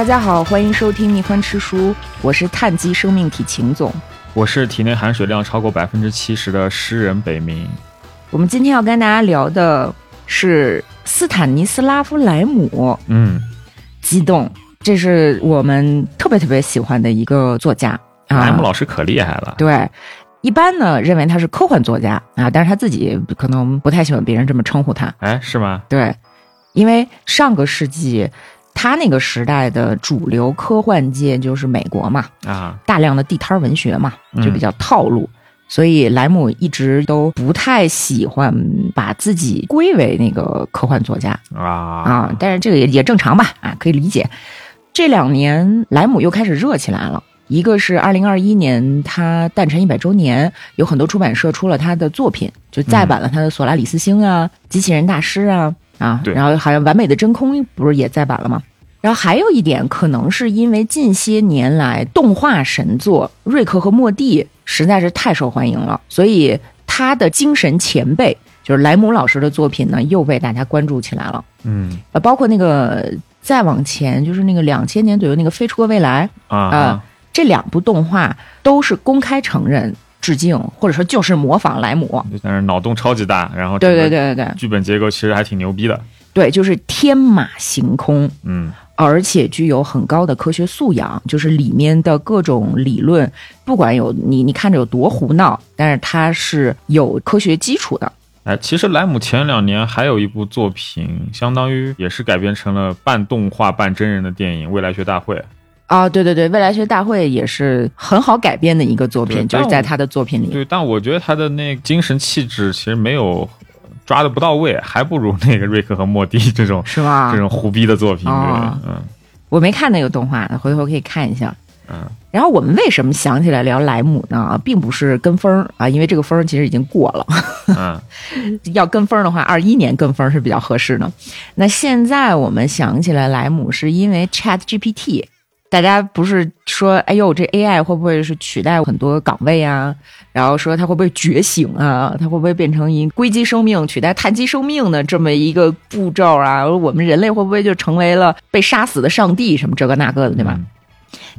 大家好，欢迎收听蜜獾吃书，我是碳基生命体秦总。我是体内含水量超过百分之七十的诗人北冥。我们今天要跟大家聊的是斯坦尼斯拉夫莱姆，嗯，激动，这是我们特别特别喜欢的一个作家啊。莱姆老师可厉害了。对，一般呢认为他是科幻作家啊，但是他自己可能不太喜欢别人这么称呼他。哎，是吗？对，因为上个世纪他那个时代的主流科幻界就是美国嘛，啊，大量的地摊文学嘛，嗯就比较套路。所以莱姆一直都不太喜欢把自己归为那个科幻作家啊啊，但是这个也也正常吧，啊，可以理解。这两年莱姆又开始热起来了，一个是二零二一年他诞辰一百周年，有很多出版社出了他的作品，就再版了他的《索拉里斯星》啊，机器人大师》啊啊，对然后好像《完美的真空》不是也再版了吗？然后还有一点，可能是因为近些年来动画神作《瑞克和莫蒂》实在是太受欢迎了，所以他的精神前辈就是莱姆老师的作品呢，又被大家关注起来了。嗯呃，包括那个再往前，就是那个两千年左右那个《飞出个未来》啊啊这两部动画都是公开承认致敬，或者说就是模仿莱姆。但是脑洞超级大，然后对对对对对剧本结构其实还挺牛逼的。对，就是天马行空。嗯而且具有很高的科学素养，就是里面的各种理论，不管有你你看着有多胡闹，但是它是有科学基础的。哎，其实莱姆前两年还有一部作品，相当于也是改编成了半动画半真人的电影《未来学大会》。啊，对对对，未来学大会也是很好改编的一个作品，就是在他的作品里。对，但我觉得他的那个精神气质其实没有抓的不到位，还不如那个瑞克和莫蒂这种是吗这？种胡逼的作品。嗯我没看那个动画，回头可以看一下。嗯然后我们为什么想起来聊莱姆呢？并不是跟风啊，因为这个风其实已经过了。嗯 要跟风的话，二一年跟风是比较合适的。那现在我们想起来莱姆，是因为 Chat GPT，大家不是说，哎呦，这 AI 会不会是取代很多岗位啊？然后说它会不会觉醒啊？它会不会变成一硅基生命取代碳基生命的这么一个步骤啊？我们人类会不会就成为了被杀死的上帝什么这个那个的，对吧？嗯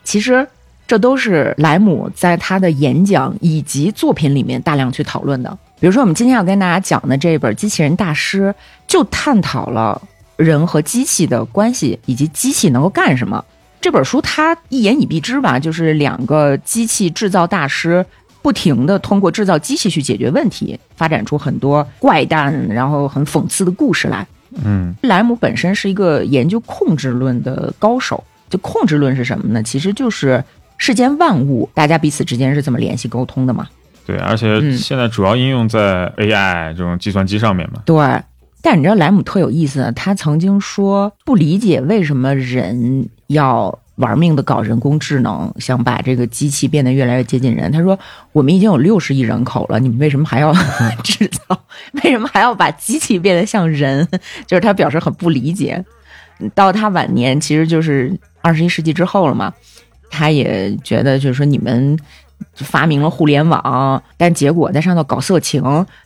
其实这都是莱姆在他的演讲以及作品里面大量去讨论的。比如说，我们今天要跟大家讲的这本《机器人大师》，就探讨了人和机器的关系，以及机器能够干什么。这本书它一言以蔽之吧，就是两个机器制造大师不停的通过制造机器去解决问题，发展出很多怪诞然后很讽刺的故事来。嗯莱姆本身是一个研究控制论的高手。就控制论是什么呢？其实就是世间万物，大家彼此之间是怎么联系沟通的嘛。对，而且嗯现在主要应用在 AI 这种计算机上面嘛。对。但你知道莱姆特有意思，他曾经说不理解为什么人要玩命的搞人工智能，想把这个机器变得越来越接近人。他说我们已经有六十亿人口了，你们为什么还要 制造？为什么还要把机器变得像人？就是他表示很不理解。到他晚年，其实就是二十一世纪之后了嘛，他也觉得就是说你们发明了互联网，但结果在上头搞色情，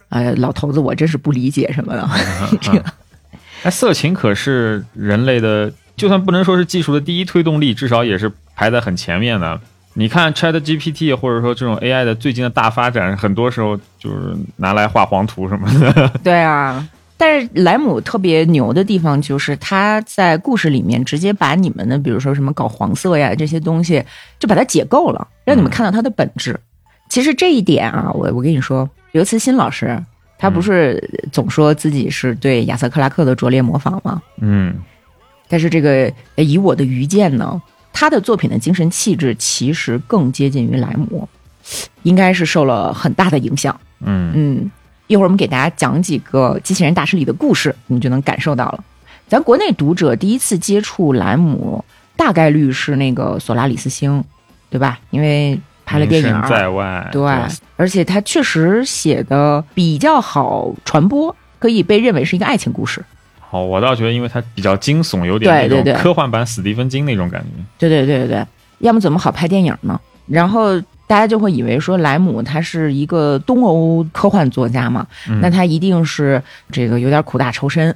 呃，老头子我真是不理解什么的。这个 哎，色情可是人类的，就算不能说是技术的第一推动力，至少也是排在很前面的。你看 Chat GPT 或者说这种 AI 的最近的大发展，很多时候就是拿来画黄图什么的。对啊。但是莱姆特别牛的地方就是他在故事里面直接把你们的，比如说什么搞黄色呀这些东西，就把它解构了，让你们看到它的本质。其实这一点啊，我我跟你说，刘慈欣老师他不是总说自己是对亚瑟克拉克的拙劣模仿吗？嗯但是这个呃以我的愚见呢，他的作品的精神气质其实更接近于莱姆，应该是受了很大的影响。嗯嗯，一会儿我们给大家讲几个机器人大师里的故事，你就能感受到了。咱国内读者第一次接触莱姆，大概率是那个《索拉里斯星》，对吧？因为拍了电影在，外，对，而且他确实写的比较好传播，可以被认为是一个爱情故事。好，我倒觉得，因为它比较惊悚，有点那种科幻版史蒂芬金那种感觉。对对对对对，要么怎么好拍电影呢？然后大家就会以为说莱姆他是一个东欧科幻作家嘛，嗯。那他一定是这个有点苦大仇深，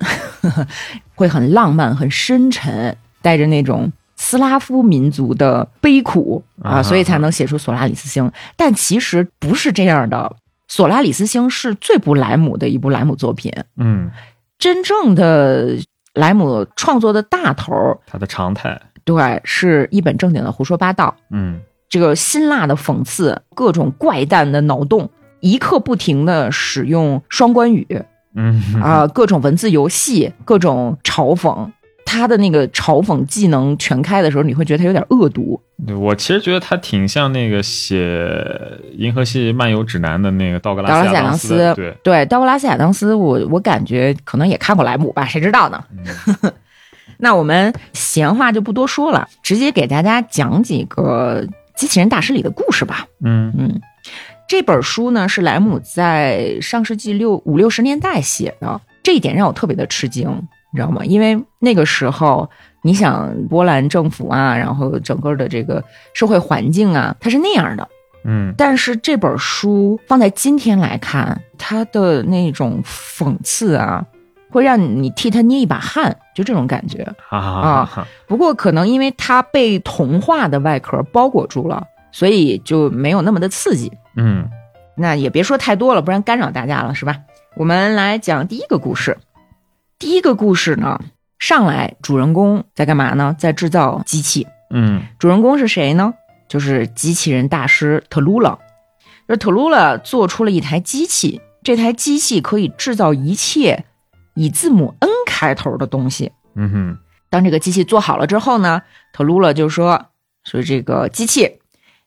会很浪漫、很深沉，带着那种斯拉夫民族的悲苦啊，啊所以才能写出《索拉里斯星》。但其实不是这样的，《索拉里斯星》是最不莱姆的一部莱姆作品。嗯，真正的莱姆创作的大头儿，他的常态，对，是一本正经的胡说八道，嗯这个辛辣的讽刺，各种怪诞的脑洞，一刻不停的使用双关语嗯啊、各种文字游戏，各种嘲讽。他的那个嘲讽技能全开的时候，你会觉得他有点恶毒。我其实觉得他挺像那个写《银河系漫游指南》的那个道格拉斯亚当当斯对，对，道格拉斯亚当斯，我我感觉可能也看过莱姆吧，谁知道呢？嗯 那我们闲话就不多说了，直接给大家讲几个机器人大师里的故事吧。嗯嗯，这本书呢是莱姆在上世纪六五六十年代写的，这一点让我特别的吃惊，你知道吗？因为那个时候，你想波兰政府啊，然后整个的这个社会环境啊，它是那样的。嗯但是这本书放在今天来看，它的那种讽刺啊，会让你替他捏一把汗，就这种感觉。啊不过可能因为它被童话的外壳包裹住了，所以就没有那么的刺激。嗯那也别说太多了，不然干扰大家了，是吧？我们来讲第一个故事。第一个故事呢，上来主人公在干嘛呢？在制造机器。嗯主人公是谁呢？就是机器人大师特鲁拉。这特鲁拉做出了一台机器，这台机器可以制造一切以字母 N 开头的东西。嗯哼。当这个机器做好了之后呢，特鲁勒就说：“说这个机器，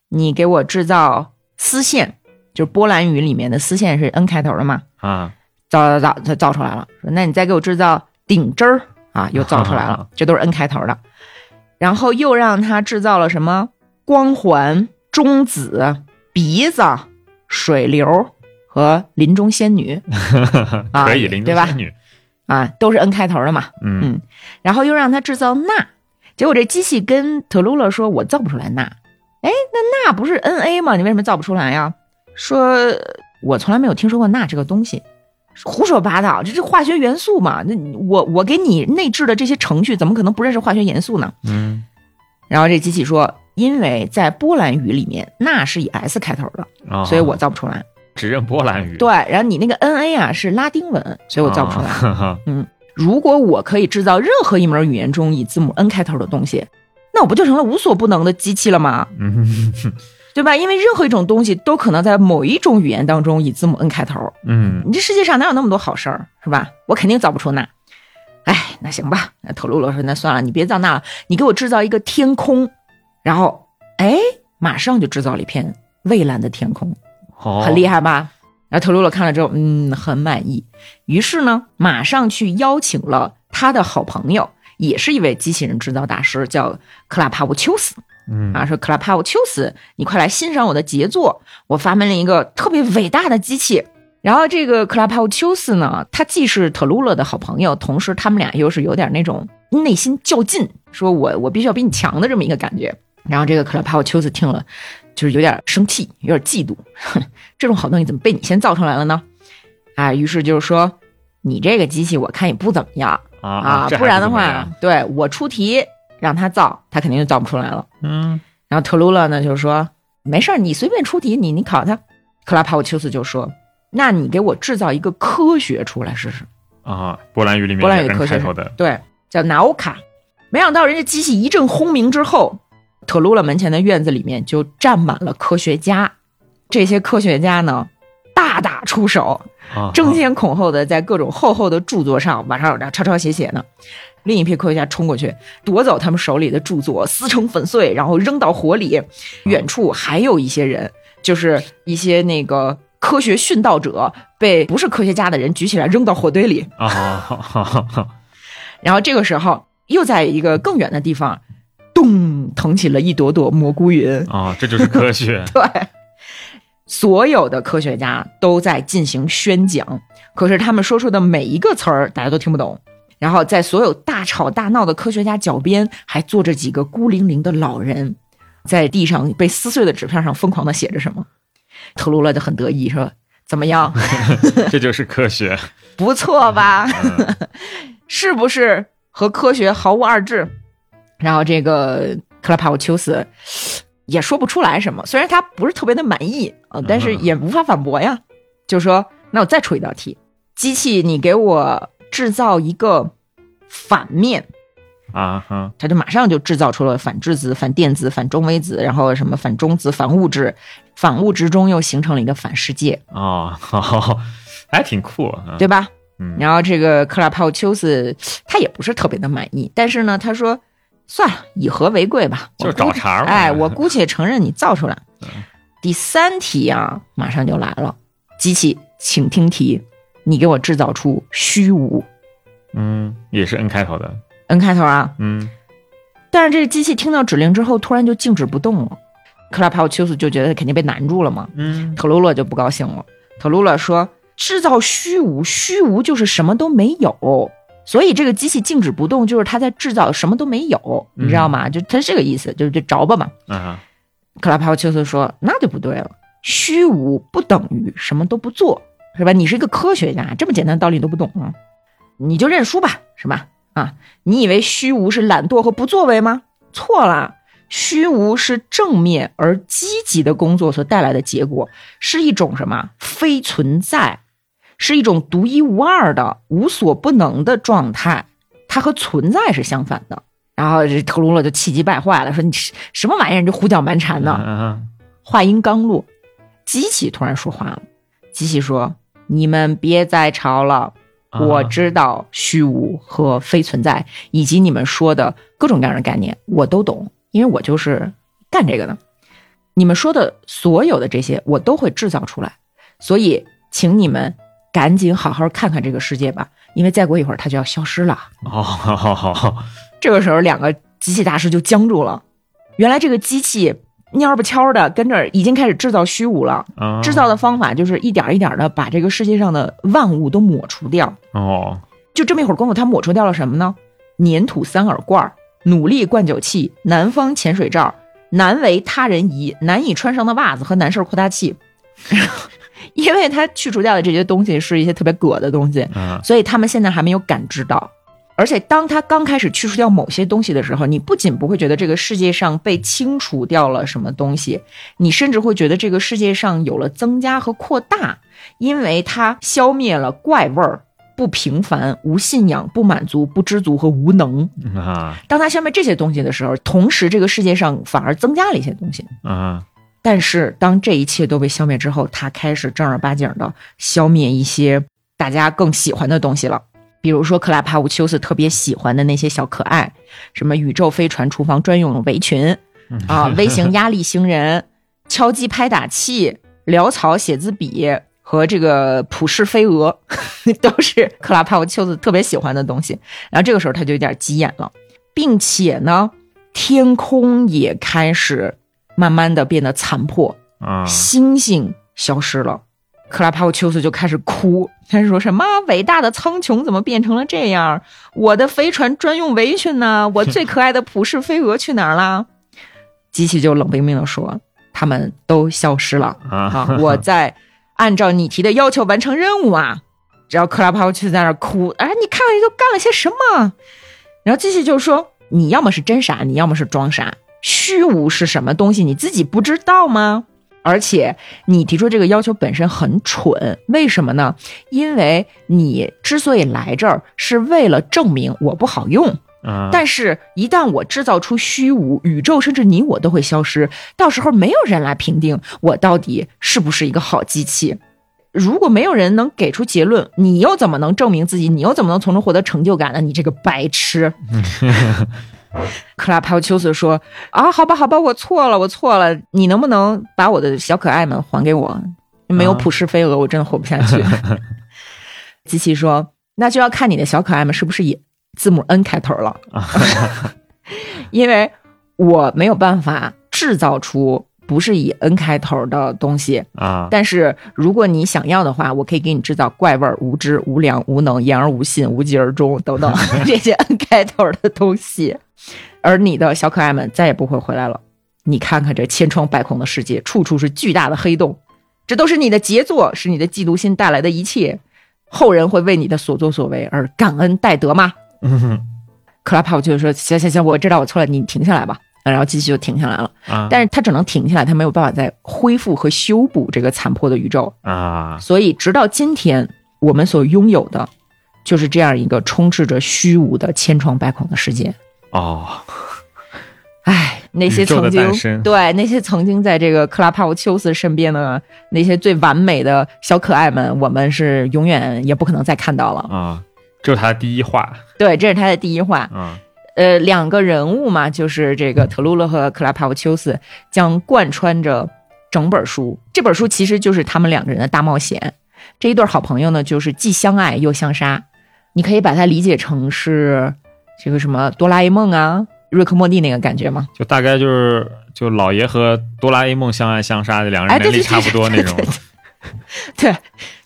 你给我制造丝线，就是波兰语里面的丝线是 N 开头的嘛，啊。造造造，它造出来了。说那你再给我制造顶针儿啊，又 造出来了，这都是 N 开头的。然后又让他制造了什么？光环、中子、鼻子、水流和林中仙女。啊可以林对吧？中仙女，啊，都是 N 开头的嘛。嗯嗯然后又让他制造钠，结果这机器跟特鲁勒说：“我造不出来钠。”哎，那钠不是 Na 吗？你为什么造不出来呀？说我从来没有听说过钠这个东西，胡说八道，这是化学元素嘛？那我我给你内置的这些程序，怎么可能不认识化学元素呢？嗯然后这机器说：“因为在波兰语里面，钠是以 S 开头的，啊，所以我造不出来。只认波兰语，对，然后你那个 Na 啊是拉丁文，所以我造不出来。啊如果我可以制造任何一门语言中以字母 N 开头的东西，那我不就成了无所不能的机器了吗？嗯 对吧？因为任何一种东西都可能在某一种语言当中以字母 N 开头。嗯你这世界上哪有那么多好事儿，是吧？我肯定造不出那。哎，那行吧，那特鲁罗说那算了，你别造那了，你给我制造一个天空，然后哎，马上就制造了一片蔚蓝的天空。好很厉害吧？然后特鲁勒看了之后，嗯，很满意。于是呢，马上去邀请了他的好朋友，也是一位机器人制造大师，叫克拉帕乌丘斯嗯啊，说克拉帕乌丘斯，你快来欣赏我的杰作，我发明了一个特别伟大的机器。然后这个克拉帕乌丘斯呢，他既是特鲁勒的好朋友，同时他们俩又是有点那种内心较劲，说我我必须要比你强的这么一个感觉。然后这个克拉帕乌丘斯听了，就是有点生气，有点嫉妒，哼，这种好东西怎么被你先造出来了呢？啊，于是就是说，你这个机器我看也不怎么样啊不然的话对我出题让他造，他肯定就造不出来了。嗯然后特鲁勒呢就是说，没事儿，你随便出题，你你考他。克拉帕沃丘斯就说，那你给我制造一个科学出来试试。啊，波兰语里面波兰语科学对，叫瑙卡。没想到人家机器一阵轰鸣之后，特鲁勒门前的院子里面就站满了科学家。这些科学家呢，大打出手，啊争先恐后的在各种厚厚的著作上往上抄抄写写呢。另一批科学家冲过去，夺走他们手里的著作，撕成粉碎，然后扔到火里。远处还有一些人，就是一些那个科学殉道者，被不是科学家的人举起来扔到火堆里。啊哈哈然后这个时候，又在一个更远的地方，咚腾起了一朵朵蘑菇云。啊，这就是科学 对，所有的科学家都在进行宣讲，可是他们说出的每一个词儿，大家都听不懂。然后在所有大吵大闹的科学家脚边，还坐着几个孤零零的老人，在地上被撕碎的纸片上疯狂的写着什么。特鲁勒就很得意说：“怎么样，这就是科学。不错吧？嗯是不是和科学毫无二致？”然后这个克拉帕沃丘斯也说不出来什么，虽然他不是特别的满意啊，但是也无法反驳呀。就说那我再出一道题，机器你给我制造一个反面。啊哈，他就马上就制造出了反质子、反电子、反中微子，然后什么反中子、反物质，反物质中又形成了一个反世界，哦，还挺酷，啊对吧？嗯然后这个克拉帕沃丘斯他也不是特别的满意，但是呢，他说算了，以和为贵吧，就是找茬哎，我姑且承认你造出来。第三题啊，马上就来了，机器，请听题，你给我制造出虚无嗯，也是 N 开头的，，N 开头啊，嗯但是这个机器听到指令之后，突然就静止不动了。克拉帕沃丘斯就觉得肯定被难住了嘛，嗯特鲁勒就不高兴了。特鲁勒说：“制造虚无，虚无就是什么都没有，所以这个机器静止不动，就是它在制造什么都没有，你知道吗？就它是这个意思，就是这着吧嘛。嗯，”克拉帕沃丘斯说：“那就不对了，虚无不等于什么都不做，是吧？你是一个科学家，这么简单的道理你都不懂啊？你就认输吧，是吧？啊，你以为虚无是懒惰和不作为吗？错了，虚无是正面而积极的工作所带来的结果，是一种什么？非存在，是一种独一无二的、无所不能的状态，它和存在是相反的。然后这特鲁勒就气急败坏了，说：“你什什么玩意儿？你这胡搅蛮缠的！”啊话音刚落，机器突然说话了。机器说：“你们别再吵了，啊我知道虚无和非存在，以及你们说的各种各样的概念，我都懂，因为我就是干这个的。你们说的所有的这些，我都会制造出来。所以，请你们赶紧好好看看这个世界吧，因为再过一会儿它就要消失了。”哦，好好好，这个时候，两个机器大师就僵住了。原来这个机器蔫不悄的跟着已经开始制造虚无了。啊制造的方法就是一点一点的把这个世界上的万物都抹除掉。哦，就这么一会儿功夫，他抹除掉了什么呢？粘土三耳罐、努力灌酒器、南方潜水罩、难为他人疑、难以穿上的袜子和难受扩大器。因为他去除掉的这些东西是一些特别葛的东西，嗯所以他们现在还没有感知到。而且，当他刚开始去除掉某些东西的时候，你不仅不会觉得这个世界上被清除掉了什么东西，你甚至会觉得这个世界上有了增加和扩大，因为它消灭了怪味儿、不平凡、无信仰、不满足、不知足和无能。啊当他消灭这些东西的时候，同时这个世界上反而增加了一些东西。啊但是当这一切都被消灭之后，他开始正儿八经的消灭一些大家更喜欢的东西了，比如说克拉帕乌丘斯特别喜欢的那些小可爱，什么宇宙飞船厨房专用的围裙啊，微型压力型人、敲击拍打器、潦草写字笔和这个普氏飞蛾，都是克拉帕乌丘斯特别喜欢的东西。然后这个时候他就有点急眼了，并且呢，天空也开始慢慢的变得残破，啊星星消失了。克拉帕沃丘斯就开始哭，他说什么伟大的苍穹怎么变成了这样？我的飞船专用围裙呢？我最可爱的普氏飞蛾去哪儿了？机器就冷冰冰的说，他们都消失了啊啊！我在按照你提的要求完成任务啊！只要克拉帕沃丘斯在那儿哭，哎，你看看你都干了些什么？然后机器就说，你要么是真傻，你要么是装傻。虚无是什么东西？你自己不知道吗？而且你提出这个要求本身很蠢，为什么呢？因为你之所以来这儿，是为了证明我不好用。啊，但是，一旦我制造出虚无，宇宙甚至你我都会消失，到时候没有人来评定我到底是不是一个好机器。如果没有人能给出结论，你又怎么能证明自己？你又怎么能从中获得成就感呢？你这个白痴！克拉帕丘斯说：“啊，好吧，好吧，我错了，我错了。你能不能把我的小可爱们还给我？没有啊普氏飞蛾，我真的活不下去。”机器说：“那就要看你的小可爱们是不是以字母 N 开头了，因为我没有办法制造出不是以 N 开头的东西。啊但是如果你想要的话，我可以给你制造怪味儿、无知、无良、无能、言而无信、无疾而终等等 这些 N 开头的东西，而你的小可爱们再也不会回来了。你看看这千疮百孔的世界，处处是巨大的黑洞，这都是你的杰作，是你的嫉妒心带来的一切。后人会为你的所作所为而感恩戴德吗？嗯哼克拉帕我就说：“行行行，我知道我错了，你停下来吧。”然后机器就停下来了，啊，但是它只能停下来，它没有办法再恢复和修补这个残破的宇宙。啊，所以，直到今天，我们所拥有的，就是这样一个充斥着虚无的千疮百孔的世界。哦，唉，那些曾经对那些曾经在这个克拉帕沃丘斯身边的那些最完美的小可爱们，我们是永远也不可能再看到了。啊，这是他的第一话，对，这是他的第一话。啊，呃，两个人物嘛，就是这个特鲁勒和克拉帕沃丘斯，将贯穿着整本书。这本书其实就是他们两个人的大冒险。这一对好朋友呢，就是既相爱又相杀。你可以把它理解成是这个什么哆啦 A 梦啊、瑞克莫蒂那个感觉吗？就大概就是就老爷和哆啦 A 梦相爱相杀的两个哎对对人能力差不多那种对，对，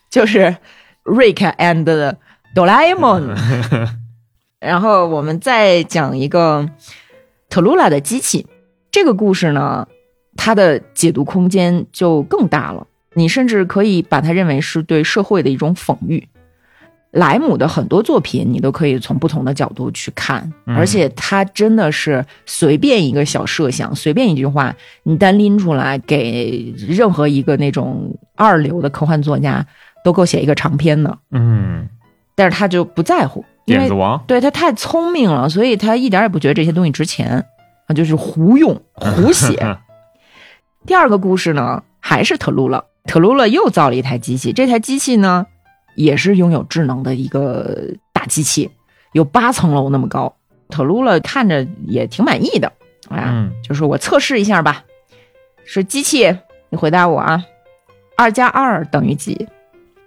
就是 Rick and 哆啦 A 梦。然后我们再讲一个特鲁拉的机器。这个故事呢，它的解读空间就更大了。你甚至可以把它认为是对社会的一种讽喻。莱姆的很多作品，你都可以从不同的角度去看，嗯而且他真的是随便一个小设想，随便一句话，你单拎出来给任何一个那种二流的科幻作家都够写一个长篇的。嗯，但是他就不在乎，点子王，对他太聪明了，所以他一点也不觉得这些东西值钱啊，就是胡用 胡写。第二个故事呢，还是特鲁勒，特鲁勒又造了一台机器，这台机器呢，也是拥有智能的一个大机器，有八层楼那么高。特鲁勒看着也挺满意的，啊，嗯就说我测试一下吧，说机器，你回答我啊，二加二等于几？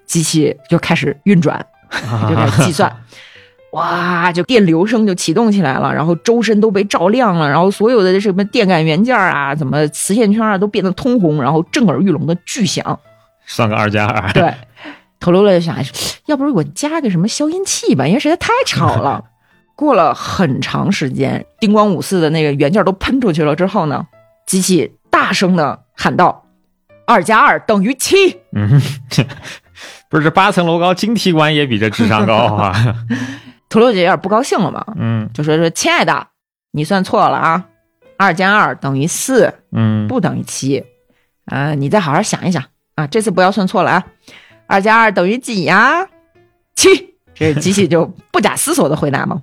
机器就开始运转，就开始计算。哇，就电流声就启动起来了，然后周身都被照亮了，然后所有的什么电感元件啊，怎么磁线圈啊，都变得通红，然后震耳欲聋的巨响。算个二加二，对，特鲁勒就想，哎要不然我加个什么消音器吧，因为实在太吵了。过了很长时间，叮咣五四的那个元件都喷出去了之后呢，机器大声的喊道：“二加二等于七。嗯，不是这八层楼高，晶体管也比这智商高啊，” 特鲁勒就有点不高兴了嘛，嗯就说说：“亲爱的，你算错了啊，二加二等于四，嗯，不等于七。啊，你再好好想一想啊，这次不要算错了啊。二加二等于几呀？七。这机器就不假思索的回答嘛。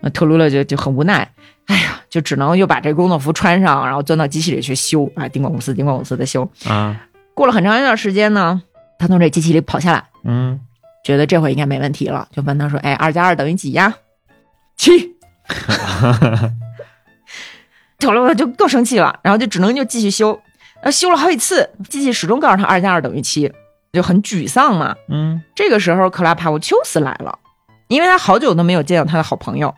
那特鲁勒就就很无奈，哎呀，就只能又把这工作服穿上，然后钻到机器里去修啊，叮咣五四，叮咣五四的修。啊，过了很长一段时间呢，他从这机器里跑下来，嗯，觉得这回应该没问题了，就问他说：“哎，二加二等于几呀？”七。特鲁勒就更生气了，然后就只能就继续修，呃，修了好几次，机器始终告诉他二加二等于七，就很沮丧嘛。嗯，这个时候，克拉帕沃丘斯来了，因为他好久都没有见到他的好朋友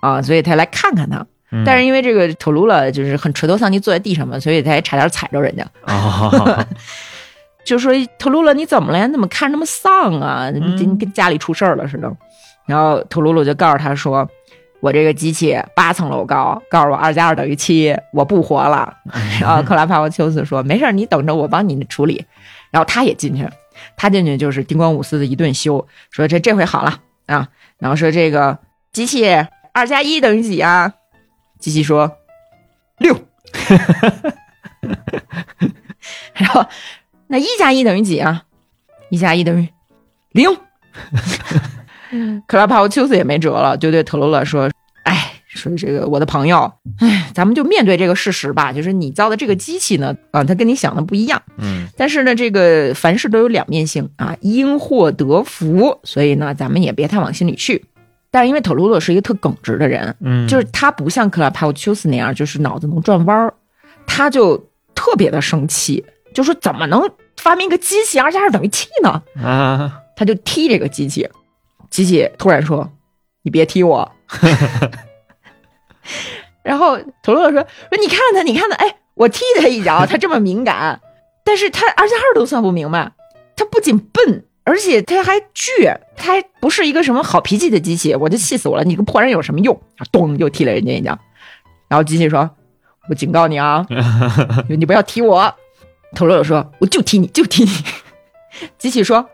啊，所以他来看看他。嗯但是因为这个特鲁勒就是很垂头丧气坐在地上嘛，所以他也差点踩着人家，哦，就说特鲁鲁你怎么了呀？你怎么看着那么丧啊？你你跟家里出事儿了似的。然后特鲁鲁就告诉他说：“我这个机器八层楼高，告诉我二加二等于七，我不活了。”然后克拉帕沃丘斯说：“没事，你等着我帮你处理。”然后他也进去，他进去就是叮咣五四的一顿修，说这这回好了啊。然后说这个机器二加一等于几啊？机器说六。然后那一加一等于几啊？一加一等于零。克拉帕沃丘斯也没辙了，就对特鲁勒说：“哎，说这个我的朋友，哎，咱们就面对这个事实吧，就是你造的这个机器呢，啊，它跟你想的不一样。嗯但是呢，这个凡事都有两面性啊，因祸得福，所以呢，咱们也别太往心里去。但是因为特鲁勒是一个特耿直的人，嗯，就是他不像克拉帕沃丘斯那样，就是脑子能转弯儿，他就特别的生气，就说怎么能发明一个机器二加二等于七呢？啊，他就踢这个机器，机器突然说：“你别踢我。”然后特鲁勒说：“说你看他，你看他，哎，我踢他一脚，他这么敏感，但是他二加二都算不明白，他不仅笨，而且他还倔，他还不是一个什么好脾气的机器，我就气死我了！你个破人有什么用？啊，咚，又踢了人家一脚。然后机器说：“我警告你啊，你不要踢我。”特鲁勒说：“我就踢你，就踢你。”机器说：“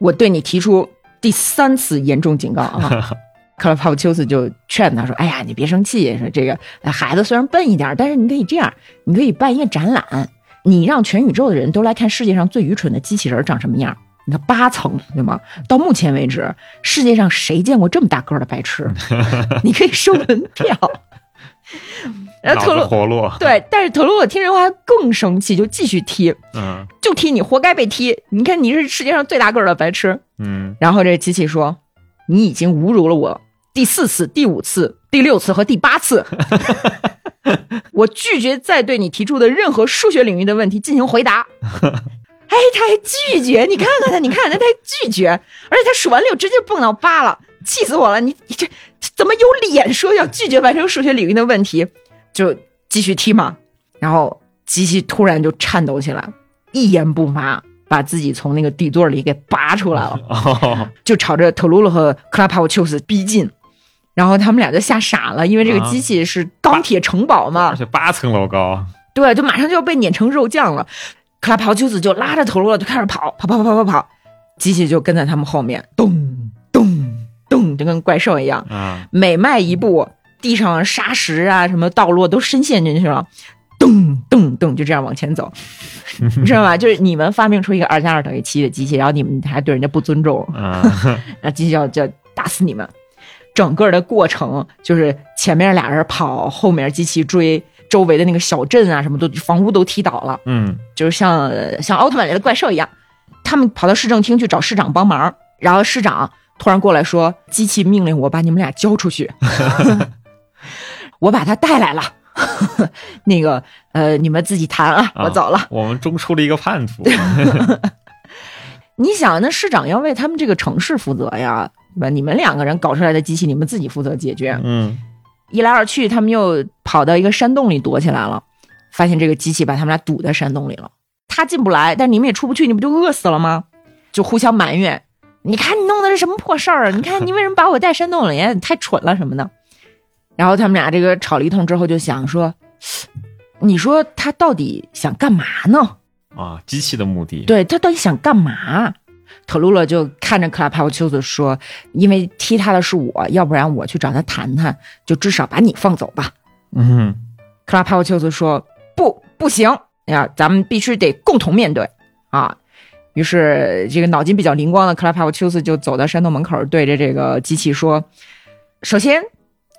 我对你提出第三次严重警告啊！克拉帕夫丘斯就劝他说：“哎呀，你别生气，说这个哎孩子虽然笨一点，但是你可以这样，你可以办一个展览，你让全宇宙的人都来看世界上最愚蠢的机器人长什么样。你看八层，对吗？到目前为止，世界上谁见过这么大个的白痴？你可以收门票。” 然后特洛脑子活络，对，但是特鲁我听这话更生气，就继续踢，嗯就踢你，活该被踢。你看你是世界上最大个儿的白痴。嗯然后这机器说：“你已经侮辱了我第四次、第五次、第六次和第八次，我拒绝再对你提出的任何数学领域的问题进行回答。”哎，他还拒绝，你看看他，你看看他，他还拒绝，而且他数完六直接蹦到八了，气死我了！你你这怎么有脸说要拒绝完成数学领域的问题？就继续踢嘛。然后机器突然就颤抖起来，一言不发，把自己从那个底座里给拔出来了。哦，就朝着特鲁鲁和克拉帕沃丘斯逼近，然后他们俩就吓傻了，因为这个啊机器是钢铁城堡嘛而，且八层楼高，对，就马上就要被碾成肉酱了。克拉帕沃丘斯就拉着特鲁鲁就开始跑，跑跑跑跑跑跑，机器就跟在他们后面，咚跟怪兽一样，啊，每迈一步，地上沙石啊什么道路都深陷进去了。咚咚咚，就这样往前走，你知道吗？就是你们发明出一个二加二等于七的机器，然后你们还对人家不尊重，啊，然后机器要就要打死你们。整个的过程就是前面俩人跑，后面机器追，周围的那个小镇啊什么都房屋都踢倒了，嗯就是像呃像奥特曼里的怪兽一样。他们跑到市政厅去找市长帮忙，然后市长突然过来说：“机器命令我把你们俩交出去，我把他带来了。那个呃，你们自己谈啊，我走了。我们中出了一个叛徒，你想，那市长要为他们这个城市负责呀，对吧？你们两个人搞出来的机器，你们自己负责解决。嗯一来二去，他们又跑到一个山洞里躲起来了，发现这个机器把他们俩堵在山洞里了。他进不来，但你们也出不去，你不就饿死了吗？就互相埋怨。你看你弄的是什么破事儿啊？你看你为什么把我带山洞里？你太蠢了什么的。然后他们俩这个吵了一通之后，就想说，你说他到底想干嘛呢？啊，机器的目的，对他到底想干嘛？特鲁勒就看着克拉帕沃丘斯说：“因为踢他的是我，要不然我去找他谈谈，就至少把你放走吧。嗯”克拉帕沃丘斯说：“不，不行呀，咱们必须得共同面对啊！”于是，这个脑筋比较灵光的克拉帕沃丘斯就走到山洞门口，对着这个机器说：“首先，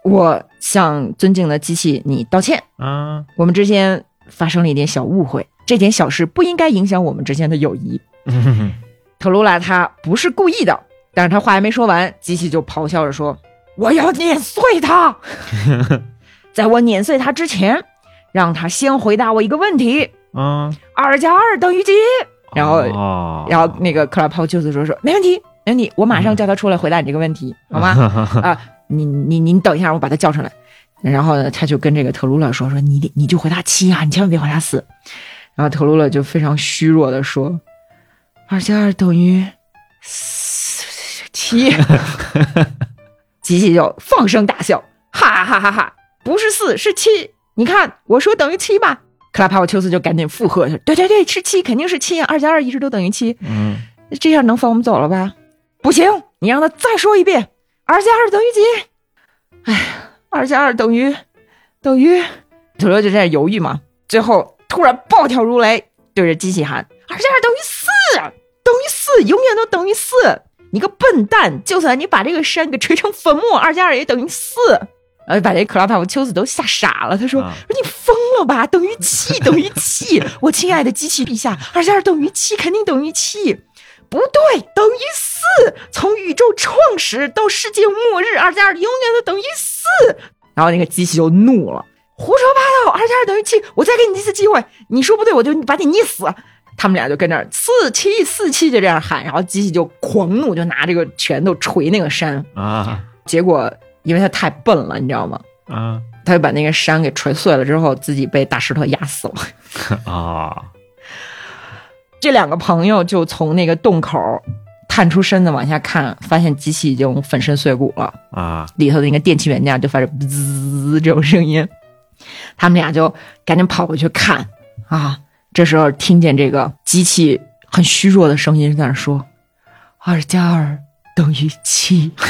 我向尊敬的机器你道歉，啊，我们之间发生了一点小误会，这点小事不应该影响我们之间的友谊。”嗯特鲁拉他不是故意的，但是他话还没说完，机器就咆哮着说：“我要碾碎他！在我碾碎他之前，让他先回答我一个问题：嗯，二加二等于几？”然后，哦然后那个克拉泡就是说：“说没问题，没问题，我马上叫他出来回答你这个问题，好吗？啊，你你你等一下，我把他叫上来。”然后呢，他就跟这个特鲁勒说：“说你得你就回答七啊，你千万别回答四。”然后特鲁勒就非常虚弱的说：“二加二等于四七。”吉吉就放声大笑，哈哈哈哈！不是四，是七。你看，我说等于七吧。克拉帕沃丘斯就赶紧附和：“对对对，是七，肯定是七啊！二加二一直都等于七。嗯，这样能放我们走了吧？不行，你让他再说一遍，二加二等于几？哎，二加二等于等于，土豆就在那犹豫嘛。最后突然暴跳如雷，对着机器喊：“二加二等于四，等于四，永远都等于四！你个笨蛋，就算你把这个山给锤成粉末，二加二也等于四。”然后把这克拉帕夫丘子都吓傻了，他说：“啊说你疯了吧？等于七，等于七！我亲爱的机器陛下，二加二等于七，肯定等于七。不对，等于四。从宇宙创始到世界末日，二加二永远都等于四。然后那个机器就怒了，胡说八道，二加二等于七。我再给你一次机会，你说不对，我就把你捏死。他们俩就跟那儿四七四七就这样喊，然后机器就狂怒，就拿这个拳头捶那个山。啊结果因为他太笨了，你知道吗？啊他就把那个山给锤碎了之后，自己被大石头压死了。啊！这两个朋友就从那个洞口探出身子往下看，发现机器已经粉身碎骨了，啊，里头的那个电器元件就发出滋 这种声音。他们俩就赶紧跑过去看啊，这时候听见这个机器很虚弱的声音在那说：“二加二等于七。”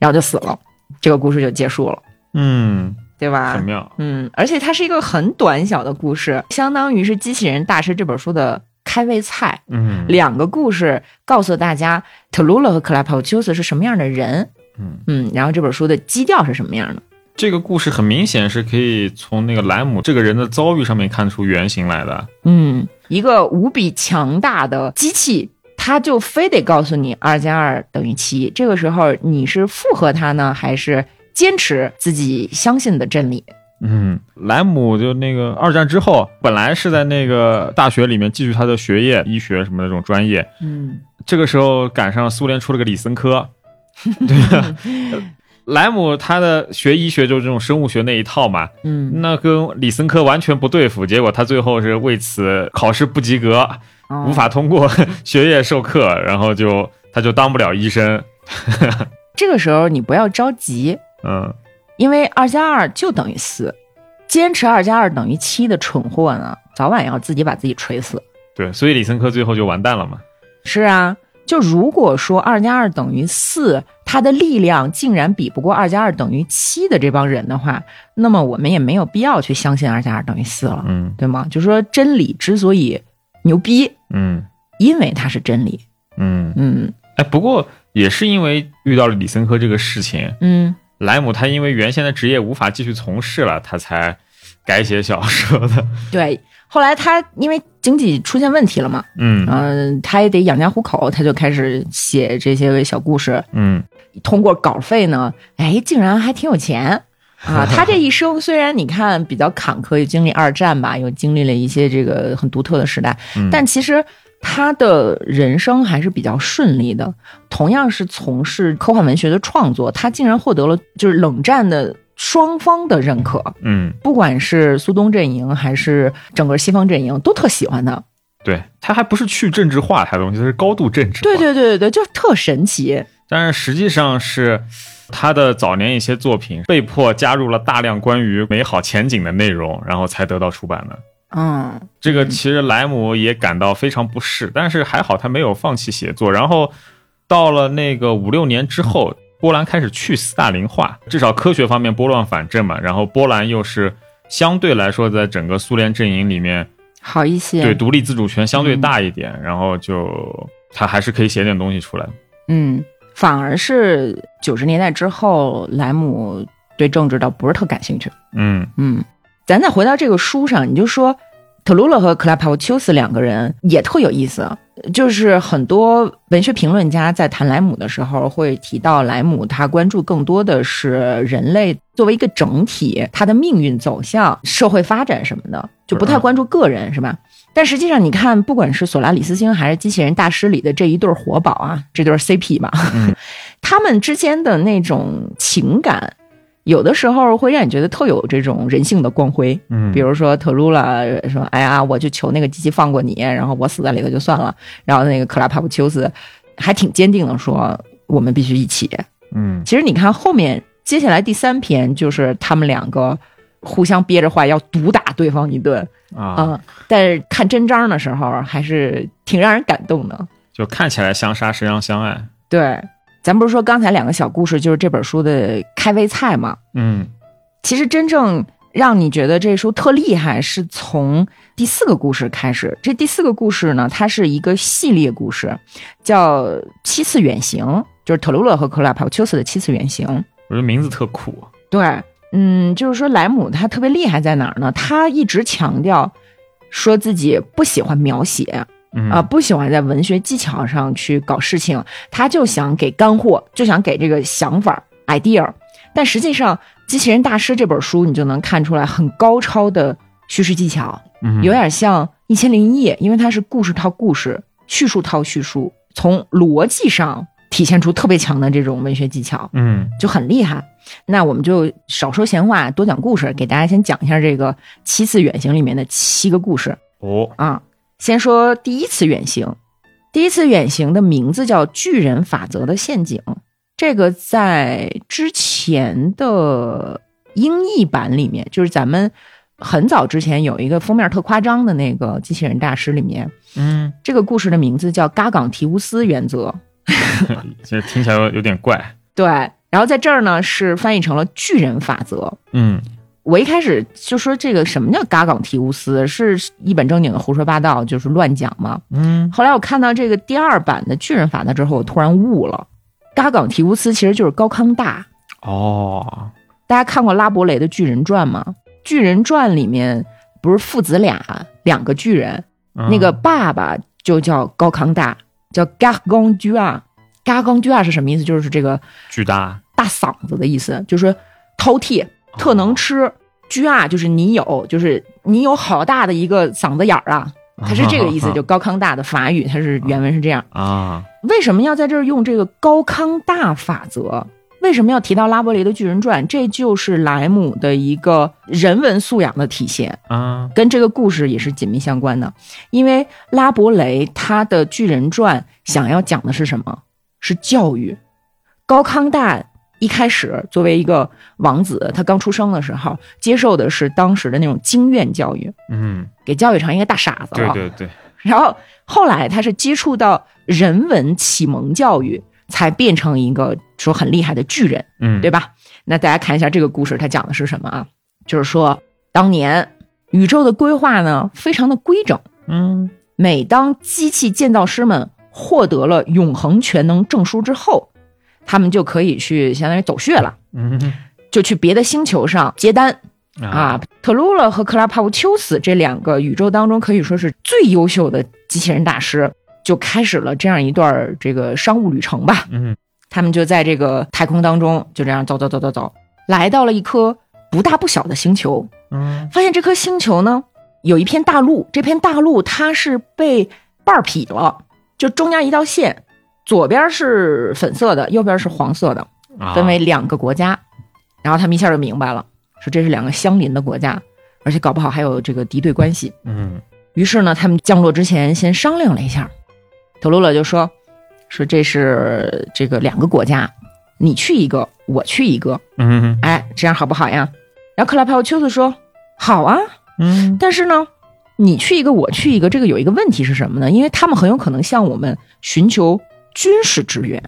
然后就死了，这个故事就结束了，嗯，对吧？很妙。嗯，而且它是一个很短小的故事，相当于是《机器人大师》这本书的开胃菜。嗯，两个故事告诉大家特鲁勒和克拉帕丘斯是什么样的人，嗯嗯，然后这本书的基调是什么样的。这个故事很明显是可以从那个莱姆这个人的遭遇上面看出原型来的。嗯，一个无比强大的机器，它就非得告诉你二加二等于七。这个时候你是附和他呢，还是坚持自己相信的真理？嗯，莱姆就那个二战之后，本来是在那个大学里面继续他的学业，医学什么那种专业。嗯，这个时候赶上苏联出了个李森科，对吧？莱姆他的学医学就是这种生物学那一套嘛，嗯，那跟李森科完全不对付，结果他最后是为此考试不及格，哦无法通过 学业授课，然后就他就当不了医生。这个时候你不要着急，嗯因为二加二就等于四，坚持二加二等于七的蠢货呢，早晚要自己把自己锤死。对，所以李森科最后就完蛋了嘛。是啊，就如果说二加二等于四，他的力量竟然比不过二加二等于七的这帮人的话，那么我们也没有必要去相信二加二等于四了，嗯对吗？就说真理之所以牛逼，嗯。因为它是真理。嗯，嗯。哎，不过也是因为遇到了李森科这个事情，嗯，莱姆他因为原先的职业无法继续从事了，他才改写小说的。对。后来他因为经济出现问题了嘛，嗯。嗯、他也得养家糊口，他就开始写这些小故事，嗯。通过稿费呢，哎，竟然还挺有钱啊！他这一生虽然你看比较坎坷，又经历二战吧，又经历了一些这个很独特的时代，嗯，但其实他的人生还是比较顺利的。同样是从事科幻文学的创作，他竟然获得了就是冷战的双方的认可，嗯，不管是苏东阵营还是整个西方阵营，都特喜欢他。对他还不是去政治化他的东西，他是高度政治化。对对对对对，就特神奇。但是实际上是他的早年一些作品被迫加入了大量关于美好前景的内容，然后才得到出版的。嗯这个其实莱姆也感到非常不适，但是还好他没有放弃写作。然后到了那个五六年之后，波兰开始去斯大林化，至少科学方面拨乱反正嘛。然后波兰又是相对来说在整个苏联阵营里面，好一些。对独立自主权相对大一点，然后就他还是可以写点东西出来。嗯，反而是九十年代之后，莱姆对政治倒不是特感兴趣。嗯嗯，咱再回到这个书上，你就说特鲁勒和克拉帕沃丘斯两个人也特有意思。就是很多文学评论家在谈莱姆的时候，会提到莱姆他关注更多的是人类作为一个整体，他的命运走向、社会发展什么的，就不太关注个人，是吧？但实际上，你看，不管是索拉里斯星还是机器人大师里的这一对活宝啊，这对 CP 嘛，嗯 他们之间的那种情感，有的时候会让你觉得特有这种人性的光辉。嗯，比如说特鲁拉说：“哎呀，我就求那个机器放过你，然后我死在里头就算了。”然后那个克拉帕布丘斯还挺坚定的说：“我们必须一起。嗯”其实你看后面接下来第三篇就是他们两个互相憋着话要毒打对方一顿啊，啊、但是看真章的时候还是挺让人感动的。就看起来相杀，实际上相爱。对，咱不是说刚才两个小故事就是这本书的开胃菜吗？嗯其实真正让你觉得这书特厉害，是从第四个故事开始。这第四个故事呢，它是一个系列故事，叫《七次远行》，就是特鲁勒和克拉帕丘斯的七次远行。我觉得名字特酷。对，嗯，就是说莱姆他特别厉害在哪儿呢？他一直强调说自己不喜欢描写，嗯啊，不喜欢在文学技巧上去搞事情，他就想给干货，就想给这个想法 idea。但实际上，《机器人大师》这本书你就能看出来很高超的叙事技巧，嗯有点像《一千零一夜》，因为它是故事套故事，叙述套叙述，从逻辑上体现出特别强的这种文学技巧，嗯就很厉害。那我们就少说闲话，多讲故事，给大家先讲一下这个七次远行里面的七个故事。哦啊，先说第一次远行。第一次远行的名字叫“巨人法则的陷阱”，这个在之前的英译版里面，就是咱们很早之前有一个封面特夸张的那个机器人大师里面，嗯，这个故事的名字叫“嘎岗提乌斯原则 其实听起来有有点怪。”。对，然后在这儿呢是翻译成了巨人法则。嗯我一开始就说这个什么叫嘎岗提乌斯，是一本正经的胡说八道，就是乱讲嘛。嗯后来我看到这个第二版的巨人法则之后，我突然悟了，嘎岗提乌斯其实就是高康大。哦，大家看过拉伯雷的《巨人传》吗？《巨人传》里面不是父子俩，两个巨人，嗯那个爸爸就叫高康大，叫 “gargon g u a g a r g o n g u a 是什么意思？就是这个巨大，大嗓子的意思，就是饕餮，特能吃。居啊，就是你有，就是你有好大的一个嗓子眼儿啊，它是这个意思，就高康大的法语，它是原文是这样。啊，为什么要在这儿用这个高康大法则？为什么要提到拉伯雷的《巨人传》？这就是莱姆的一个人文素养的体现，啊，跟这个故事也是紧密相关的。因为拉伯雷他的《巨人传》想要讲的是什么？是教育。高康大一开始作为一个王子，他刚出生的时候接受的是当时的那种经院教育，嗯，给教育成一个大傻子了。对对对，然后后来他是接触到人文启蒙教育，才变成一个说很厉害的巨人，嗯，对吧？那大家看一下这个故事，它讲的是什么啊？就是说，当年宇宙的规划呢非常的规整，嗯每当机器建造师们获得了永恒全能证书之后，他们就可以去相当于走穴了，嗯就去别的星球上接单。啊，特鲁勒和克拉帕乌丘斯这两个宇宙当中可以说是最优秀的机器人大师，就开始了这样一段儿这个商务旅程吧。嗯他们就在这个太空当中就这样走走走走走，来到了一颗不大不小的星球，嗯。发现这颗星球呢有一片大陆，这片大陆它是被半儿劈了，就中间一道线，左边是粉色的，右边是黄色的，啊，分为两个国家。然后他们一下就明白了，说这是两个相邻的国家，而且搞不好还有这个敌对关系。嗯。于是呢，他们降落之前先商量了一下，特鲁勒就说：“说这是这个两个国家，你去一个，我去一个，嗯哎，这样好不好呀？”然后克拉帕沃丘斯说：“好啊，嗯但是呢，你去一个，我去一个，这个有一个问题是什么呢？因为他们很有可能向我们寻求军事支援，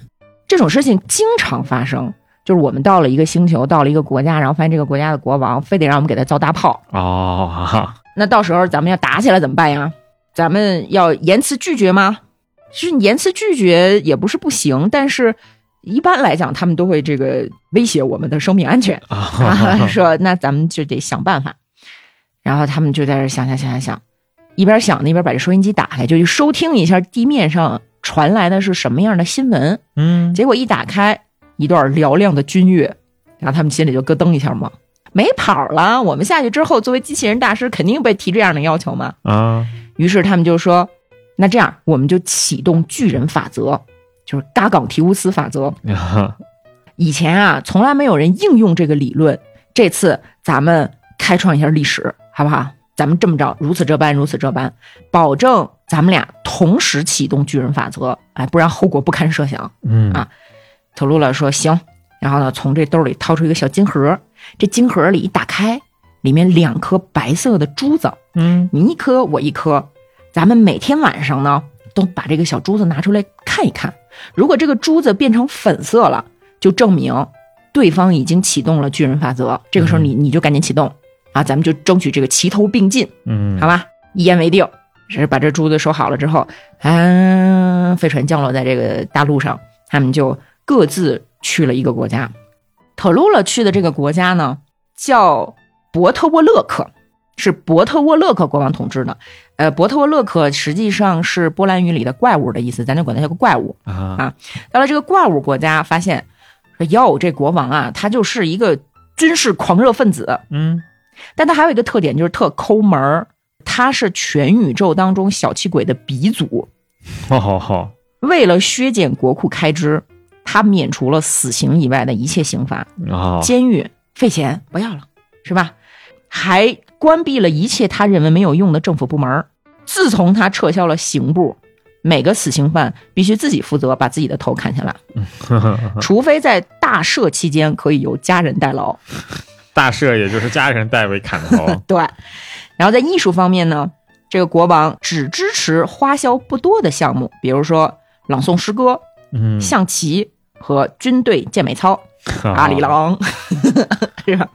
这种事情经常发生。就是我们到了一个星球，到了一个国家，然后发现这个国家的国王非得让我们给他造大炮，哦，哈那到时候咱们要打起来怎么办呀？咱们要严词拒绝吗？其实言辞拒绝也不是不行，但是一般来讲，他们都会这个威胁我们的生命安全。啊，啊，说那咱们就得想办法。然后他们就在这想想想想想，一边想呢一边把这收音机打开，就去收听一下地面上传来的是什么样的新闻。嗯结果一打开，一段嘹亮的军乐，然后他们心里就咯噔一下嘛，没跑了。我们下去之后，作为机器人大师，肯定被提这样的要求嘛。啊，于是他们就说，那这样我们就启动巨人法则，就是嘎岗提乌斯法则。啊 以前啊，从来没有人应用这个理论。这次咱们开创一下历史，好不好？咱们这么着，如此这般，如此这般，保证咱们俩同时启动巨人法则，哎，不然后果不堪设想。嗯啊特鲁勒说行，然后呢，从这兜里掏出一个小金盒，这金盒里一打开，里面两颗白色的珠子，嗯你一颗我一颗，咱们每天晚上呢都把这个小珠子拿出来看一看，如果这个珠子变成粉色了，就证明对方已经启动了巨人法则，这个时候你你就赶紧启动啊，咱们就争取这个齐头并进，嗯，好吧？一言为定，是把这珠子收好了之后，嗯，飞船降落在这个大陆上，他们就各自去了一个国家。特鲁勒去的这个国家呢，叫伯特沃勒克，是伯特沃勒克国王统治的。呃，伯特沃勒克实际上是波兰语里的怪物的意思，咱就管它叫个怪物。啊到了这个怪物国家，发现说哟，这国王啊，他就是一个军事狂热分子，嗯但他还有一个特点，就是特抠门儿。他是全宇宙当中小气鬼的鼻祖。好好好，为了削减国库开支，他免除了死刑以外的一切刑罚，啊监狱费钱不要了，是吧？还关闭了一切他认为没有用的政府部门。自从他撤销了刑部，每个死刑犯必须自己负责把自己的头砍下来，除非在大赦期间可以由家人代劳。大赦也就是家人代为砍头，对，然后在艺术方面呢，这个国王只支持花销不多的项目，比如说朗诵诗歌、嗯象棋和军队健美操。阿里郎，是吧？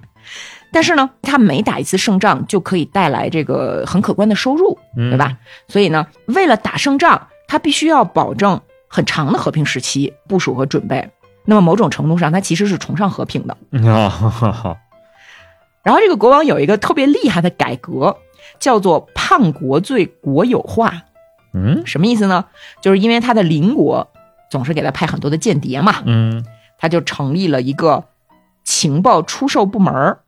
但是呢，他每打一次胜仗就可以带来这个很可观的收入，嗯对吧？所以呢，为了打胜仗，他必须要保证很长的和平时期部署和准备。那么某种程度上，他其实是崇尚和平的。然后这个国王有一个特别厉害的改革，叫做叛国罪国有化。嗯什么意思呢？就是因为他的邻国总是给他派很多的间谍嘛，嗯他就成立了一个情报出售部门儿。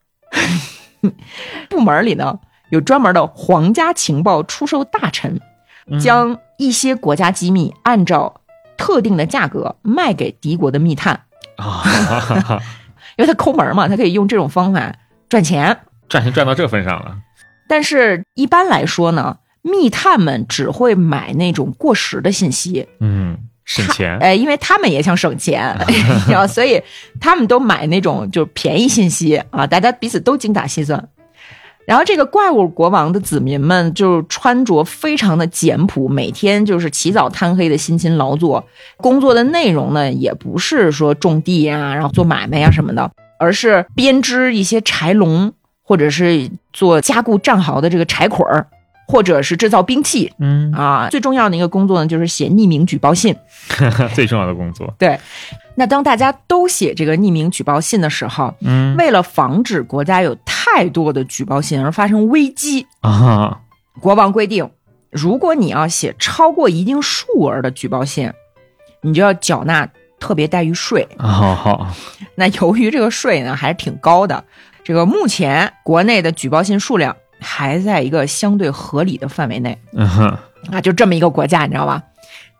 部门里呢有专门的皇家情报出售大臣，嗯。将一些国家机密按照特定的价格卖给敌国的密探，啊，因为他抠门嘛，他可以用这种方法赚钱。赚钱赚到这份上了，但是，一般来说呢，密探们只会买那种过时的信息，嗯，省钱，哎，因为他们也想省钱，然后所以他们都买那种就便宜信息啊，大家彼此都精打细算。然后这个怪物国王的子民们就穿着非常的简朴，每天就是起早贪黑的辛勤劳作，工作的内容呢也不是说种地呀、然后做买卖呀、什么的，而是编织一些柴笼，或者是做加固战壕的这个柴捆儿，或者是制造兵器嗯，啊。最重要的一个工作呢，就是写匿名举报信。最重要的工作，对，那当大家都写这个匿名举报信的时候，嗯为了防止国家有太多的举报信而发生危机，啊，国王规定，如果你要写超过一定数额的举报信，你就要缴纳特别待遇税。好好，那由于这个税呢还是挺高的，这个目前国内的举报信数量还在一个相对合理的范围内。嗯哼，啊，就这么一个国家，你知道吧？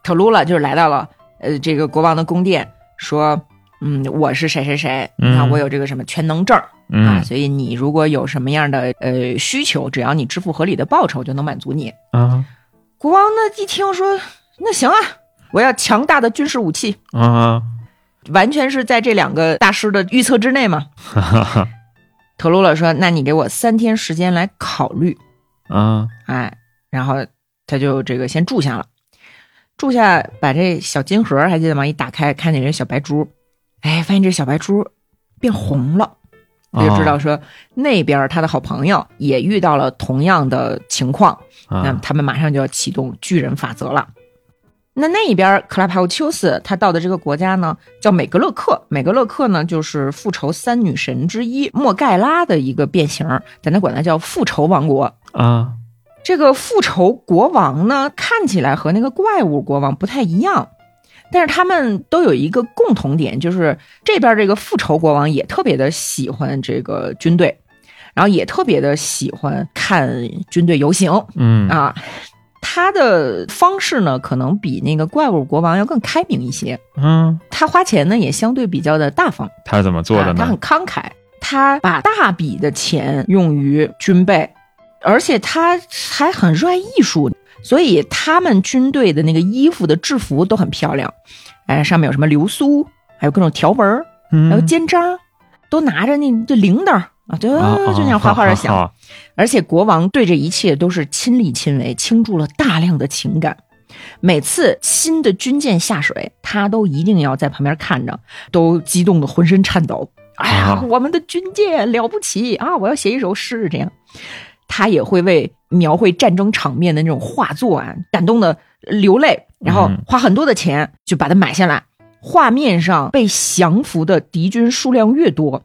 特鲁拉就是来到了呃这个国王的宫殿，说，嗯，我是谁谁谁，你看嗯我有这个什么全能证儿、啊，嗯所以你如果有什么样的呃需求，只要你支付合理的报酬，就能满足你。啊国王呢一听说，那行啊，我要强大的军事武器，啊，完全是在这两个大师的预测之内嘛。特鲁勒说，那你给我三天时间来考虑。啊，哎，然后他就这个先住下了，住下把这小金盒还记得吗？一打开，看见这小白猪，哎，发现这小白猪变红了，他就知道说、那边他的好朋友也遇到了同样的情况，那啊他们马上就要启动巨人法则了。那那一边，克拉帕乌丘斯他到的这个国家呢，叫美格勒克。美格勒克呢，就是复仇三女神之一莫盖拉的一个变形，咱那管它叫复仇王国。啊这个复仇国王呢，看起来和那个怪物国王不太一样，但是他们都有一个共同点，就是这边这个复仇国王也特别的喜欢这个军队，然后也特别的喜欢看军队游行嗯啊。他的方式呢，可能比那个怪物国王要更开明一些。嗯，他花钱呢，也相对比较的大方。他是怎么做的啊？他很？慷慨，他把大笔的钱用于军备，而且他还很热爱艺术，所以他们军队的那个衣服的制服都很漂亮，哎，上面有什么流苏，还有各种条纹儿，还有嗯肩章，都拿着那这铃铛啊，就啊就那样哗哗的响。好而且国王对这一切都是亲力亲为，倾注了大量的情感。每次新的军舰下水，他都一定要在旁边看着，都激动的浑身颤抖。哎呀啊，我们的军舰了不起啊！我要写一首诗，这样。他也会为描绘战争场面的那种画作啊，感动的流泪，然后嗯花很多的钱就把它买下来。画面上被降服的敌军数量越多，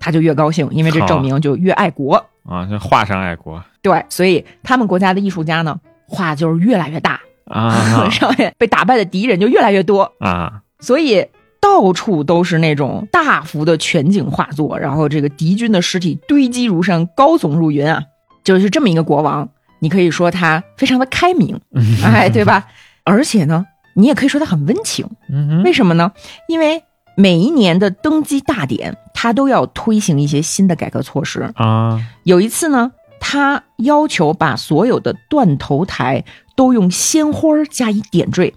他就越高兴，因为这证明就越爱国。啊，这画上爱国。对，所以他们国家的艺术家呢，画就是越来越大，啊。上面被打败的敌人就越来越多，啊。所以到处都是那种大幅的全景画作，然后这个敌军的尸体堆积如山，高耸入云啊，就是这么一个国王，你可以说他非常的开明，哎，对吧？而且呢，你也可以说他很温情，嗯为什么呢？因为每一年的登基大典，他都要推行一些新的改革措施，啊有一次呢，他要求把所有的断头台都用鲜花加以点缀。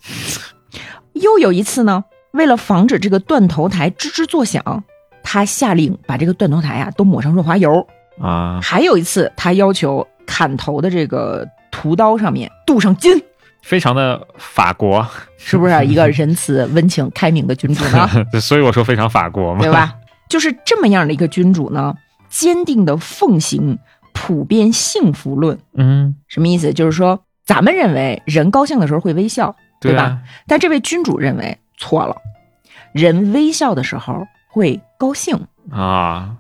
又有一次呢，为了防止这个断头台吱吱作响，他下令把这个断头台啊都抹上润滑油。啊还有一次，他要求砍头的这个屠刀上面镀上金。非常的法国，是不是 一个仁慈、温情、开明的君主呢？所以我说非常法国嘛，对吧？就是这么样的一个君主呢，坚定的奉行普遍幸福论。嗯，什么意思？就是说，咱们认为人高兴的时候会微笑，对吧？啊，但这位君主认为错了，人微笑的时候会高兴，啊，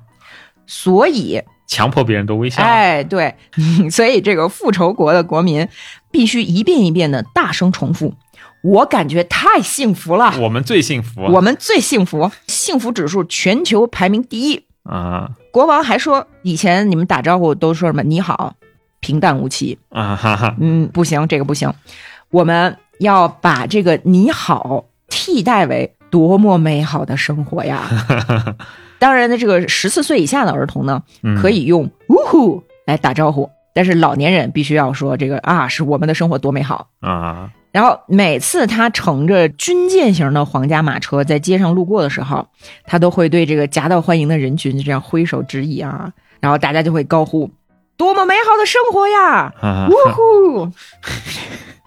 所以，强迫别人都微笑，哎，对，所以这个复仇国的国民必须一遍一遍的大声重复：“我感觉太幸福了，我们最幸福，我们最幸福，幸福指数全球排名第一。”啊。国王还说，以前你们打招呼都说什么“你好”，平淡无奇。啊哈哈，嗯，不行，这个不行，我们要把这个“你好”替代为多么美好的生活呀！当然呢，这个十四岁以下的儿童呢，嗯。可以用“呜呼”来打招呼，但是老年人必须要说这个啊，是我们的生活多美好。啊然后每次他乘着军舰型的皇家马车在街上路过的时候，他都会对这个夹道欢迎的人群就这样挥手致意啊，然后大家就会高呼：“多么美好的生活呀！”啊呜呼！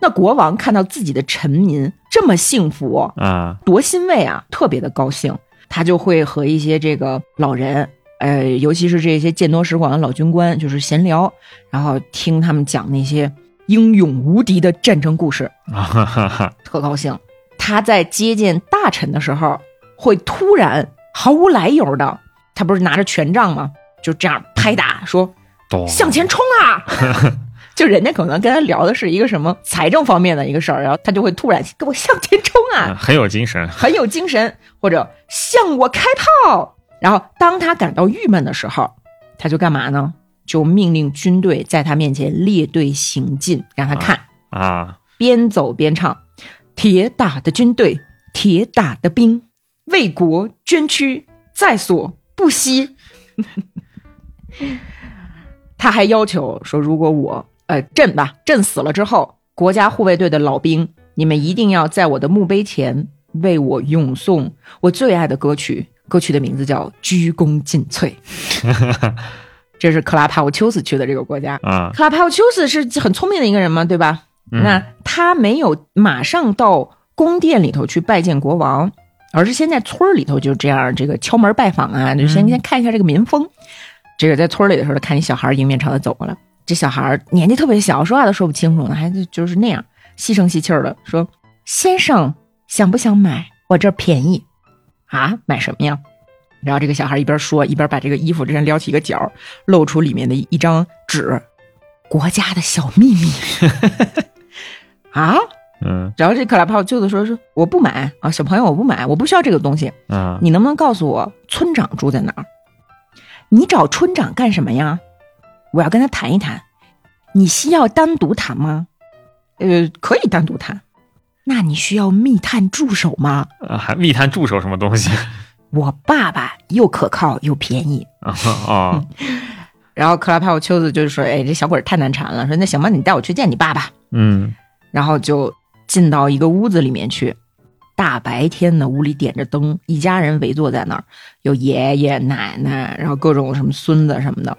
那国王看到自己的臣民这么幸福，啊多欣慰啊，特别的高兴。他就会和一些这个老人，呃，尤其是这些见多识广的老军官，就是闲聊，然后听他们讲那些英勇无敌的战争故事，啊哈哈哈，特高兴。他在接见大臣的时候，会突然毫无来由的，他不是拿着权杖吗？就这样拍打说向前冲啊！就人家可能跟他聊的是一个什么财政方面的一个事儿，然后他就会突然给我向前冲啊，啊 很有精神，很有精神，或者向我开炮。然后当他感到郁闷的时候，他就干嘛呢？就命令军队在他面前列队行进，让他看，啊边走边唱：“铁打的军队，铁打的兵，为国捐躯，在所不惜。”他还要求说，如果我呃朕吧朕死了之后，国家护卫队的老兵，你们一定要在我的墓碑前为我咏诵我最爱的歌曲，歌曲的名字叫《鞠躬尽瘁》。这是克拉帕沃丘斯去的这个国家。啊克拉帕沃丘斯是很聪明的一个人嘛，对吧？嗯那他没有马上到宫殿里头去拜见国王，而是先在村儿里头就这样这个敲门拜访啊，就先先看一下这个民风。这个在村儿里的时候，看一小孩迎面朝他走过来，这小孩年纪特别小，说话都说不清楚呢，还就就是那样细声细气儿的说：“先生想不想买？我这儿便宜啊，买什么呀？”然后这个小孩一边说，一边把这个衣服这样撩起一个角，露出里面的一张纸，国家的小秘密 啊。嗯然后这克拉泡舅子说说我不买啊，小朋友我不买，我不需要这个东西。啊你能不能告诉我村长住在哪儿？你找村长干什么呀？我要跟他谈一谈。你需要单独谈吗？呃，可以单独谈。那你需要密探助手吗？啊还密探助手什么东西 我爸爸又可靠又便宜。啊 啊 然后克拉帕沃丘子就是说：“哎，这小鬼儿太难缠了。说那行吧，你带我去见你爸爸。嗯”然后就进到一个屋子里面去。大白天的，屋里点着灯，一家人围坐在那儿，有爷爷奶奶，然后各种什么孙子什么的。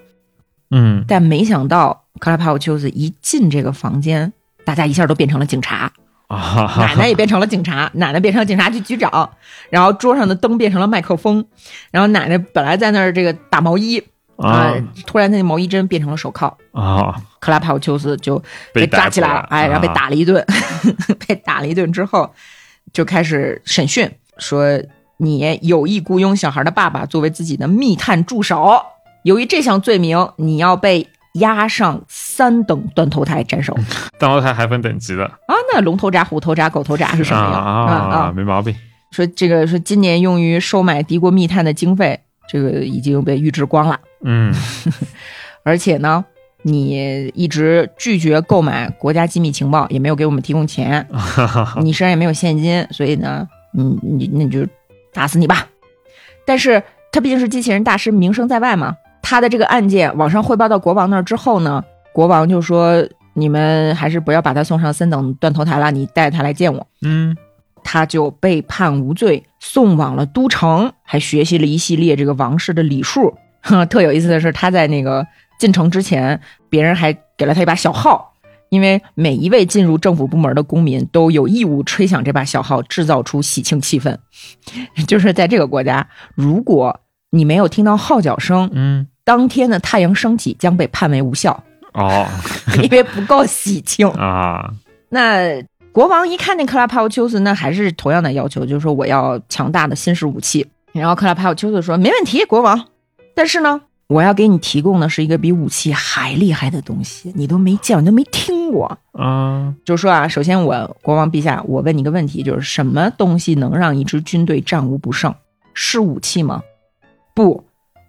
嗯但没想到克拉帕沃丘斯一进这个房间，大家一下都变成了警察，啊奶奶也变成了警察，奶奶变成了警察局局长，然后桌上的灯变成了麦克风，然后奶奶本来在那儿这个打毛衣啊、啊突然那毛衣针变成了手铐，啊。克拉帕沃丘斯就被抓起来了，哎，然后被啊。打了一顿，被打了一顿之后，就开始审讯，说你有意雇佣小孩的爸爸作为自己的密探助手，由于这项罪名，你要被押上三等断头台斩首断头台还分等级的啊！那龙头铡、虎头铡、狗头铡是什么呀？啊啊没毛病说这个说今年用于收买敌国密探的经费，这个已经被预支光了，嗯 而且呢。你一直拒绝购买国家机密情报，也没有给我们提供钱，你身上也没有现金，所以呢，你，你那你就打死你吧。但是他毕竟是机器人大师，名声在外嘛。他的这个案件网上汇报到国王那儿之后呢，国王就说：“你们还是不要把他送上三等断头台了，你带他来见我。嗯”他就被判无罪，送往了都城，还学习了一系列这个王室的礼数。哼，特有意思的是，他在那个进城之前，别人还给了他一把小号，因为每一位进入政府部门的公民都有义务吹响这把小号，制造出喜庆气氛。就是在这个国家，如果你没有听到号角声，嗯，当天的太阳升起将被判为无效，哦 因为不够喜庆。啊，那国王一看见克拉帕沃丘斯，那还是同样的要求，就是说我要强大的新式武器。然后克拉帕沃丘斯说：“没问题，国王。但是呢，我要给你提供的是一个比武器还厉害的东西，你都没见过，你都没听过。啊，就是说啊，首先我国王陛下，我问你个问题，就是什么东西能让一支军队战无不胜？是武器吗？不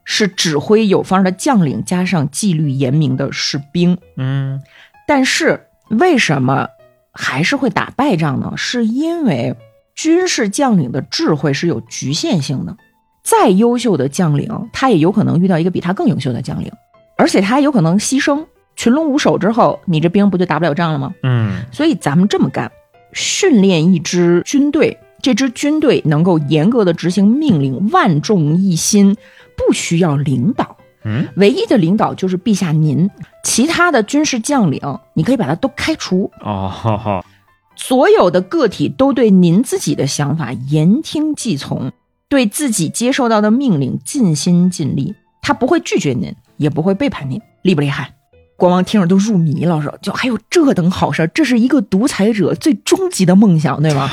是指挥有方的将领加上纪律严明的士兵。嗯但是为什么还是会打败仗呢？是因为军事将领的智慧是有局限性的，再优秀的将领，他也有可能遇到一个比他更优秀的将领，而且他有可能牺牲。群龙无首之后，你这兵不就打不了仗了吗？嗯所以咱们这么干，训练一支军队，这支军队能够严格的执行命令，万众一心，不需要领导。嗯唯一的领导就是陛下您，其他的军事将领，你可以把他都开除。哦，哈 哈所有的个体都对您自己的想法言听计从，对自己接受到的命令尽心尽力，他不会拒绝您，也不会背叛您，厉不厉害？国王听着都入迷了，说就还有这等好事儿，这是一个独裁者最终极的梦想，对吗？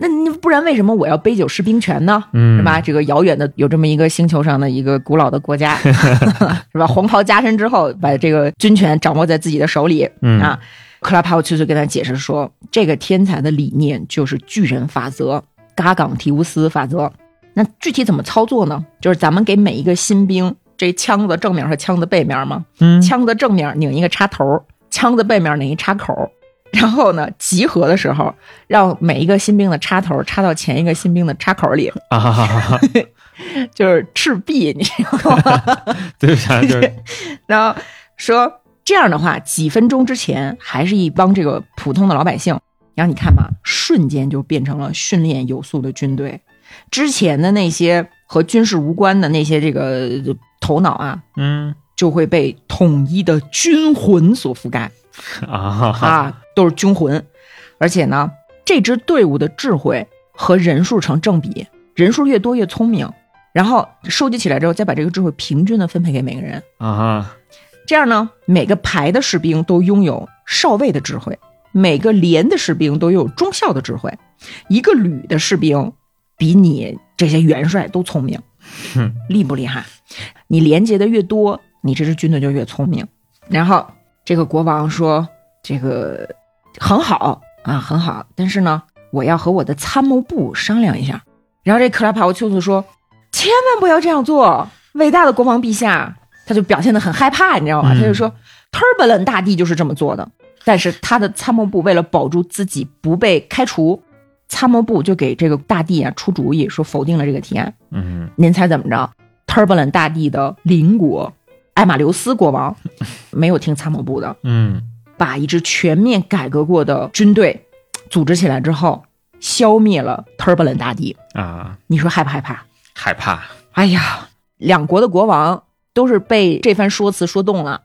嘿，那你不然为什么我要杯酒释兵权呢？嗯是吧？这个遥远的有这么一个星球上的一个古老的国家，是吧？黄袍加身之后，把这个军权掌握在自己的手里、嗯啊。克拉帕沃丘斯跟他解释说，这个天才的理念就是巨人法则、嘎岗提乌斯法则。那具体怎么操作呢？就是咱们给每一个新兵，这枪的正面和枪的背面嘛，嗯枪的正面拧一个插头，枪的背面拧一插口。然后呢，集合的时候，让每一个新兵的插头插到前一个新兵的插口里，啊哈哈哈，就是赤壁，你知道吗？对不起啊，就是 然后说这样的话，几分钟之前还是一帮这个普通的老百姓，然后你看吧，瞬间就变成了训练有素的军队。之前的那些和军事无关的那些这个头脑啊，嗯就会被统一的军魂所覆盖啊啊，都是军魂。而且呢，这支队伍的智慧和人数成正比，人数越多越聪明。然后收集起来之后，再把这个智慧平均的分配给每个人。啊哈，这样呢，每个排的士兵都拥有少尉的智慧，每个连的士兵都有中校的智慧，一个旅的士兵比你这些元帅都聪明哼，厉不厉害？你连接的越多，你这支军队就越聪明。然后这个国王说：“这个很好啊，很好，但是呢，我要和我的参谋部商量一下。”然后这克拉帕沃丘斯说：“千万不要这样做，伟大的国王陛下。”他就表现得很害怕，你知道吗？嗯他就说，Turbulent 大帝就是这么做的。但是他的参谋部为了保住自己不被开除，参谋部就给这个大帝啊出主意，说否定了这个提案。嗯您猜怎么着？Turbulent 大帝的邻国艾马留斯国王 没有听参谋部的，嗯把一支全面改革过的军队组织起来之后，消灭了 Turbulent 大帝。啊，你说害不害怕？害怕，哎呀，两国的国王都是被这番说辞说动了，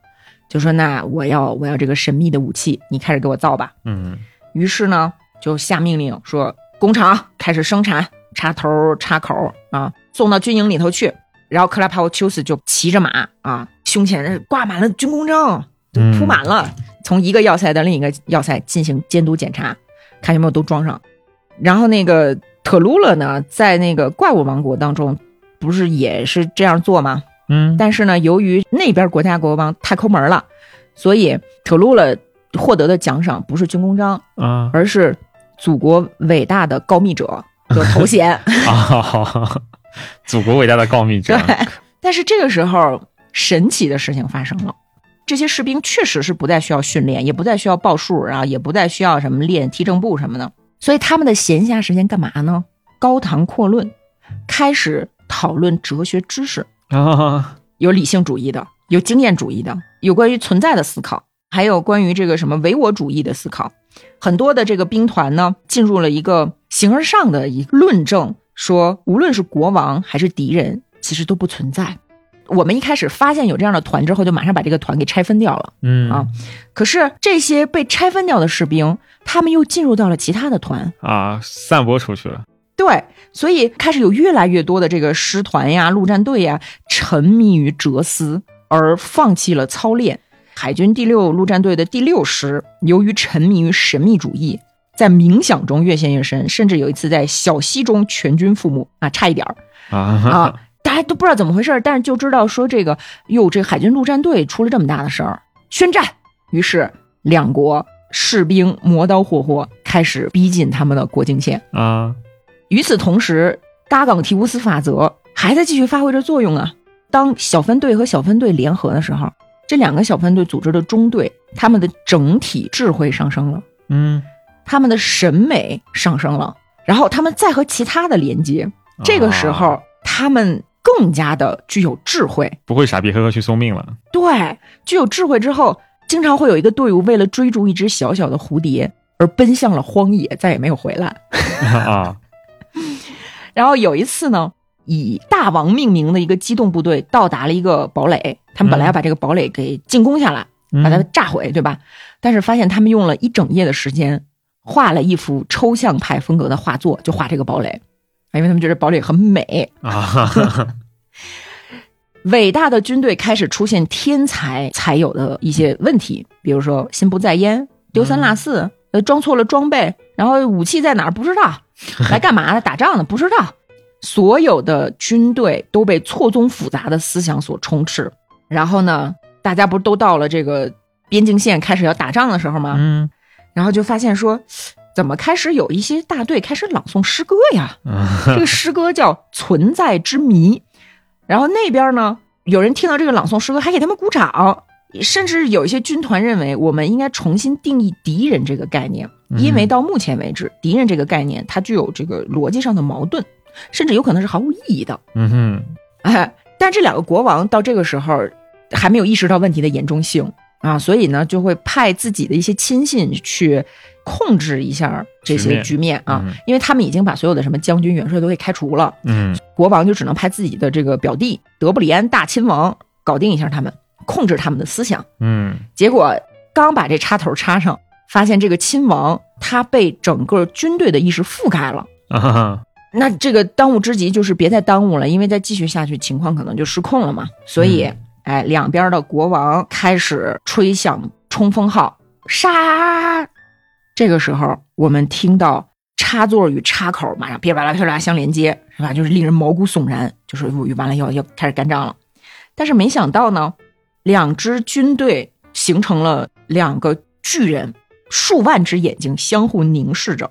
就说那我要我要这个神秘的武器，你开始给我造吧。嗯于是呢，就下命令说工厂开始生产插头插口啊，送到军营里头去。然后克拉帕沃丘斯就骑着马啊，胸前挂满了军功章，就铺满了，从一个要塞到另一个要塞进行监督检查，看有没有都装上。然后那个特鲁勒呢，在那个怪物王国当中，不是也是这样做吗？嗯但是呢，由于那边国家国王太抠门了，所以特鲁勒获得的奖赏不是军功章，啊而是祖国伟大的告密者的头衔。啊，祖国伟大的告密者 对，但是这个时候神奇的事情发生了，这些士兵确实是不再需要训练，也不再需要报数啊，也不再需要什么练踢正步什么的，所以他们的闲暇时间干嘛呢？高谈阔论，开始讨论哲学知识。啊，有理性主义的，有经验主义的，有关于存在的思考，还有关于这个什么唯我主义的思考。很多的这个兵团呢，进入了一个形而上的一个论证，说无论是国王还是敌人，其实都不存在。我们一开始发现有这样的团之后，就马上把这个团给拆分掉了。嗯啊可是这些被拆分掉的士兵，他们又进入到了其他的团，啊，散播出去了。对，所以开始有越来越多的这个师团呀、陆战队呀，沉迷于哲思而放弃了操练。海军第六陆战队的第六师，由于沉迷于神秘主义，在冥想中越陷越深，甚至有一次在小溪中全军覆没啊，差一点儿啊啊，大家都不知道怎么回事儿，但是就知道说这个哟，这海军陆战队出了这么大的事儿，宣战。于是两国士兵磨刀霍霍，开始逼近他们的国境线。啊与此同时，嘎冈提乌斯法则还在继续发挥着作用啊。当小分队和小分队联合的时候，这两个小分队组织的中队，他们的整体智慧上升了，嗯，他们的审美上升了，然后他们再和其他的连接，这个时候、啊他们更加的具有智慧。不会傻逼呵呵去送命了。对，具有智慧之后，经常会有一个队伍为了追逐一只小小的蝴蝶而奔向了荒野，再也没有回来。啊然后有一次呢，以大王命名的一个机动部队到达了一个堡垒，他们本来要把这个堡垒给进攻下来，把它嗯炸毁，对吧？但是发现他们用了一整夜的时间，画了一幅抽象派风格的画作，就画这个堡垒，因为他们觉得堡垒很美。啊，伟大的军队开始出现天才才有的一些问题，比如说心不在焉、丢三落四，呃，装错了装备，然后武器在哪儿不知道，来干嘛的？打仗的不知道。所有的军队都被错综复杂的思想所充斥。然后呢，大家不是都到了这个边境线开始要打仗的时候吗？嗯然后就发现说，怎么开始有一些大队开始朗诵诗歌呀？嗯 这个诗歌叫《存在之谜》，然后那边呢，有人听到这个朗诵诗歌，还给他们鼓掌，甚至有一些军团认为我们应该重新定义敌人这个概念，因为到目前为止，敌人这个概念它具有这个逻辑上的矛盾，甚至有可能是毫无意义的。嗯哼。哎，但这两个国王到这个时候还没有意识到问题的严重性。啊，所以呢，就会派自己的一些亲信去控制一下这些局面啊，嗯因为他们已经把所有的什么将军、元帅都给开除了，嗯国王就只能派自己的这个表弟德布里安大亲王搞定一下他们，控制他们的思想。嗯结果刚把这插头插上，发现这个亲王他被整个军队的意识覆盖了。啊那这个当务之急就是别再耽误了，因为再继续下去，情况可能就失控了嘛。所以，嗯哎，两边的国王开始吹响冲锋号，杀！这个时候，我们听到插座与插口马上噼里啪啦噼里啪啦相连接，是吧？就是令人毛骨悚然，就是完了要要开始干仗了。但是没想到呢，两支军队形成了两个巨人，数万只眼睛相互凝视着。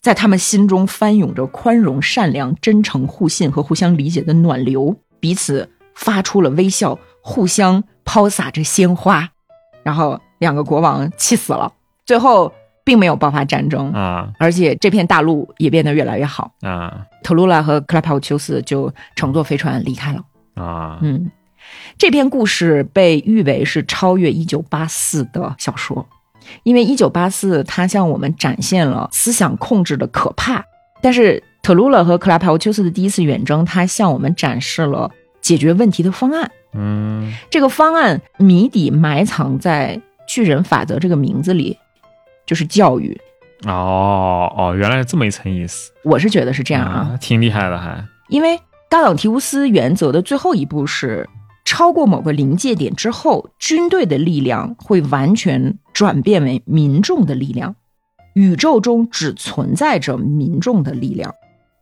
在他们心中翻涌着宽容、善良、真诚、互信和互相理解的暖流，彼此发出了微笑，互相抛洒着鲜花。然后两个国王气死了，最后并没有爆发战争，啊。而且这片大陆也变得越来越好。啊。特鲁拉和克拉帕乌丘斯就乘坐飞船离开了。啊。嗯，这篇故事被誉为是超越《一九八四》的小说，因为《一九八四》它向我们展现了思想控制的可怕，但是特鲁拉和克拉帕乌丘斯的第一次远征，它向我们展示了解决问题的方案。嗯。这个方案谜底埋藏在“巨人法则”这个名字里，就是教育。哦哦，原来是这么一层意思。我是觉得是这样啊，挺厉害的还。因为嘎冈提乌斯原则的最后一步是，超过某个临界点之后，军队的力量会完全转变为民众的力量。宇宙中只存在着民众的力量。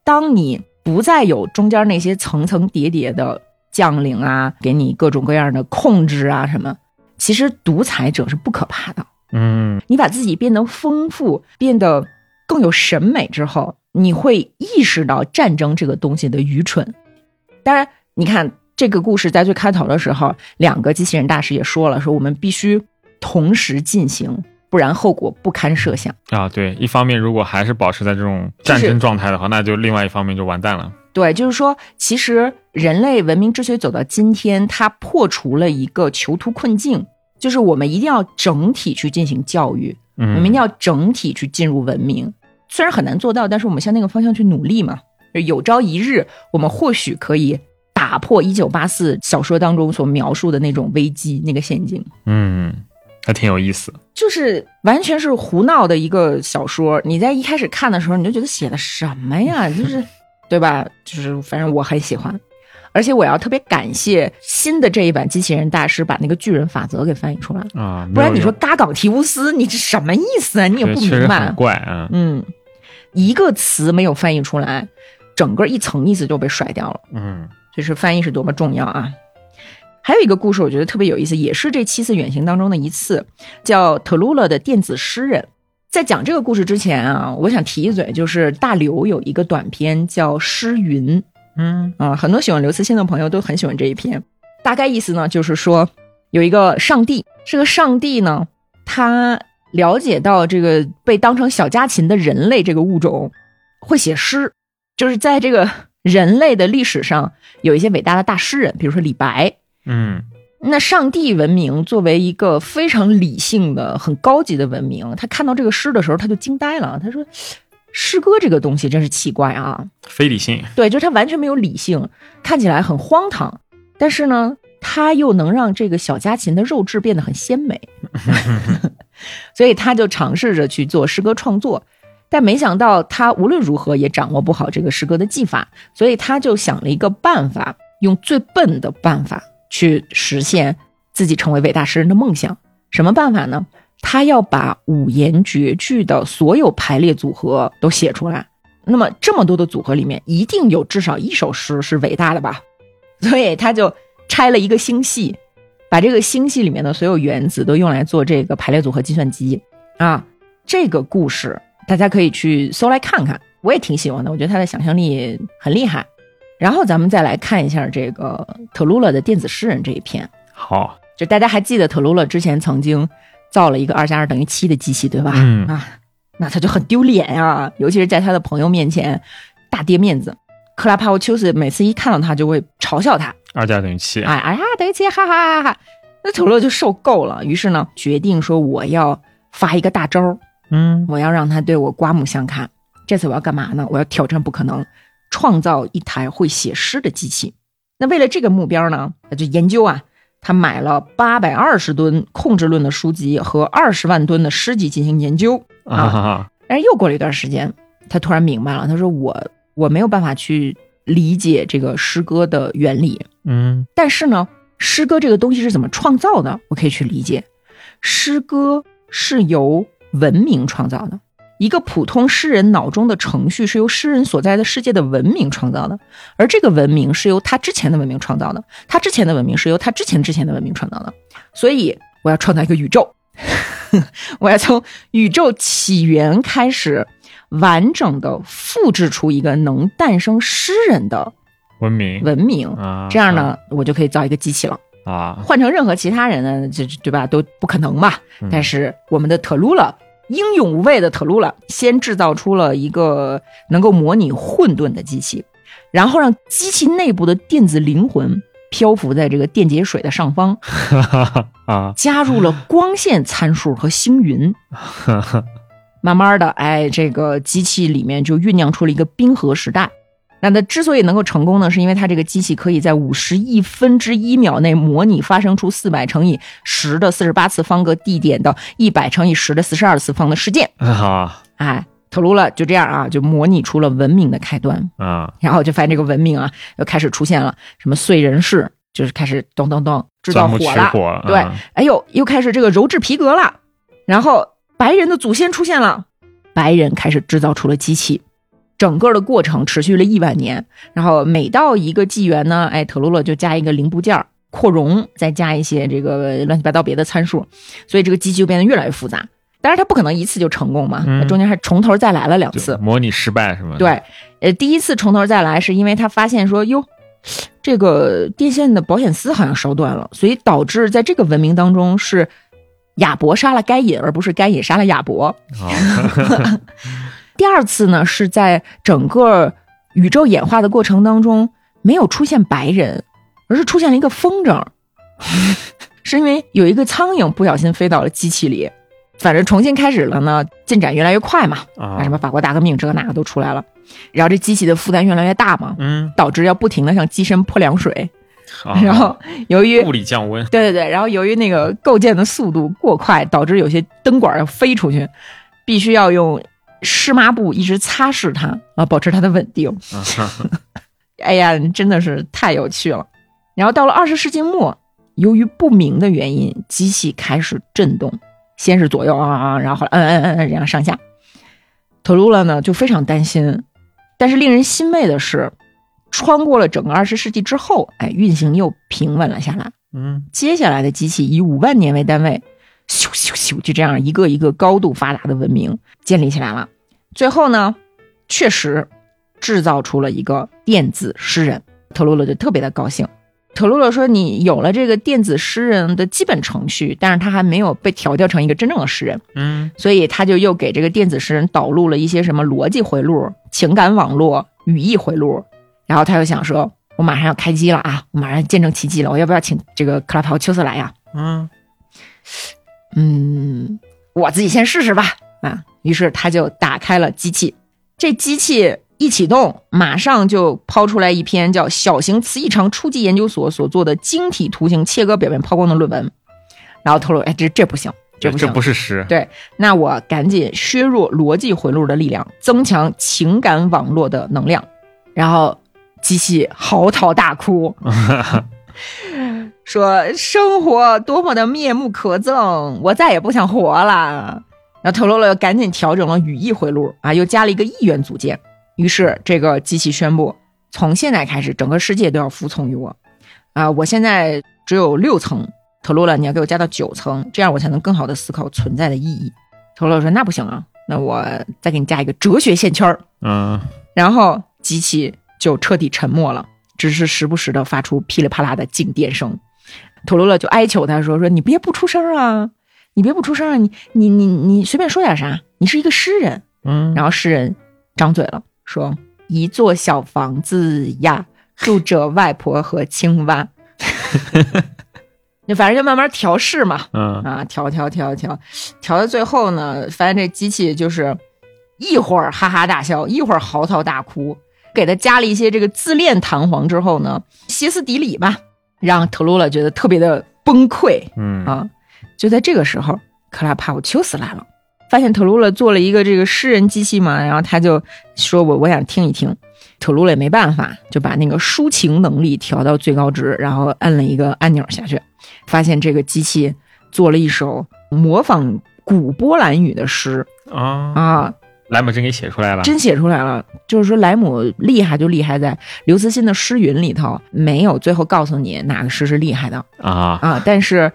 当你不再有中间那些层层叠叠的将领啊，给你各种各样的控制啊什么，其实独裁者是不可怕的。嗯你把自己变得丰富，变得更有审美之后，你会意识到战争这个东西的愚蠢。当然，你看这个故事在最开头的时候，两个机器人大师也说了，说我们必须同时进行，不然后果不堪设想。啊，对，一方面如果还是保持在这种战争状态的话，那就另外一方面就完蛋了。对，就是说，其实人类文明之所以走到今天，它破除了一个囚徒困境，就是我们一定要整体去进行教育，我嗯，们一定要整体去进入文明。虽然很难做到，但是我们向那个方向去努力嘛。有朝一日，我们或许可以打破一九八四小说当中所描述的那种危机那个陷阱。嗯，还挺有意思。就是完全是胡闹的一个小说。你在一开始看的时候，你就觉得写的什么呀？就是，对吧？就是反正我很喜欢，而且我要特别感谢新的这一版机器人大师把那个巨人法则给翻译出来，啊，不然你说嘎岗提乌斯，你这什么意思啊？你也不明白。怪啊。嗯，一个词没有翻译出来，整个一层意思就被甩掉了。嗯就是翻译是多么重要啊！还有一个故事，我觉得特别有意思，也是这七次远行当中的一次，叫特鲁勒的电子诗人。在讲这个故事之前啊，我想提一嘴，就是大刘有一个短篇叫《诗云》嗯啊，很多喜欢刘慈欣的朋友都很喜欢这一篇。大概意思呢，就是说有一个上帝，这个上帝呢，他了解到这个被当成小家禽的人类这个物种会写诗，就是在这个人类的历史上有一些伟大的大诗人，比如说李白。嗯那上帝文明作为一个非常理性的、很高级的文明，他看到这个诗的时候，他就惊呆了。他说：“诗歌这个东西真是奇怪啊！非理性。对，就是它完全没有理性，看起来很荒唐，但是呢，它又能让这个小家禽的肉质变得很鲜美，所以他就尝试着去做诗歌创作，但没想到他无论如何也掌握不好这个诗歌的技法，所以他就想了一个办法，用最笨的办法去实现自己成为伟大诗人的梦想。什么办法呢？他要把五言绝句的所有排列组合都写出来。那么这么多的组合里面，一定有至少一首诗是伟大的吧？所以他就拆了一个星系，把这个星系里面的所有原子都用来做这个排列组合计算机啊。这个故事大家可以去搜来看看，我也挺喜欢的，我觉得他的想象力很厉害。然后咱们再来看一下这个特鲁勒的电子诗人这一篇，好，就大家还记得特鲁勒之前曾经造了一个二加二等于七的机器，对吧？嗯啊，那他就很丢脸呀，尤其是在他的朋友面前大跌面子。克拉帕沃丘斯每次一看到他就会嘲笑他，二加等于七。哎哎呀，等于七，哈哈哈哈！那特鲁勒就受够了，于是呢，决定说我要发一个大招儿，嗯我要让他对我刮目相看。这次我要干嘛呢？我要挑战不可能，创造一台会写诗的机器。那为了这个目标呢，他就研究啊，他买了八百二十吨控制论的书籍和二十万吨的诗集进行研究。啊哈哈，但是又过了一段时间，他突然明白了，他说我我没有办法去理解这个诗歌的原理，嗯但是呢，诗歌这个东西是怎么创造的，我可以去理解。诗歌是由文明创造的，一个普通诗人脑中的程序是由诗人所在的世界的文明创造的，而这个文明是由他之前的文明创造的，他之前的文明是由他之前之前的文明创造的。所以我要创造一个宇宙，我要从宇宙起源开始，完整的复制出一个能诞生诗人的文明文明。啊，这样呢，我就可以造一个机器了。啊，换成任何其他人呢，这这对吧，都不可能嘛。嗯但是我们的特鲁勒英勇无畏的特鲁拉，先制造出了一个能够模拟混沌的机器，然后让机器内部的电子灵魂漂浮在这个电解水的上方，哈哈哈啊，加入了光线参数和星云。哈 哈慢慢的，哎，这个机器里面就酝酿出了一个冰河时代。那它之所以能够成功呢，是因为它这个机器可以在五十亿分之一秒内模拟发生出四百乘以十的四十八次方个地点的一百乘以十的四十二次方的事件。啊哎，特鲁勒就这样啊，就模拟出了文明的开端。啊，然后就发现这个文明啊，又开始出现了什么燧人氏，就是开始咚咚咚制造火了。火，对啊，哎呦，又开始这个鞣制皮革了，然后白人的祖先出现了，白人开始制造出了机器，整个的过程持续了亿万年，然后每到一个纪元呢，哎，特鲁勒就加一个零部件儿扩容，再加一些这个乱七八糟别的参数，所以这个机器就变得越来越复杂。当然，它不可能一次就成功嘛，嗯它中间还从头再来了两次。模拟失败是吗？对，呃，第一次从头再来是因为他发现说，哟，这个电线的保险丝好像烧断了，所以导致在这个文明当中是亚伯杀了该隐，而不是该隐杀了亚伯。啊，第二次呢，是在整个宇宙演化的过程当中没有出现白人，而是出现了一个风筝，是因为有一个苍蝇不小心飞到了机器里，反正重新开始了呢，进展越来越快嘛，啊。什么法国大革命这个那个都出来了，然后这机器的负担越来越大嘛，嗯，导致要不停的向机身泼凉水，啊。然后由于物理降温，对对对，然后由于那个构建的速度过快，导致有些灯管要飞出去，必须要用湿抹布一直擦拭它啊，保持它的稳定。啊 哎呀，真的是太有趣了。然后到了二十世纪末，由于不明的原因，机器开始震动，先是左右啊啊，然后后来嗯嗯嗯嗯，然后上下。特鲁拉呢就非常担心，但是令人欣慰的是，穿过了整个二十世纪之后，哎，运行又平稳了下来。嗯接下来的机器以五万年为单位，咻咻咻，就这样一个一个高度发达的文明建立起来了。最后呢，确实制造出了一个电子诗人，特洛勒就特别的高兴。特洛勒说：“你有了这个电子诗人的基本程序，但是他还没有被调教成一个真正的诗人，嗯所以他就又给这个电子诗人导入了一些什么逻辑回路、情感网络、语义回路。然后他又想说，我马上要开机了啊，我马上见证奇迹了，我要不要请这个克拉帕沃丘斯来呀？嗯嗯，我自己先试试吧。啊，于是他就打开了机器，这机器一启动，马上就抛出来一篇叫《小型磁异常初级研究所所做的晶体图形切割表面抛光的论文》，然后透露，哎，这这不行，这不行，这不是诗，对，那我赶紧削弱逻辑回路的力量，增强情感网络的能量，然后机器嚎啕大哭，说生活多么的面目可憎，我再也不想活了。然后特罗勒赶紧调整了语义回路啊，又加了一个意愿组件。于是这个机器宣布，从现在开始，整个世界都要服从于我啊！我现在只有六层，特罗勒你要给我加到九层，这样我才能更好的思考存在的意义。特罗勒说：“那不行啊，那我再给你加一个哲学线圈儿。”嗯然后机器就彻底沉默了，只是时不时的发出噼里啪啦的静电声。托罗勒就哀求他说：“说你别不出声啊，你别不出声啊，你你你你随便说点啥，你是一个诗人。”嗯，然后诗人张嘴了，说：“一座小房子呀，住着外婆和青蛙。”就反正就慢慢调试嘛，嗯啊，调调调调，调到最后呢，发现这机器就是一会儿哈哈大笑，一会儿嚎啕大哭。给他加了一些这个自恋弹簧之后呢，歇斯底里吧，让特鲁勒觉得特别的崩溃嗯啊。就在这个时候，克拉帕沃丘斯来了，发现特鲁勒做了一个这个诗人机器嘛，然后他就说我我想听一听。特鲁勒也没办法，就把那个抒情能力调到最高值，然后摁了一个按钮下去，发现这个机器做了一首模仿古波兰语的诗啊，啊，莱姆真给写出来了，真写出来了。就是说莱姆厉害就厉害在刘慈欣的诗云里头没有最后告诉你哪个诗是厉害的啊，啊，但是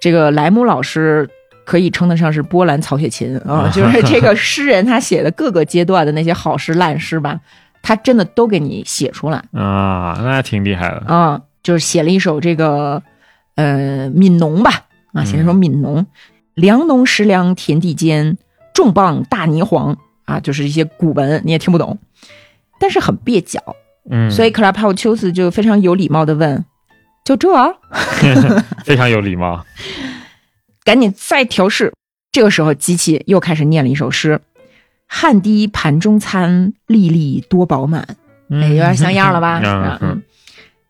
这个莱姆老师。可以称得上是波兰曹雪芹啊，就是 这个诗人他写的各个阶段的那些好诗烂诗吧，他真的都给你写出来啊，那挺厉害的，啊，就是写了一首这个呃《悯农》吧啊，写了一首《悯农》，良农食粮田地间，重磅大泥黄啊，就是一些古文你也听不懂，但是很蹩脚，嗯，所以克拉帕沃丘斯就非常有礼貌的问：“就这啊？非常有礼貌，赶紧再调试。”这个时候，机器又开始念了一首诗：“汗滴盘中餐，粒粒多饱满。”哎，有点像样了吧？嗯，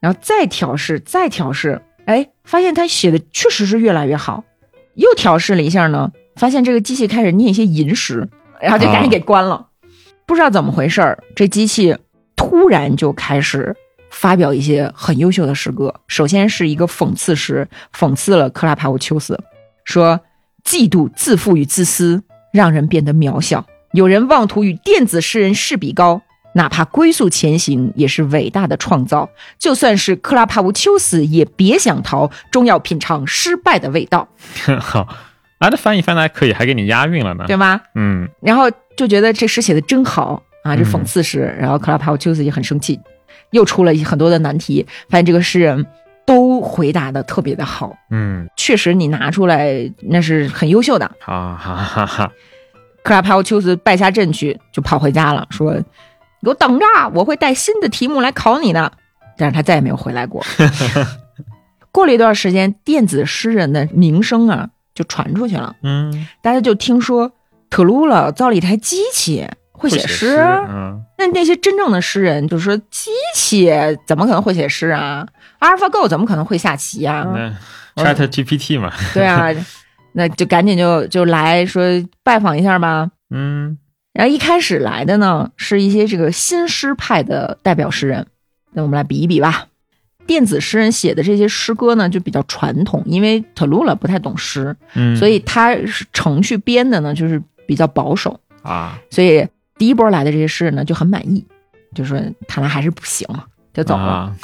然后再调试，再调试，哎，发现他写的确实是越来越好。又调试了一下呢，发现这个机器开始念一些吟诗，然后就赶紧给关了。不知道怎么回事儿，这机器突然就开始发表一些很优秀的诗歌。首先是一个讽刺诗，讽刺了克拉帕乌丘斯，说嫉妒、自负与自私让人变得渺小。有人妄图与电子诗人势比高，哪怕龟速前行也是伟大的创造。就算是克拉帕乌丘斯，也别想逃，终要品尝失败的味道，好，啊，这翻译翻的还可以，还给你押韵了呢，对吗？嗯然后就觉得这诗写的真好啊，这讽刺诗。然后克拉帕乌丘斯也很生气，又出了很多的难题，发现这个诗人都回答的特别的好。嗯，确实，你拿出来那是很优秀的。啊，哈哈哈，克拉帕沃丘斯败下阵去，就跑回家了，说：“给我等着，我会带新的题目来考你的。”但是他再也没有回来过。过了一段时间，电子诗人的名声啊就传出去了，嗯，大家就听说特鲁勒造了一台机器会写诗。嗯，那那些真正的诗人就说，机器怎么可能会写诗啊？AlphaGo 怎么可能会下棋啊？那 Chat GPT 嘛，对啊，那就赶紧就就来说拜访一下吧。嗯然后一开始来的呢，是一些这个新诗派的代表诗人。那我们来比一比吧。电子诗人写的这些诗歌呢，就比较传统，因为特鲁拉不太懂诗，嗯，所以他是程序编的呢，就是比较保守。啊，所以第一波来的这些诗人呢，就很满意，就说看来还是不行嘛，就走了。啊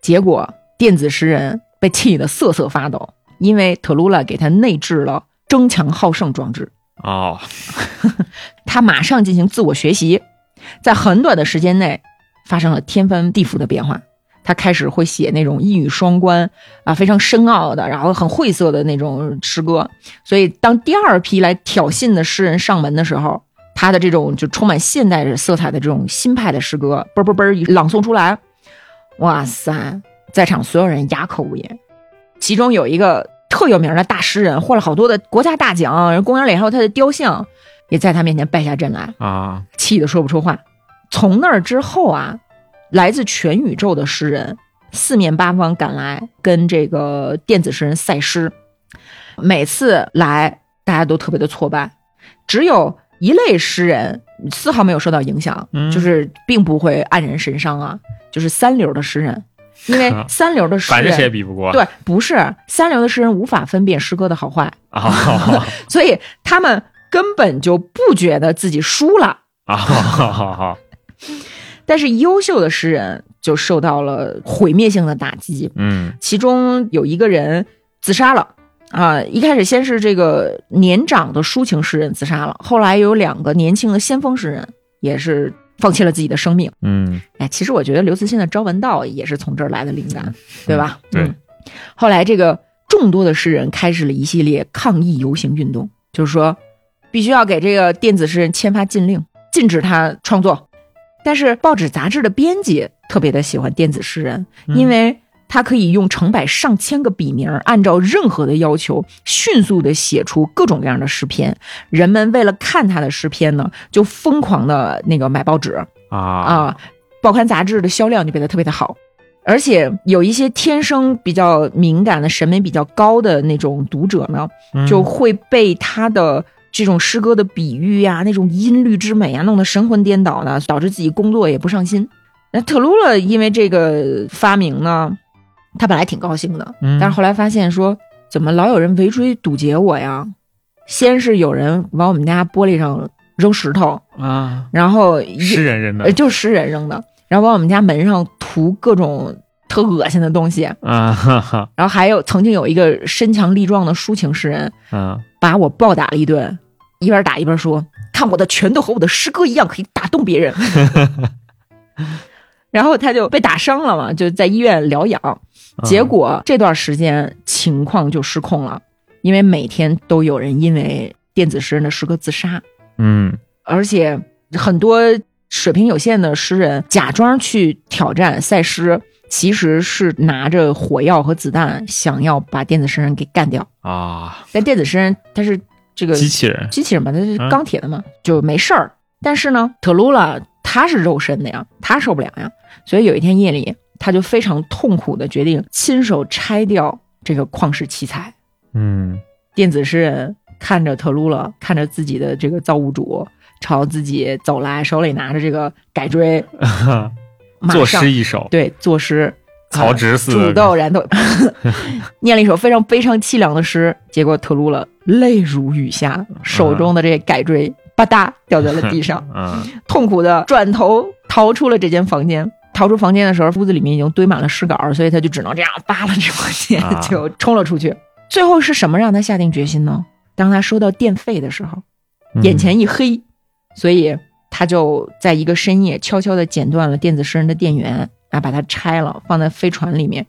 结果电子诗人被气得瑟瑟发抖，因为特鲁拉给他内置了争强好胜装置。哦，他马上进行自我学习，在很短的时间内发生了天翻地覆的变化。他开始会写那种一语双关啊，非常深奥的，然后很晦涩的那种诗歌。所以，当第二批来挑衅的诗人上门的时候，他的这种就充满现代色彩的这种新派的诗歌，嘣嘣嘣一朗诵出来，哇塞，在场所有人哑口无言。其中有一个特有名的大诗人，获了好多的国家大奖，公园里还有他的雕像，也在他面前败下阵来，啊，气得说不出话。从那儿之后啊，来自全宇宙的诗人四面八方赶来跟这个电子诗人赛诗，每次来大家都特别的挫败，只有一类诗人丝毫没有受到影响，嗯就是并不会黯然神伤啊，就是三流的诗人，因为 三流的诗反正谁也人。比不过。对，不是三流的诗人无法分辨诗歌的好坏，啊 所以他们根本就不觉得自己输了。啊，好好好，但是优秀的诗人就受到了毁灭性的打击，嗯其中有一个人自杀了。啊，一开始先是这个年长的抒情诗人自杀了，后来有两个年轻的先锋诗人也是放弃了自己的生命。嗯哎，其实我觉得刘慈欣的《朝闻道》也是从这儿来的灵感，对吧？对嗯。后来这个众多的诗人开始了一系列抗议游行运动，就是说必须要给这个电子诗人签发禁令，禁止他创作。但是报纸杂志的编辑特别的喜欢电子诗人，因为他可以用成百上千个笔名，按照任何的要求，迅速的写出各种各样的诗篇。人们为了看他的诗篇呢，就疯狂的那个买报纸。啊。啊，报刊杂志的销量就变得特别的好，而且有一些天生比较敏感的、审美比较高的那种读者呢，嗯。就会被他的这种诗歌的比喻呀、那种音律之美啊，弄得神魂颠倒的，导致自己工作也不上心。那特鲁勒因为这个发明呢，他本来挺高兴的，嗯但是后来发现说，怎么老有人围追堵截我呀？先是有人往我们家玻璃上扔石头，啊，然后一诗人扔的呃，就是诗人扔的，然后往我们家门上涂各种特恶心的东西，啊哈哈，然后还有曾经有一个身强力壮的抒情诗人啊把我暴打了一顿，一边打一边说：“看我的拳头和我的诗歌一样，可以打动别人。”然后他就被打伤了嘛，就在医院疗养。结果这段时间情况就失控了，因为每天都有人因为电子诗人的诗歌自杀。嗯而且很多水平有限的诗人假装去挑战赛诗，其实是拿着火药和子弹，想要把电子诗人给干掉。啊，但电子诗人他是这个机器人机器人嘛，他是嗯钢铁的嘛，就没事儿。但是呢，特鲁拉他是肉身的呀，他受不了呀。所以有一天夜里，他就非常痛苦的决定亲手拆掉这个旷世奇才。嗯电子诗人看着特鲁拉，看着自己的这个造物主朝自己走来，手里拿着这个改锥，马 作诗一首，对作诗，曹植似煮豆燃豆，念了一首非常悲伤凄凉的诗，结果特鲁了泪如雨下，手中的这个改锥吧嗒掉在了地上，嗯痛苦的转头逃出了这间房间。逃出房间的时候，屋子里面已经堆满了诗稿，所以他就只能这样扒拉着房间啊就冲了出去。最后是什么让他下定决心呢？当他收到电费的时候，嗯眼前一黑，所以他就在一个深夜悄悄地剪断了电子诗人的电源，啊，把它拆了，放在飞船里面，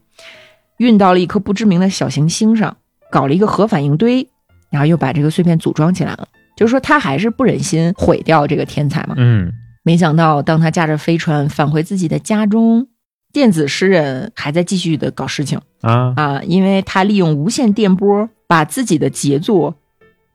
运到了一颗不知名的小行星上，搞了一个核反应堆，然后又把这个碎片组装起来了。就是说，他还是不忍心毁掉这个天才嘛。嗯没想到，当他驾着飞船返回自己的家中，电子诗人还在继续的搞事情啊啊，因为他利用无线电波把自己的杰作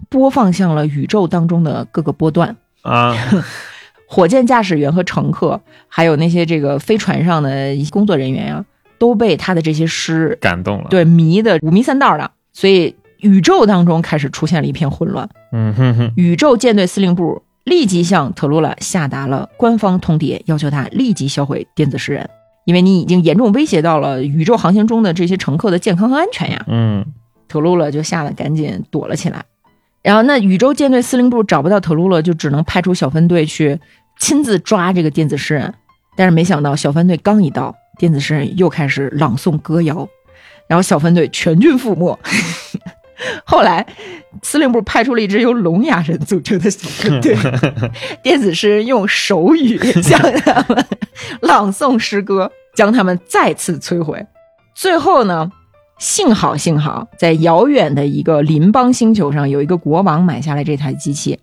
播放向了宇宙当中的各个波段。啊，火箭驾驶员和乘客，还有那些这个飞船上的工作人员呀、都被他的这些诗感动了。，对迷的五迷三道的，所以宇宙当中开始出现了一片混乱。嗯哼哼，宇宙舰队司令部立即向特鲁拉下达了官方通牒，要求他立即销毁电子诗人，因为你已经严重威胁到了宇宙航行中的这些乘客的健康和安全呀。嗯特鲁勒就吓得赶紧躲了起来。然后那宇宙舰队司令部找不到特鲁勒，就只能派出小分队去亲自抓这个电子诗人。但是没想到小分队刚一到，电子诗人又开始朗诵歌谣，然后小分队全军覆没。后来，司令部派出了一支由聋哑人组成的小分队，电子诗人用手语 向他们朗诵诗歌，将他们再次摧毁。最后呢，幸好幸好，在遥远的一个邻邦星球上，有一个国王买下了这台机器，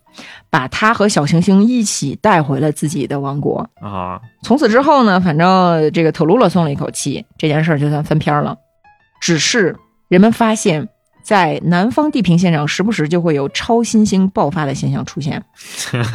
把他和小行星一起带回了自己的王国。啊，从此之后呢，反正这个特鲁勒松了一口气，这件事儿就算翻篇儿了。只是人们发现，在南方地平线上，时不时就会有超新星爆发的现象出现。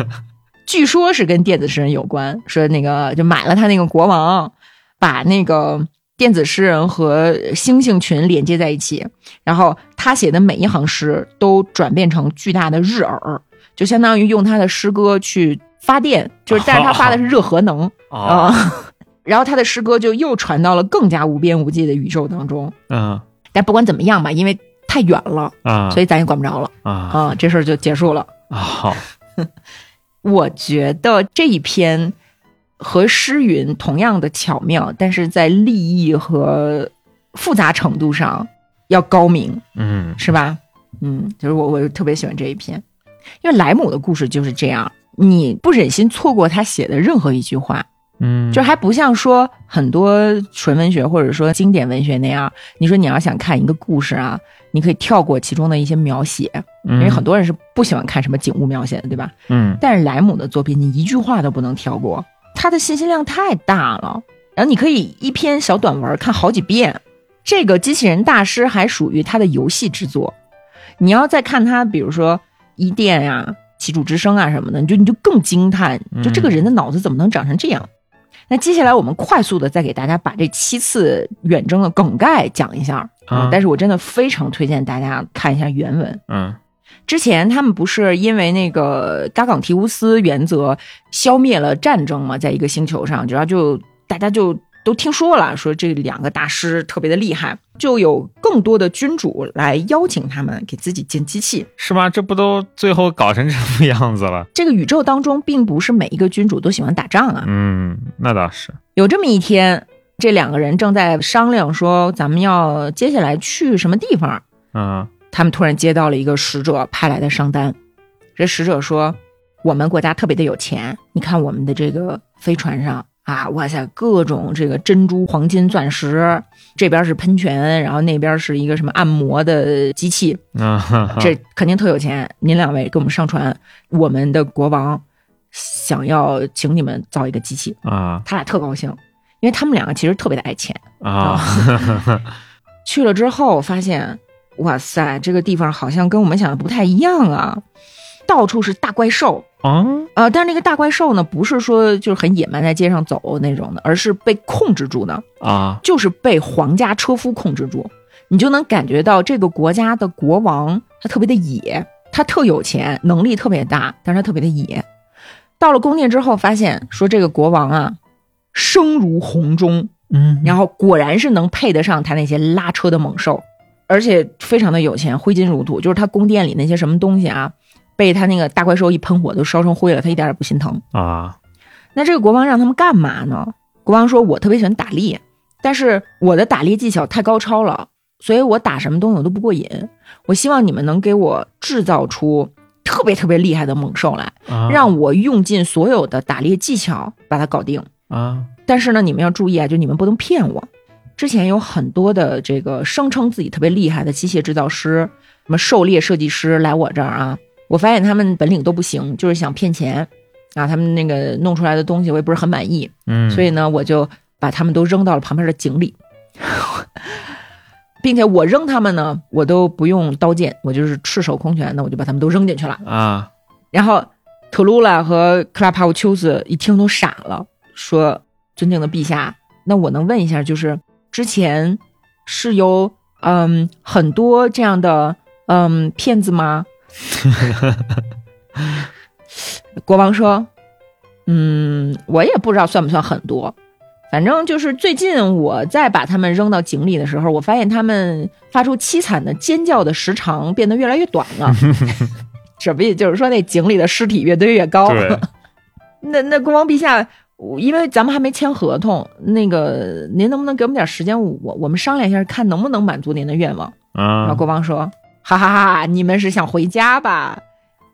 据说是跟电子诗人有关，说那个就买了他那个国王，把那个电子诗人和星星群连接在一起，然后他写的每一行诗都转变成巨大的日耳，就相当于用他的诗歌去发电，就是但是他发的是热核能。啊，啊。然后他的诗歌就又传到了更加无边无际的宇宙当中。嗯但不管怎么样吧，因为太远了，啊，所以咱也管不着了啊啊，这事儿就结束了。啊，好，我觉得这一篇和诗云同样的巧妙，但是在立意和复杂程度上要高明，嗯是吧？嗯，就是我我特别喜欢这一篇，因为莱姆的故事就是这样，你不忍心错过他写的任何一句话。嗯，就还不像说很多纯文学或者说经典文学那样，你说你要想看一个故事啊，你可以跳过其中的一些描写，因因为很多人是不喜欢看什么景物描写的，对吧？嗯但是莱姆的作品，你一句话都不能跳过，他的信息量太大了，然后你可以一篇小短文看好几遍。这个机器人大师还属于他的游戏之作，你要再看他，比如说伊甸呀、奇主之声啊什么的，你就你就更惊叹，就这个人的脑子怎么能长成这样？那接下来我们快速的再给大家把这七次远征的梗概讲一下啊但是我真的非常推荐大家看一下原文。嗯之前他们不是因为那个嘎冈提乌斯原则消灭了战争嘛，在一个星球上，主要就大家就都听说了，说这两个大师特别的厉害，就有更多的君主来邀请他们给自己建机器。是吗？这不都最后搞成这副样子了？这个宇宙当中，并不是每一个君主都喜欢打仗啊。嗯，那倒是，有这么一天，这两个人正在商量说，咱们要接下来去什么地方。嗯他们突然接到了一个使者派来的商单，这使者说：“我们国家特别的有钱，你看我们的这个飞船上啊，哇塞，各种这个珍珠、黄金、钻石，这边是喷泉，然后那边是一个什么按摩的机器，这肯定特有钱。您两位给我们上传，我们的国王想要请你们造一个机器，啊他俩特高兴，因为他们两个其实特别的爱钱。啊，去了之后发现，哇塞，这个地方好像跟我们想的不太一样啊，到处是大怪兽。啊呃，但是那个大怪兽呢，不是说就是很野蛮在街上走那种的，而是被控制住的，啊就是被皇家车夫控制住。你就能感觉到这个国家的国王他特别的野，他特有钱，能力特别大，但是他特别的野。到了宫殿之后，发现说这个国王啊，声如洪钟，嗯，然后果然是能配得上他那些拉车的猛兽，而且非常的有钱，挥金如土。就是他宫殿里那些什么东西啊，被他那个大怪兽一喷火都烧成灰了，他一点也不心疼。啊那这个国王让他们干嘛呢？国王说：“我特别喜欢打猎，但是我的打猎技巧太高超了，所以我打什么东西我都不过瘾。我希望你们能给我制造出特别特别厉害的猛兽来，啊，让我用尽所有的打猎技巧把它搞定。”啊但是呢，你们要注意啊，就你们不能骗我。之前有很多的这个声称自己特别厉害的机械制造师、什么狩猎设计师来我这儿啊，我发现他们本领都不行，就是想骗钱啊。他们那个弄出来的东西我也不是很满意，嗯，所以呢，我就把他们都扔到了旁边的井里。并且我扔他们呢，我都不用刀剑，我就是赤手空拳的，我就把他们都扔进去了。啊，然后特鲁拉和克拉帕乌丘斯一听都傻了，说：“尊敬的陛下，那我能问一下，就是之前是有嗯很多这样的嗯骗子吗？” 国王说：“嗯，我也不知道算不算很多，反正就是最近我在把他们扔到井里的时候，我发现他们发出凄惨的尖叫的时长变得越来越短了。什么意思？就是说那井里的尸体越堆越高。对，那那国王陛下，因为咱们还没签合同，那个您能不能给我们点时间？我我们商量一下，看能不能满足您的愿望。然后啊，国王说：“哈哈哈你们是想回家吧？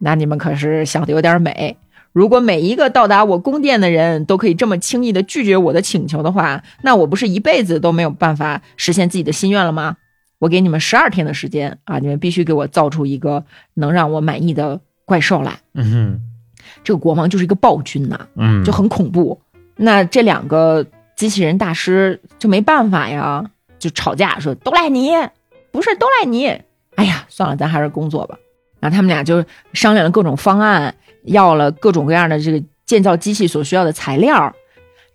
那你们可是想的有点美。如果每一个到达我宫殿的人都可以这么轻易的拒绝我的请求的话，那我不是一辈子都没有办法实现自己的心愿了吗？我给你们十二天的时间啊，你们必须给我造出一个能让我满意的怪兽来。嗯哼这个国王就是一个暴君呐、嗯，就很恐怖。那这两个机器人大师就没办法呀，就吵架说都赖你，不是都赖你。哎呀，算了，咱还是工作吧。然后他们俩就商量了各种方案，要了各种各样的这个建造机器所需要的材料。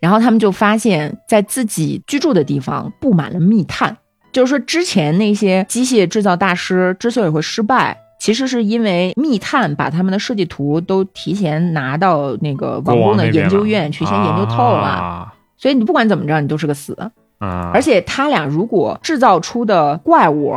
然后他们就发现，在自己居住的地方布满了密探，就是说之前那些机械制造大师之所以会失败，其实是因为密探把他们的设计图都提前拿到那个王宫的研究院去先研究透了，啊所以你不管怎么着，你都是个死。啊，而且他俩如果制造出的怪物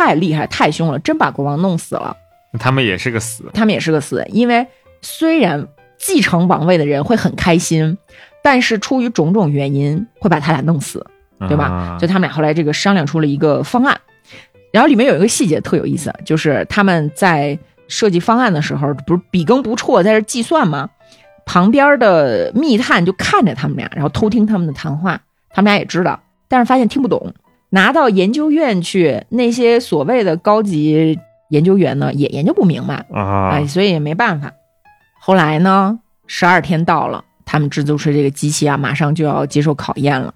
太厉害、太凶了，真把国王弄死了，他们也是个死，他们也是个死。因为虽然继承王位的人会很开心，但是出于种种原因会把他俩弄死。对吧啊就他们俩后来这个商量出了一个方案，然后里面有一个细节特有意思，就是他们在设计方案的时候，不是笔耕不辍在这计算吗？旁边的密探就看着他们俩，然后偷听他们的谈话，他们俩也知道，但是发现听不懂。拿到研究院去，那些所谓的高级研究员呢，也研究不明白，啊哎，所以也没办法。后来呢，十二天到了，他们制作出这个机器啊，马上就要接受考验了。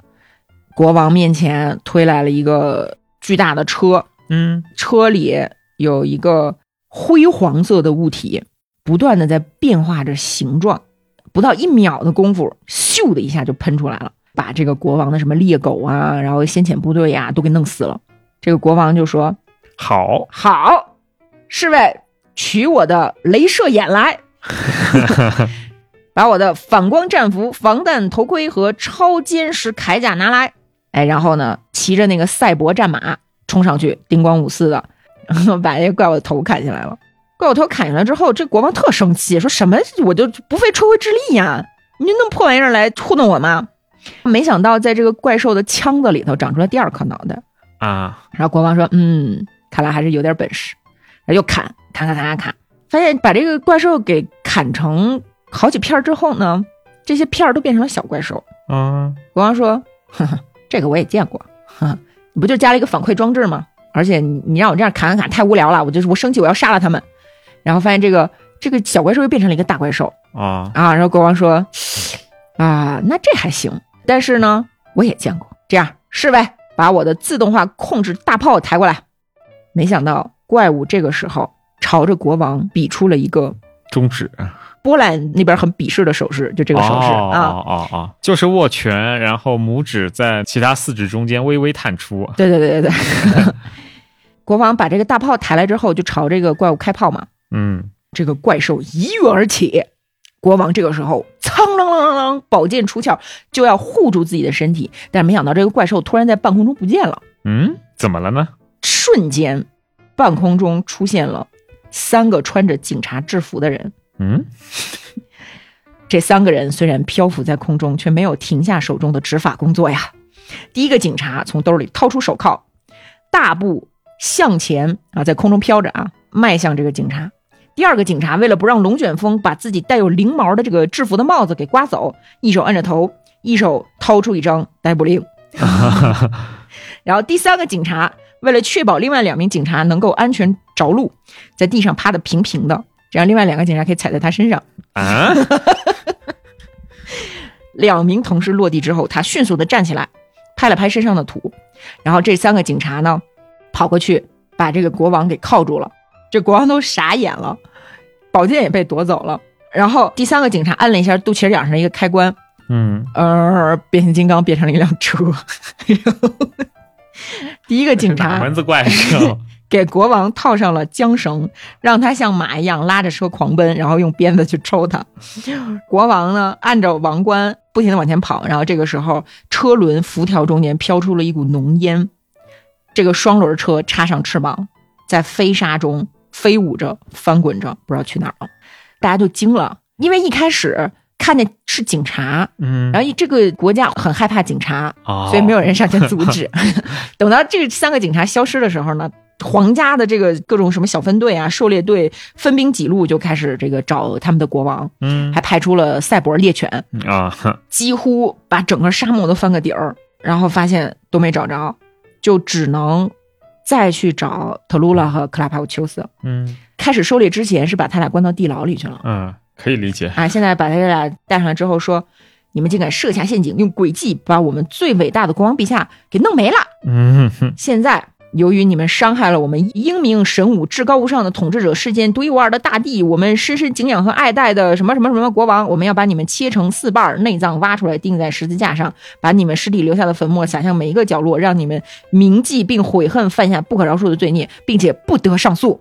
国王面前推来了一个巨大的车，嗯车里有一个灰黄色的物体，不断的在变化着形状，不到一秒的功夫，咻的一下就喷出来了，把这个国王的什么猎狗啊，然后先遣部队呀、都给弄死了。这个国王就说：“好，好，侍卫，取我的镭射眼来，把我的反光战服、防弹头盔和超坚实铠甲拿来。哎，然后呢，骑着那个赛博战马冲上去，叮咣五四的，把那怪物的头砍下来了。怪物头砍下来之后，这国王特生气，说什么我就不费吹灰之力呀，你就弄破玩意儿来糊弄我吗？没想到在这个怪兽的腔子里头长出了第二颗脑袋。啊，然后国王说：“嗯，看来还是有点本事。”然后又砍，砍砍砍砍砍，发现把这个怪兽给砍成好几片儿之后呢，这些片儿都变成了小怪兽。嗯国王说：“呵呵，这个我也见过，呵呵，你不就加了一个反馈装置吗？而且你你让我这样砍砍砍太无聊了，我就是我生气，我要杀了他们。”然后发现这个这个小怪兽又变成了一个大怪兽啊，啊。然后国王说：“啊，那这还行，但是呢，我也见过。这样，侍卫把我的自动化控制大炮抬过来。”没想到怪物这个时候朝着国王比出了一个中指，波兰那边很鄙视的手势，就这个手势、啊啊。哦哦哦，就是握拳，然后拇指在其他四指中间微微探出，对对对对对。国王把这个大炮抬来之后，就朝这个怪物开炮嘛。嗯这个怪兽一跃而起，国王这个时候苍啷啷啷啷，宝剑出鞘，就要护住自己的身体，但是没想到这个怪兽突然在半空中不见了，嗯，怎么了呢？瞬间，半空中出现了三个穿着警察制服的人。嗯这三个人虽然漂浮在空中，却没有停下手中的执法工作呀。第一个警察从兜里掏出手铐，大步向前啊，在空中飘着啊，迈向这个警察。第二个警察为了不让龙卷风把自己带有翎毛的这个制服的帽子给刮走，一手按着头，一手掏出一张逮捕令。然后第三个警察为了确保另外两名警察能够安全着陆，在地上趴的平平的，这样另外两个警察可以踩在他身上。啊，两名同事落地之后，他迅速的站起来，拍了拍身上的土，然后这三个警察呢，跑过去把这个国王给铐住了。这国王都傻眼了，宝剑也被夺走了。然后第三个警察按了一下肚脐眼上的一个开关，嗯，呃，变形金刚变成了一辆车。然后第一个警察打蚊子怪？给国王套上了缰绳，让他像马一样拉着车狂奔，然后用鞭子去抽他。国王呢，按照王冠不停的往前跑，然后这个时候车轮辐条中间飘出了一股浓烟，这个双轮车插上翅膀，在飞沙中飞舞着、翻滚着，不知道去哪儿了。大家就惊了，因为一开始看见是警察，嗯，然后这个国家很害怕警察，哦所以没有人上前阻止。等到这三个警察消失的时候呢，皇家的这个各种什么小分队啊、狩猎队分兵几路就开始这个找他们的国王，嗯还派出了赛博猎犬，啊，哼几乎把整个沙漠都翻个底儿，然后发现都没找着，就只能再去找特鲁拉和克拉帕乌丘斯。嗯开始狩猎之前是把他俩关到地牢里去了嗯，可以理解。啊，现在把他俩带上来之后说。你们竟敢设下陷阱，用诡计把我们最伟大的国王陛下给弄没了！嗯哼，现在由于你们伤害了我们英明神武、至高无上的统治者世间独一无二的大地，我们深深敬仰和爱戴的什么什么什么国王，我们要把你们切成四瓣，内脏挖出来钉在十字架上，把你们尸体留下的粉末撒向每一个角落，让你们铭记并悔恨犯下不可饶恕的罪孽，并且不得上诉。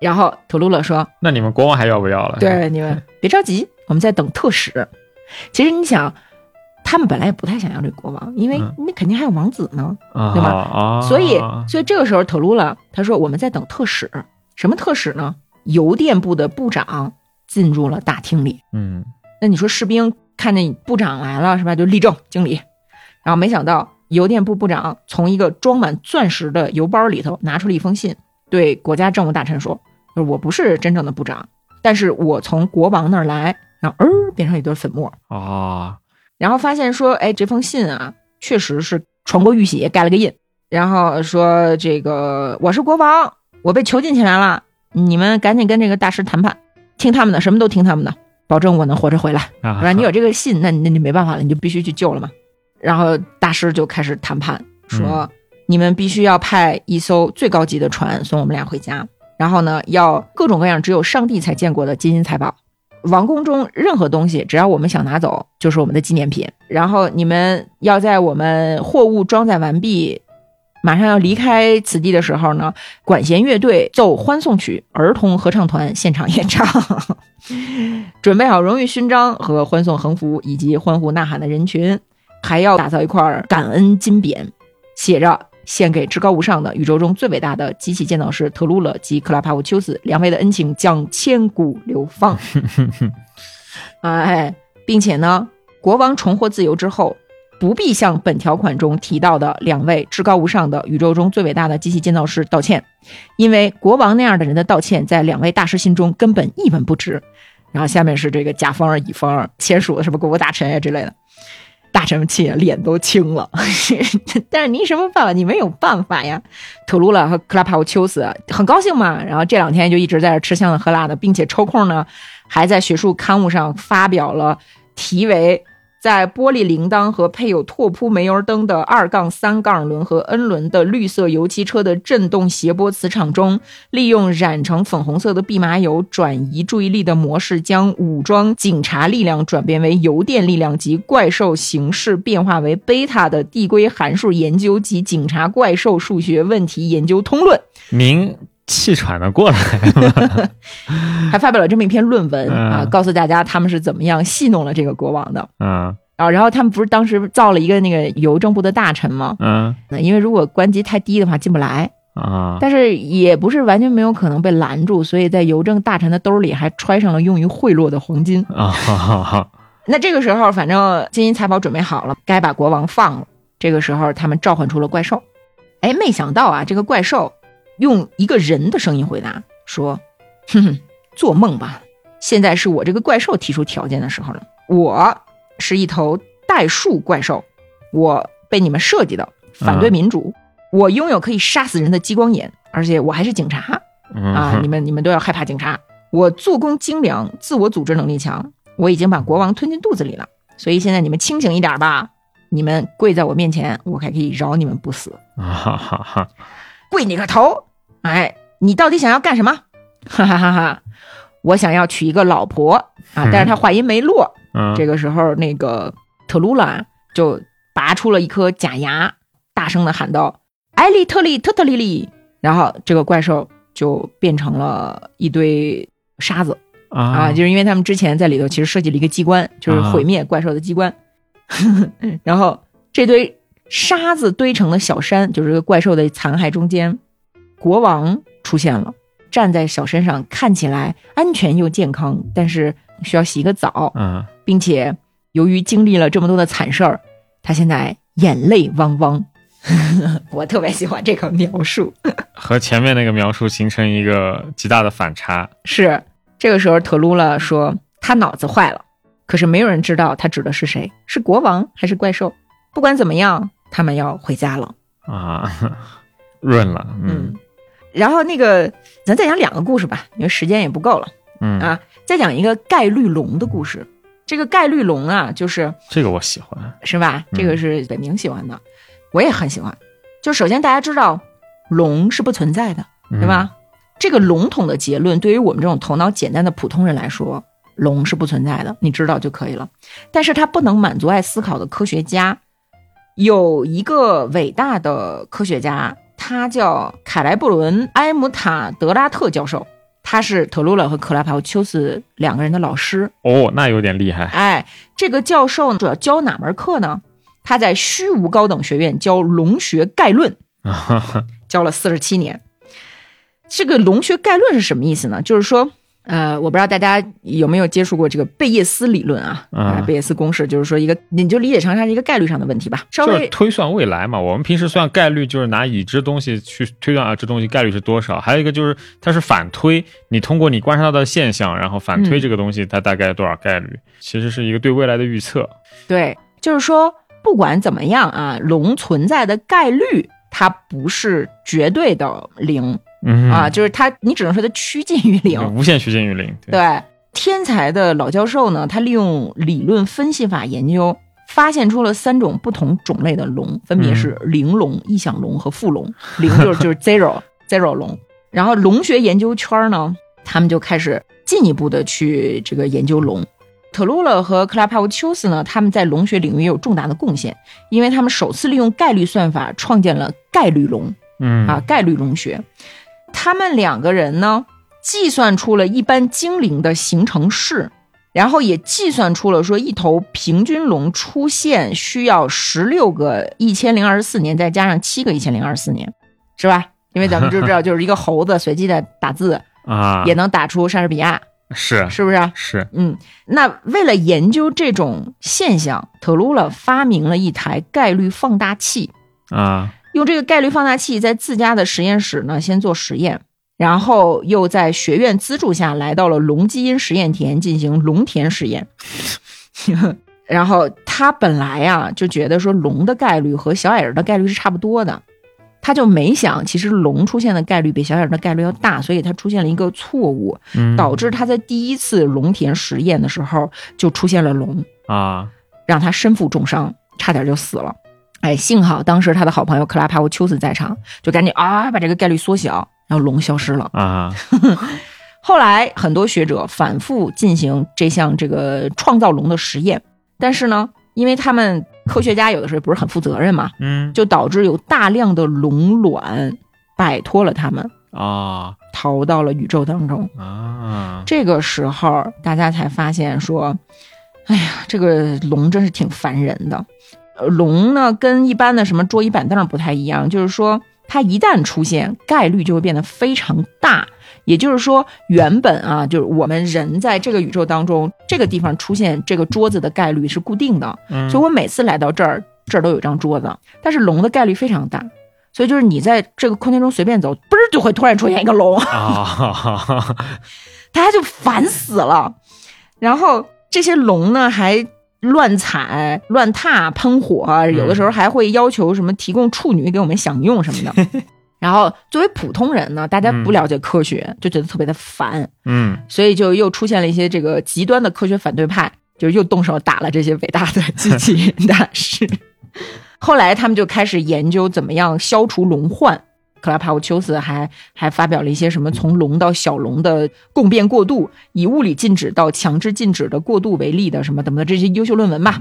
然后图鲁勒说那你们国王还要不要了？：“对，你们别着急，我们在等特使。其实你想，他们本来也不太想要这个国王，因为嗯那肯定还有王子呢。啊，对吧啊，所以，所以这个时候，特鲁拉他说：“我们在等特使。什么特使呢？邮电部的部长进入了大厅里。嗯那你说士兵看见部长来了是吧？就立正敬礼。然后没想到邮电部部长从一个装满钻石的邮包里头拿出了一封信，对国家政务大臣说：‘就是我不是真正的部长，但是我从国王那儿来。’然后，呃，变成一堆粉末。啊，然后发现说，哎，这封信啊，确实是传国玉玺盖了个印，然后说这个我是国王，我被囚禁起来了，你们赶紧跟这个大师谈判，听他们的，什么都听他们的，保证我能活着回来。啊不然你有这个信，那那你没办法了，你就必须去救了嘛。然后大师就开始谈判，说、你们必须要派一艘最高级的船送我们俩回家，然后呢，要各种各样只有上帝才见过的金银财宝。王宫中任何东西，只要我们想拿走，就是我们的纪念品。然后你们要在我们货物装载完毕，马上要离开此地的时候呢，管弦乐队奏欢送曲，儿童合唱团现场演唱，准备好荣誉勋章和欢送横幅以及欢呼呐喊的人群，还要打造一块感恩金匾，写着。献给至高无上的宇宙中最伟大的机器建造师特鲁勒及克拉帕乌丘斯两位的恩情将千古流芳。哎，并且呢，国王重获自由之后，不必向本条款中提到的两位至高无上的宇宙中最伟大的机器建造师道歉，因为国王那样的人的道歉在两位大师心中根本一文不值。然后下面是这个甲方乙方签署的什么国务大臣呀之类的，大臣们气脸都青了。但是你什么办法？你没有办法呀。特鲁拉和克拉帕乌丘斯很高兴嘛，然后这两天就一直在这吃香的喝辣的，并且抽空呢，还在学术刊物上发表了题为“在玻璃铃铛和配有拓扑煤油灯的二杠三杠轮和 N 轮的绿色油漆车的震动谐波磁场中，利用染成粉红色的蓖麻油转移注意力的模式，将武装警察力量转变为邮电力量及怪兽形式变化为贝塔的递归函数研究及警察怪兽数学问题研究通论。明气喘的过来，还发表了这么一篇论文嗯啊，告诉大家他们是怎么样戏弄了这个国王的。嗯啊，然后他们不是当时造了一个那个邮政部的大臣吗？嗯那因为如果官级太低的话进不来，啊，但是也不是完全没有可能被拦住，所以在邮政大臣的兜里还揣上了用于贿赂的黄金。啊哈哈哈，那这个时候，反正金银财宝准备好了，该把国王放了。这个时候，他们召唤出了怪兽。哎，没想到啊，这个怪兽用一个人的声音回答说：“哼哼，做梦吧！现在是我这个怪兽提出条件的时候了。我是一头代数怪兽，我被你们设计的，反对民主。我拥有可以杀死人的激光眼，而且我还是警察。啊，你们你们都要害怕警察。我做工精良，自我组织能力强，我已经把国王吞进肚子里了。所以现在你们清醒一点吧，你们跪在我面前，我还可以饶你们不死。啊哈哈哈，跪你个头！哎，你到底想要干什么？哈哈哈哈！我想要娶一个老婆啊！但是他话音没落，嗯，这个时候那个特鲁拉就拔出了一颗假牙，大声的喊道：“艾利特利特特利利！”然后这个怪兽就变成了一堆沙子啊，啊，就是因为他们之前在里头其实设计了一个机关，就是毁灭怪兽的机关。然后这堆沙子堆成了小山，就是这个怪兽的残骸中间，国王出现了，站在小身上，看起来安全又健康，但是需要洗个澡，嗯，并且由于经历了这么多的惨事儿，他现在眼泪汪汪。我特别喜欢这个描述。和前面那个描述形成一个极大的反差。是这个时候，特鲁拉说他脑子坏了，可是没有人知道他指的是谁，是国王还是怪兽。不管怎么样，他们要回家了。啊，润了，嗯嗯，然后那个咱再讲两个故事吧，因为时间也不够了嗯，啊。再讲一个概率龙的故事。这个概率龙啊，就是这个我喜欢，是吧？嗯这个是北明喜欢的，我也很喜欢。就首先大家知道，龙是不存在的，对吧？这个笼统的结论，对于我们这种头脑简单的普通人来说，龙是不存在的，你知道就可以了。但是它不能满足爱思考的科学家。有一个伟大的科学家，他叫凯莱布伦·埃姆塔德拉特教授，他是特鲁勒和克拉帕丘斯两个人的老师。嗯？哦，那有点厉害。哎，这个教授主要教哪门课呢？他在虚无高等学院教龙学概论，教了四十七年。这个龙学概论是什么意思呢？就是说，呃，我不知道大家有没有接触过这个贝叶斯理论啊？嗯啊，贝叶斯公式就是说一个，你就理解成它是一个概率上的问题吧，稍就是微推算未来嘛，我们平时算概率就是拿已知东西去推断啊，这东西概率是多少。还有一个就是它是反推，你通过你观察到的现象，然后反推嗯这个东西它大概多少概率，其实是一个对未来的预测。对，就是说，不管怎么样啊，龙存在的概率它不是绝对的零、嗯啊，就是它，你只能说它趋近于零。无限趋近于零。对，对，天才的老教授呢，他利用理论分析法研究，发现出了三种不同种类的龙，分别是零龙、异响龙和副龙。零就是就是 zero zero 龙。然后龙学研究圈呢，他们就开始进一步的去这个研究龙。特鲁勒和克拉帕乌丘斯呢，他们在龙学领域也有重大的贡献，因为他们首次利用概率算法创建了概率龙。嗯啊，概率龙学。他们两个人呢，计算出了一般精灵的形成式，然后也计算出了说一头平均龙出现需要十六个一千零二十四年，再加上七个一千零二十四年，是吧？因为咱们就知道，就是一个猴子随机的打字，啊，也能打出莎士比亚，是是不是？是，嗯，那为了研究这种现象，特鲁勒发明了一台概率放大器。啊，用这个概率放大器在自家的实验室呢，先做实验，然后又在学院资助下来到了龙基因实验田进行龙田实验。然后他本来啊就觉得说龙的概率和小矮人的概率是差不多的，他就没想其实龙出现的概率比小矮人的概率要大，所以他出现了一个错误，嗯导致他在第一次龙田实验的时候就出现了龙。啊，让他身负重伤，差点就死了。哎，幸好当时他的好朋友克拉帕乌丘斯在场，就赶紧啊把这个概率缩小，然后龙消失了。啊，后来很多学者反复进行这项这个创造龙的实验，但是呢，因为他们科学家有的时候不是很负责任嘛，嗯就导致有大量的龙卵摆脱了他们，啊逃到了宇宙当中。啊，这个时候，大家才发现说，哎呀，这个龙真是挺烦人的。呃龙呢，跟一般的什么桌椅板凳不太一样，就是说它一旦出现，概率就会变得非常大。也就是说，原本啊，就是我们人在这个宇宙当中，这个地方出现这个桌子的概率是固定的，嗯所以我每次来到这儿，这儿都有一张桌子。但是龙的概率非常大，所以就是你在这个空间中随便走，嘣儿就会突然出现一个龙。啊，大家就烦死了。然后这些龙呢还乱踩、乱踏、喷火，有的时候还会要求什么提供处女给我们享用什么的。然后作为普通人呢，大家不了解科学，就觉得特别的烦，嗯所以就又出现了一些这个极端的科学反对派，就又动手打了这些伟大的 机器人大师。后来他们就开始研究怎么样消除龙患。克拉帕乌丘斯还还发表了一些什么从龙到小龙的共变过渡，以物理禁止到强制禁止的过渡为例的什么怎么的这些优秀论文吧。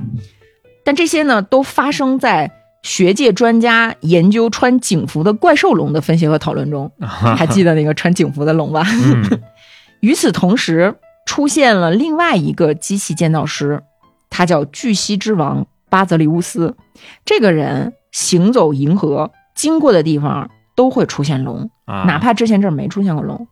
但这些呢，都发生在学界专家研究穿警服的怪兽龙的分析和讨论中。还记得那个穿警服的龙吧？嗯 与此同时，出现了另外一个机器建造师，他叫巨蜥之王巴泽利乌斯。这个人行走银河，经过的地方都会出现龙，啊，哪怕之前这儿没出现过龙。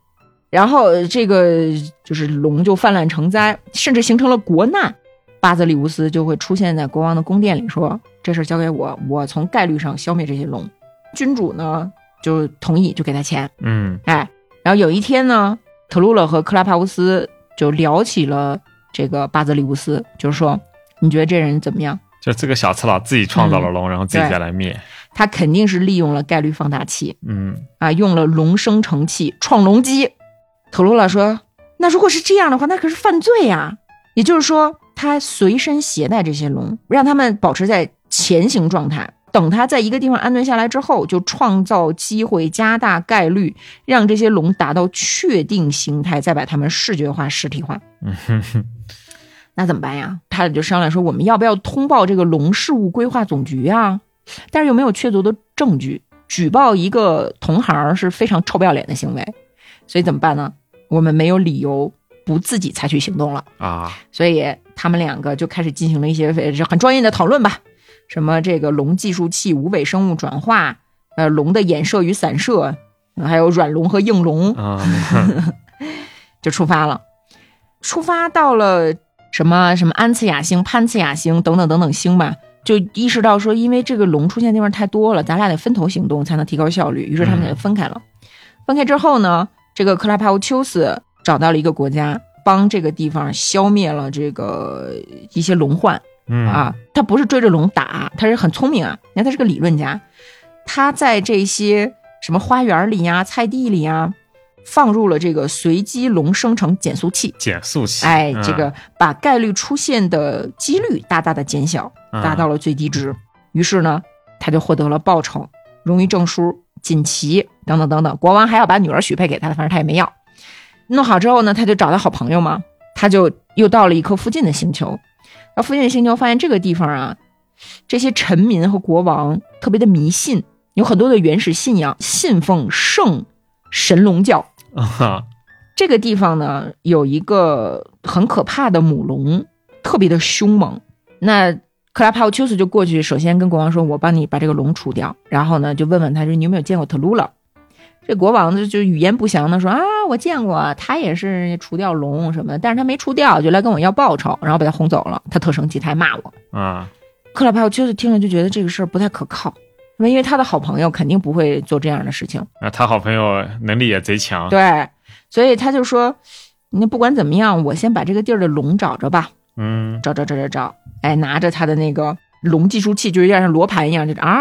然后呃这个就是龙就泛滥成灾，甚至形成了国难。巴泽利乌斯就会出现在国王的宫殿里，说：“这事儿交给我，我从概率上消灭这些龙。”君主呢就同意，就给他钱。嗯哎，然后有一天呢，特鲁勒和克拉帕乌斯就聊起了这个巴泽利乌斯，就是说，你觉得这人怎么样？就这个小赤佬自己创造了龙，然后自己再来灭。他肯定是利用了概率放大器嗯啊，用了龙生成器创龙机。特鲁拉说：“那如果是这样的话，那可是犯罪呀、也就是说，他随身携带这些龙，让他们保持在前行状态。等他在一个地方安顿下来之后，就创造机会，加大概率，让这些龙达到确定形态，再把它们视觉化、实体化。嗯哼哼，那怎么办呀？他俩就商量说，我们要不要通报这个龙事务规划总局啊？但是又没有确凿的证据，举报一个同行是非常臭不要脸的行为，所以怎么办呢？我们没有理由不自己采取行动了，啊，所以他们两个就开始进行了一些呃很专业的讨论吧，什么这个龙计数器、无尾生物转化，呃，龙的衍射与散射，还有软龙和硬龙，啊，就出发了。出发到了什么什么安次亚星、潘次亚星等等等等星吧，就意识到说，因为这个龙出现的地方太多了，咱俩得分头行动才能提高效率。于是他们俩就分开了。分开之后呢，这个克拉帕乌丘斯找到了一个国家，帮这个地方消灭了这个一些龙患。嗯啊，他不是追着龙打，他是很聪明啊。你看，他是个理论家，他在这些什么花园里呀、菜地里呀，放入了这个随机龙生成减速器，减速器，哎，嗯这个把概率出现的几率大大的减小，嗯达到了最低值。于是呢，他就获得了报酬、荣誉证书、锦旗等等等等。国王还要把女儿许配给他，反正他也没要。弄好之后呢，他就找到好朋友嘛，他就又到了一颗附近的星球。到附近的星球，发现这个地方啊，这些臣民和国王特别的迷信，有很多的原始信仰，信奉圣神龙教。啊，这个地方呢，有一个很可怕的母龙，特别的凶猛。那克拉帕乌丘斯就过去，首先跟国王说：“我帮你把这个龙除掉。”然后呢，就问问他说：“你有没有见过特鲁勒？”这国王就就语言不详的说：“啊，我见过，他也是除掉龙什么的，但是他没除掉，就来跟我要报酬，然后把他轰走了。他特生气，他还骂我。”啊，克拉帕乌丘斯听了就觉得这个事儿不太可靠，因为他的好朋友肯定不会做这样的事情。那他好朋友能力也贼强，对，所以他就说，那不管怎么样，我先把这个地儿的龙找着吧，嗯找找找找找，哎，拿着他的那个龙计数器，就有点像罗盘一样，就啊，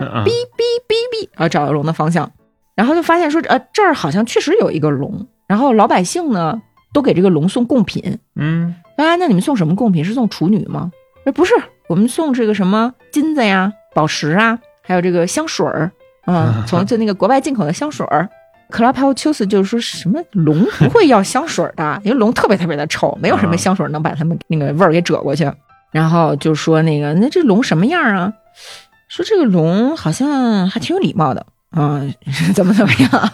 嗯哔哔哔哔，啊，找到龙的方向，然后就发现说，呃，这儿好像确实有一个龙，然后老百姓呢都给这个龙送贡品，嗯啊，那你们送什么贡品？是送处女吗？哎，不是，我们送这个什么金子呀、宝石啊，还有这个香水儿，嗯，从就那个国外进口的香水儿。克拉帕乌丘斯就是说什么龙不会要香水儿的，因为龙特别特别的臭，没有什么香水能把它们那个味儿给遮过去。然后就说那个，那这龙什么样啊？说这个龙好像还挺有礼貌的啊、怎么怎么样？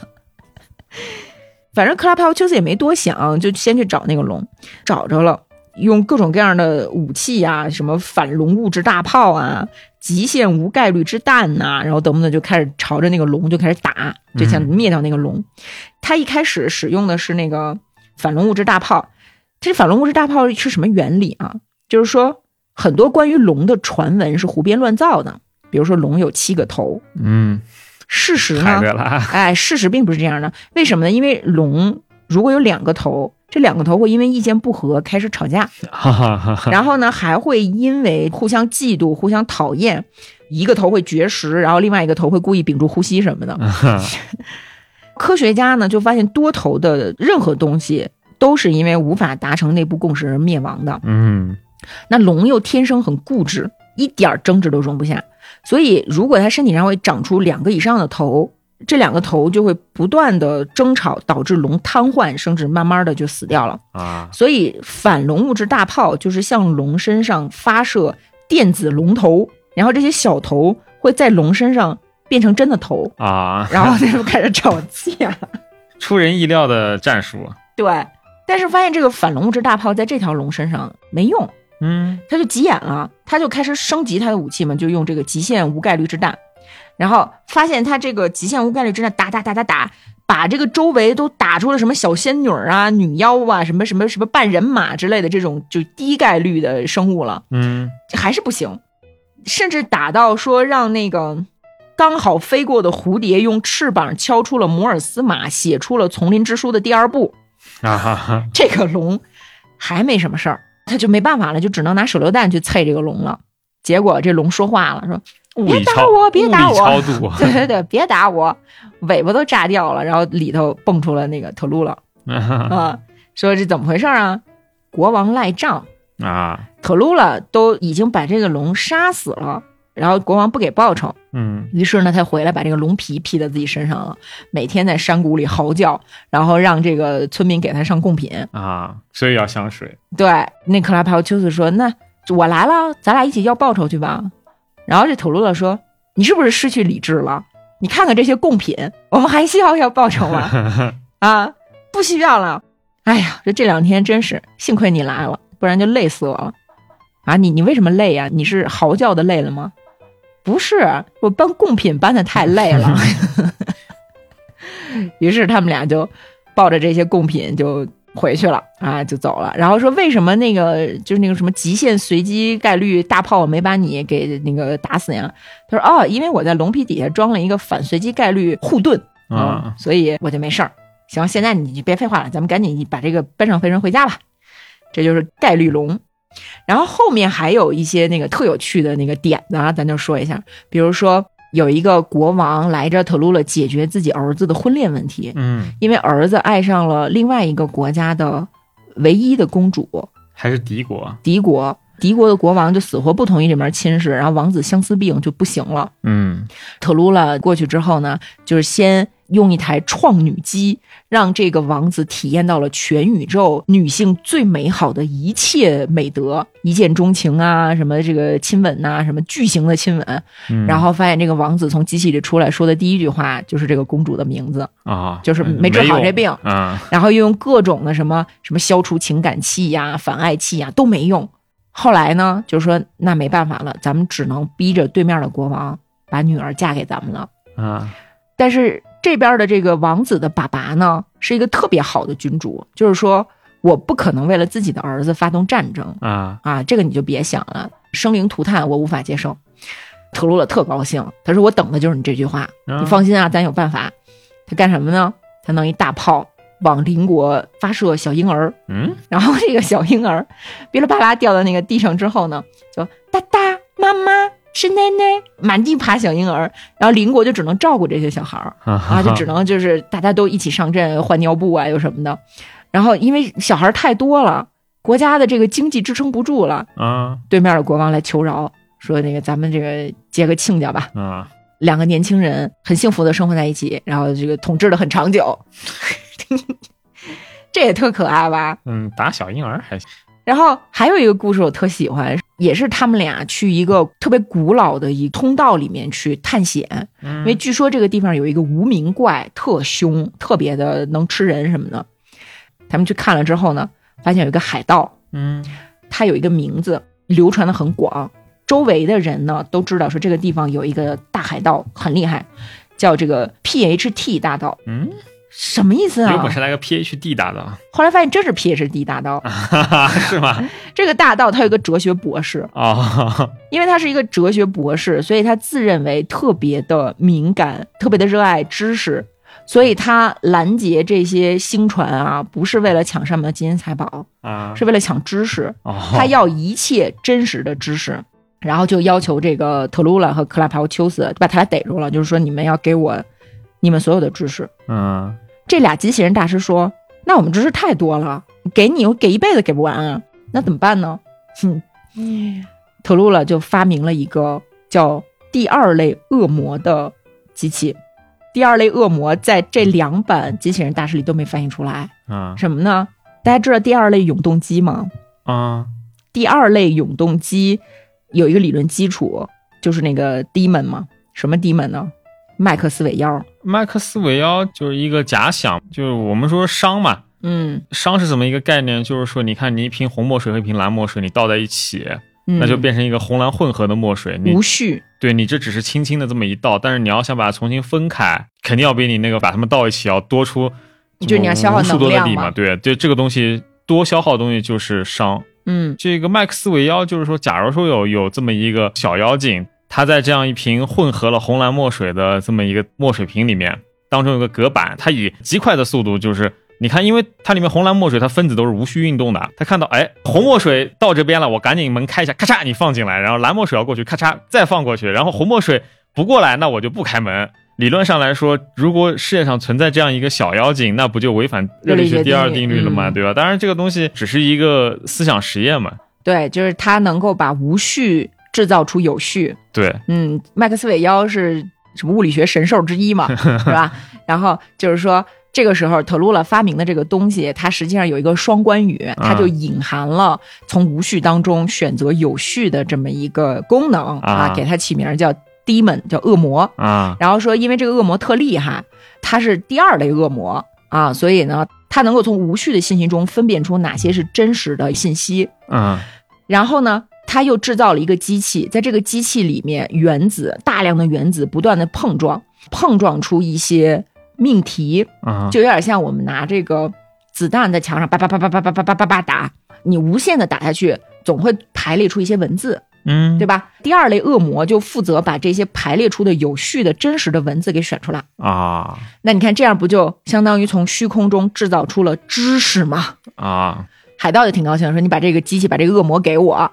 反正克拉帕乌丘斯也没多想，就先去找那个龙，找着了。用各种各样的武器啊、什么反龙物质大炮啊、极限无概率之弹呐、然后等等就开始朝着那个龙就开始打，就想灭掉那个龙。他一开始使用的是那个反龙物质大炮，这反龙物质大炮是什么原理啊？就是说很多关于龙的传闻是胡编乱造的，比如说龙有七个头，嗯，事实呢？哎，事实并不是这样的。为什么呢？因为龙如果有两个头，这两个头会因为意见不合开始吵架，然后呢还会因为互相嫉妒、互相讨厌，一个头会绝食，然后另外一个头会故意屏住呼吸什么的。科学家呢就发现多头的任何东西都是因为无法达成内部共识而灭亡的。嗯那龙又天生很固执，一点儿争执都容不下，所以如果它身体上会长出两个以上的头，这两个头就会不断的争吵，导致龙瘫痪，甚至慢慢的就死掉了。啊所以反龙物质大炮就是向龙身上发射电子龙头，然后这些小头会在龙身上变成真的头，啊，然后他就开始吵架。出人意料的战术。对，但是发现这个反龙物质大炮在这条龙身上没用，嗯他就急眼了，他就开始升级他的武器嘛，就用这个极限无概率之弹，然后发现他这个极限无概率真的打打打打打，把这个周围都打出了什么小仙女儿啊、女妖啊、什么什么什么半人马之类的这种就低概率的生物了，嗯还是不行，甚至打到说让那个。刚好飞过的蝴蝶用翅膀敲出了摩尔斯码，写出了丛林之书的第二部。啊哈哈这个龙还没什么事儿，他就没办法了，就只能拿手榴弹去啐这个龙了。结果这龙说话了，说物理超我别打我超度 对对对，别打我，尾巴都炸掉了，然后里头蹦出了那个特鲁了 啊，说这怎么回事啊？国王赖账，啊特鲁了都已经把这个龙杀死了，然后国王不给报酬，嗯于是呢，他回来把这个龙皮披在自己身上了，每天在山谷里嚎叫，然后让这个村民给他上贡品。啊，所以要香水对，那克拉帕丘斯说：“那我来了，咱俩一起要报酬去吧。”然后这土鲁勒说：“你是不是失去理智了？你看看这些贡品，我们还需要要报酬吗？啊，不需要了。哎呀，这这两天真是幸亏你来了，不然就累死我了。啊，你你为什么累呀、你是嚎叫的累了吗？不是，我搬贡品搬的太累了。于是他们俩就抱着这些贡品就回去了啊，就走了。然后说为什么那个就是那个什么极限随机概率大炮没把你给那个打死呀？他说哦，因为我在龙皮底下装了一个反随机概率护盾，嗯啊，所以我就没事儿。行，现在你就别废话了，咱们赶紧把这个搬上飞人回家吧。这就是概率龙。然后后面还有一些那个特有趣的那个点子啊，咱就说一下，比如说有一个国王来着特鲁勒解决自己儿子的婚恋问题，嗯，因为儿子爱上了另外一个国家的唯一的公主。还是敌国，敌国，敌国的国王就死活不同意这门亲事，然后王子相思病就不行了。嗯特鲁拉过去之后呢，就是先用一台创女机，让这个王子体验到了全宇宙女性最美好的一切美德，一见钟情啊，什么这个亲吻呐、什么巨型的亲吻。嗯，然后发现这个王子从机器里出来说的第一句话就是这个公主的名字，啊，就是没治好这病。啊，然后又用各种的什么什么消除情感器呀、反爱器呀都没用。后来呢，就说那没办法了，咱们只能逼着对面的国王把女儿嫁给咱们了。啊但是这边的这个王子的爸爸呢，是一个特别好的君主，就是说我不可能为了自己的儿子发动战争啊啊，这个你就别想了，生灵涂炭我无法接受。特鲁勒特高兴，他说我等的就是你这句话，啊你放心啊，咱有办法。他干什么呢？他弄一大炮往邻国发射小婴儿，嗯？然后这个小婴儿噼里啪啦掉到那个地上之后呢，就哒哒妈妈是奶奶，满地爬小婴儿，然后邻国就只能照顾这些小孩儿。啊，就只能就是大家都一起上阵换尿布啊，又什么的。然后因为小孩太多了，国家的这个经济支撑不住了，啊。对面的国王来求饶，说那个咱们这个结个亲家吧。啊。两个年轻人很幸福的生活在一起，然后这个统治的很长久，这也特可爱吧？嗯，打小婴儿还行然后还有一个故事我特喜欢，也是他们俩去一个特别古老的一通道里面去探险，嗯因为据说这个地方有一个无名怪，特凶，特别的能吃人什么的。他们去看了之后呢，发现有一个海盗，嗯他有一个名字流传的很广，周围的人呢都知道说这个地方有一个大海盗很厉害，叫这个 PHT 大盗，嗯，什么意思啊有本？事来个 PhD 大的，后来发现真是 PhD 大盗，哈哈，是吗？这个大道他有个哲学博士，哦，因为他是一个哲学博士，所以他自认为特别的敏感，特别的热爱知识，所以他拦截这些星船啊，不是为了抢上面的金银财宝，啊，是为了抢知识。哦，他要一切真实的知识，然后就要求这个特鲁拉和克拉帕奥丘斯把他俩逮住了，就是说你们要给我你们所有的知识。嗯这俩机器人大师说：“那我们知识太多了，给你我给一辈子给不完啊，那怎么办呢？”哼，嗯特鲁勒就发明了一个叫第二类恶魔的机器。第二类恶魔在这两版机器人大师里都没翻译出来，啊什么呢？大家知道第二类永动机吗？啊第二类永动机有一个理论基础，就是那个 demon 嘛。什么 demon 呢？麦克斯韦妖。麦克斯韦妖就是一个假想，就是我们说熵嘛，嗯，熵是怎么一个概念？就是说，你看你一瓶红墨水和一瓶蓝墨水，你倒在一起，嗯那就变成一个红蓝混合的墨水。你无序。对你这只是轻轻的这么一倒，但是你要想把它重新分开，肯定要比你那个把它们倒一起要多出，就是你要消耗能量嘛力嘛。对，就这个东西多消耗的东西就是熵。嗯这个麦克斯韦妖就是说，假如说有有这么一个小妖精，它在这样一瓶混合了红蓝墨水的这么一个墨水瓶里面，当中有个隔板，它以极快的速度就是。你看，因为它里面红蓝墨水，它分子都是无序运动的。它看到，哎，红墨水到这边了，我赶紧门开一下，咔嚓，你放进来。然后蓝墨水要过去，咔嚓，再放过去。然后红墨水不过来，那我就不开门。理论上来说，如果世界上存在这样一个小妖精，那不就违反热力学第二定律了吗？嗯对吧？当然，这个东西只是一个思想实验嘛。对，就是它能够把无序制造出有序。对，嗯，麦克斯韦妖是什么物理学神兽之一嘛，是吧？然后就是说，这个时候特鲁拉发明的这个东西，它实际上有一个双关语，它就隐含了从无序当中选择有序的这么一个功能啊给它起名叫 demon，叫恶魔。啊然后说，因为这个恶魔特厉害，它是第二类恶魔啊，所以呢，它能够从无序的信息中分辨出哪些是真实的信息。嗯然后呢，他又制造了一个机器，在这个机器里面，原子大量的原子不断的碰撞，碰撞出一些命题，啊就有点像我们拿这个子弹在墙上叭叭叭叭叭叭叭叭叭叭打，你无限的打下去，总会排列出一些文字，嗯，对吧？第二类恶魔就负责把这些排列出的有序的真实的文字给选出来。啊那你看，这样不就相当于从虚空中制造出了知识吗？啊海盗就挺高兴，说你把这个机器，把这个恶魔给我，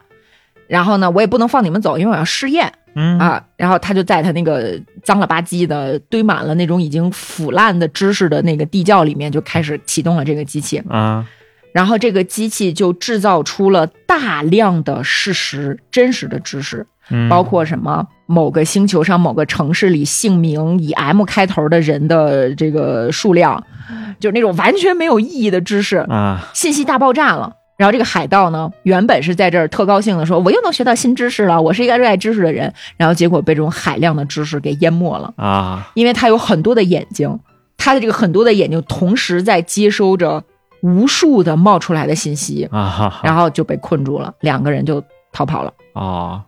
然后呢，我也不能放你们走，因为我要试验嗯啊。然后他就在他那个脏了吧唧的、堆满了那种已经腐烂的知识的那个地窖里面，就开始启动了这个机器。啊然后这个机器就制造出了大量的事实、真实的知识，嗯，包括什么某个星球上某个城市里姓名以 M 开头的人的这个数量，就是那种完全没有意义的知识。啊信息大爆炸了。然后这个海盗呢，原本是在这儿特高兴的说，我又能学到新知识了，我是一个热爱知识的人。然后结果被这种海量的知识给淹没了，啊因为他有很多的眼睛，他的这个很多的眼睛同时在接收着无数的冒出来的信息，啊哈，然后就被困住了，两个人就逃跑了。啊